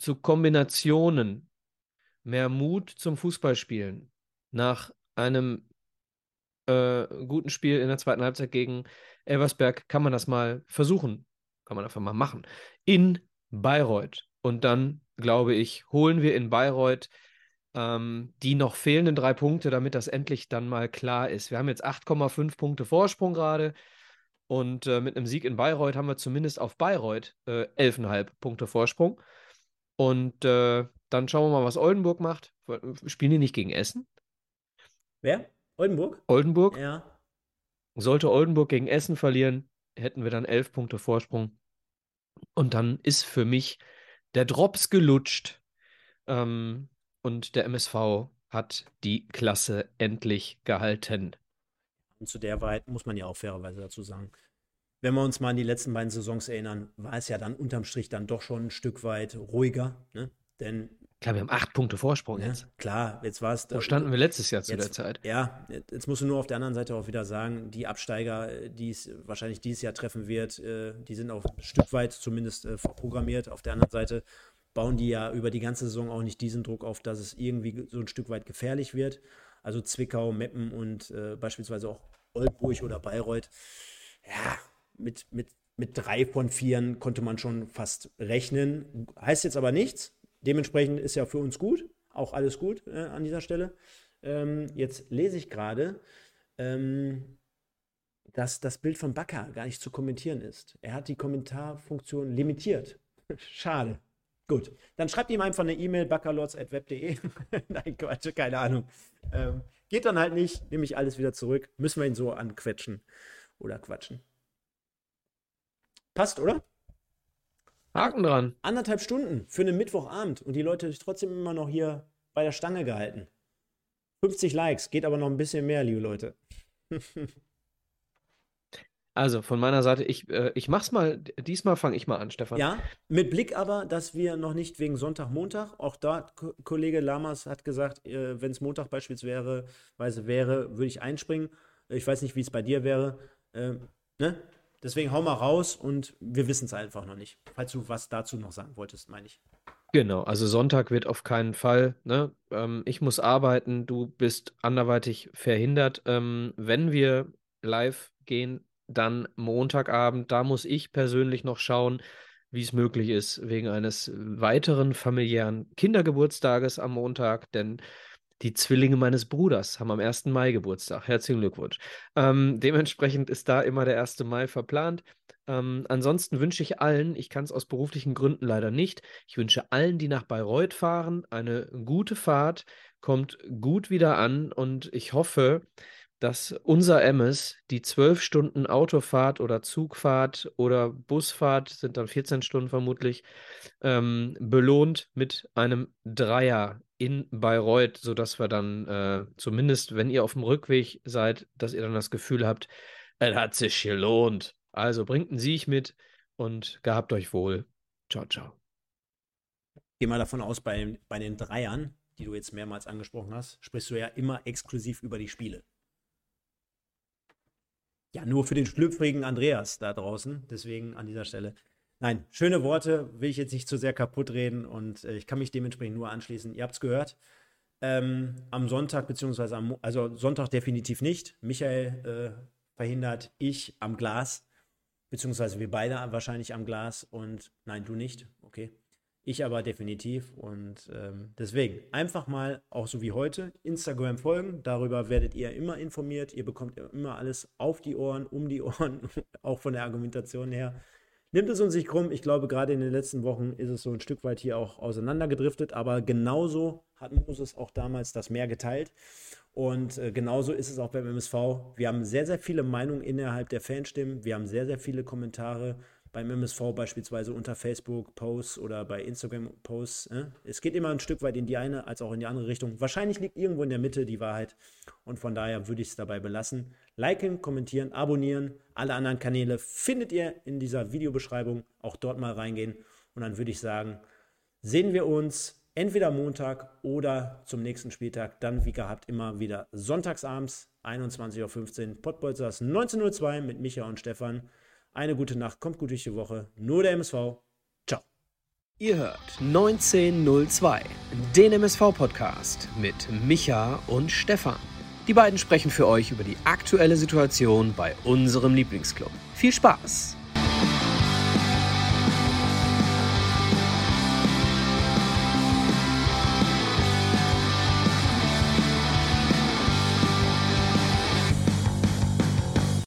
zu Kombinationen, mehr Mut zum Fußballspielen nach einem äh, guten Spiel in der zweiten Halbzeit gegen Elversberg kann man das mal versuchen. Kann man einfach mal machen. In Bayreuth. Und dann, glaube ich, holen wir in Bayreuth ähm, die noch fehlenden drei Punkte, damit das endlich dann mal klar ist. Wir haben jetzt 8,5 Punkte Vorsprung gerade. Und äh, mit einem Sieg in Bayreuth haben wir zumindest auf Bayreuth äh, 11,5 Punkte Vorsprung. Und äh, dann schauen wir mal, was Oldenburg macht. Spielen die nicht gegen Essen? Wer? Oldenburg? Oldenburg. Ja. Sollte Oldenburg gegen Essen verlieren, hätten wir dann elf Punkte Vorsprung. Und dann ist für mich der Drops gelutscht. Ähm, und der MSV hat die Klasse endlich gehalten. Und zu der Wahrheit muss man ja auch fairerweise dazu sagen, wenn wir uns mal an die letzten beiden Saisons erinnern, war es ja dann unterm Strich dann doch schon ein Stück weit ruhiger. Ne? Denn Klar, wir haben acht Punkte Vorsprung ja, jetzt. Klar, jetzt war es. Wo standen wir letztes Jahr zu jetzt, der Zeit? Ja, jetzt musst du nur auf der anderen Seite auch wieder sagen, die Absteiger, die es wahrscheinlich dieses Jahr treffen wird, äh, die sind auch ein Stück weit zumindest äh, vorprogrammiert. Auf der anderen Seite bauen die ja über die ganze Saison auch nicht diesen Druck auf, dass es irgendwie so ein Stück weit gefährlich wird. Also Zwickau, Meppen und äh, beispielsweise auch Oldburg oder Bayreuth. Ja, mit, mit, mit drei von vieren konnte man schon fast rechnen. Heißt jetzt aber nichts. Dementsprechend ist ja für uns gut. Auch alles gut äh, an dieser Stelle. Ähm, jetzt lese ich gerade, ähm, dass das Bild von Bakker gar nicht zu kommentieren ist. Er hat die Kommentarfunktion limitiert. *laughs* Schade. Gut, dann schreibt ihm einfach eine E-Mail, backerlords.web.de. *laughs* Nein, Quatsch, keine Ahnung. Ähm, geht dann halt nicht, nehme ich alles wieder zurück. Müssen wir ihn so anquetschen oder quatschen. Passt, oder? Haken dran. Anderthalb Stunden für einen Mittwochabend und die Leute sich trotzdem immer noch hier bei der Stange gehalten. 50 Likes, geht aber noch ein bisschen mehr, liebe Leute. *laughs* Also von meiner Seite, ich, äh, ich mach's mal, diesmal fange ich mal an, Stefan. Ja, mit Blick aber, dass wir noch nicht wegen Sonntag, Montag, auch da, Ko Kollege Lamas hat gesagt, äh, wenn es Montag beispielsweise wäre, würde ich einspringen. Ich weiß nicht, wie es bei dir wäre. Äh, ne? Deswegen hau mal raus und wir wissen es einfach noch nicht. Falls du was dazu noch sagen wolltest, meine ich. Genau, also Sonntag wird auf keinen Fall. Ne? Ähm, ich muss arbeiten, du bist anderweitig verhindert. Ähm, wenn wir live gehen, dann Montagabend. Da muss ich persönlich noch schauen, wie es möglich ist, wegen eines weiteren familiären Kindergeburtstages am Montag, denn die Zwillinge meines Bruders haben am 1. Mai Geburtstag. Herzlichen Glückwunsch. Ähm, dementsprechend ist da immer der 1. Mai verplant. Ähm, ansonsten wünsche ich allen, ich kann es aus beruflichen Gründen leider nicht, ich wünsche allen, die nach Bayreuth fahren, eine gute Fahrt, kommt gut wieder an und ich hoffe, dass unser Emmes die zwölf Stunden Autofahrt oder Zugfahrt oder Busfahrt, sind dann 14 Stunden vermutlich, ähm, belohnt mit einem Dreier in Bayreuth, sodass wir dann äh, zumindest, wenn ihr auf dem Rückweg seid, dass ihr dann das Gefühl habt, es hat sich gelohnt. Also bringt einen Sieg mit und gehabt euch wohl. Ciao, ciao. gehe mal davon aus, bei, bei den Dreiern, die du jetzt mehrmals angesprochen hast, sprichst du ja immer exklusiv über die Spiele. Ja, nur für den schlüpfrigen Andreas da draußen. Deswegen an dieser Stelle. Nein, schöne Worte, will ich jetzt nicht zu sehr kaputt reden und äh, ich kann mich dementsprechend nur anschließen. Ihr habt es gehört. Ähm, am Sonntag, beziehungsweise am, also Sonntag definitiv nicht. Michael äh, verhindert, ich am Glas, beziehungsweise wir beide wahrscheinlich am Glas und nein, du nicht. Okay. Ich aber definitiv und ähm, deswegen einfach mal, auch so wie heute, Instagram folgen. Darüber werdet ihr immer informiert. Ihr bekommt immer alles auf die Ohren, um die Ohren, *laughs* auch von der Argumentation her. Nimmt es uns nicht krumm. Ich glaube, gerade in den letzten Wochen ist es so ein Stück weit hier auch auseinandergedriftet. Aber genauso hat Moses auch damals das Meer geteilt. Und äh, genauso ist es auch beim MSV. Wir haben sehr, sehr viele Meinungen innerhalb der Fanstimmen. Wir haben sehr, sehr viele Kommentare beim MSV beispielsweise unter Facebook-Posts oder bei Instagram-Posts. Äh? Es geht immer ein Stück weit in die eine als auch in die andere Richtung. Wahrscheinlich liegt irgendwo in der Mitte die Wahrheit und von daher würde ich es dabei belassen. Liken, kommentieren, abonnieren. Alle anderen Kanäle findet ihr in dieser Videobeschreibung. Auch dort mal reingehen und dann würde ich sagen, sehen wir uns entweder Montag oder zum nächsten Spieltag. Dann wie gehabt immer wieder sonntagsabends 21.15 Uhr. Pottbolzers 19.02 mit Micha und Stefan. Eine gute Nacht, kommt gut durch die Woche. Nur der MSV. Ciao. Ihr hört 1902, den MSV-Podcast mit Micha und Stefan. Die beiden sprechen für euch über die aktuelle Situation bei unserem Lieblingsclub. Viel Spaß!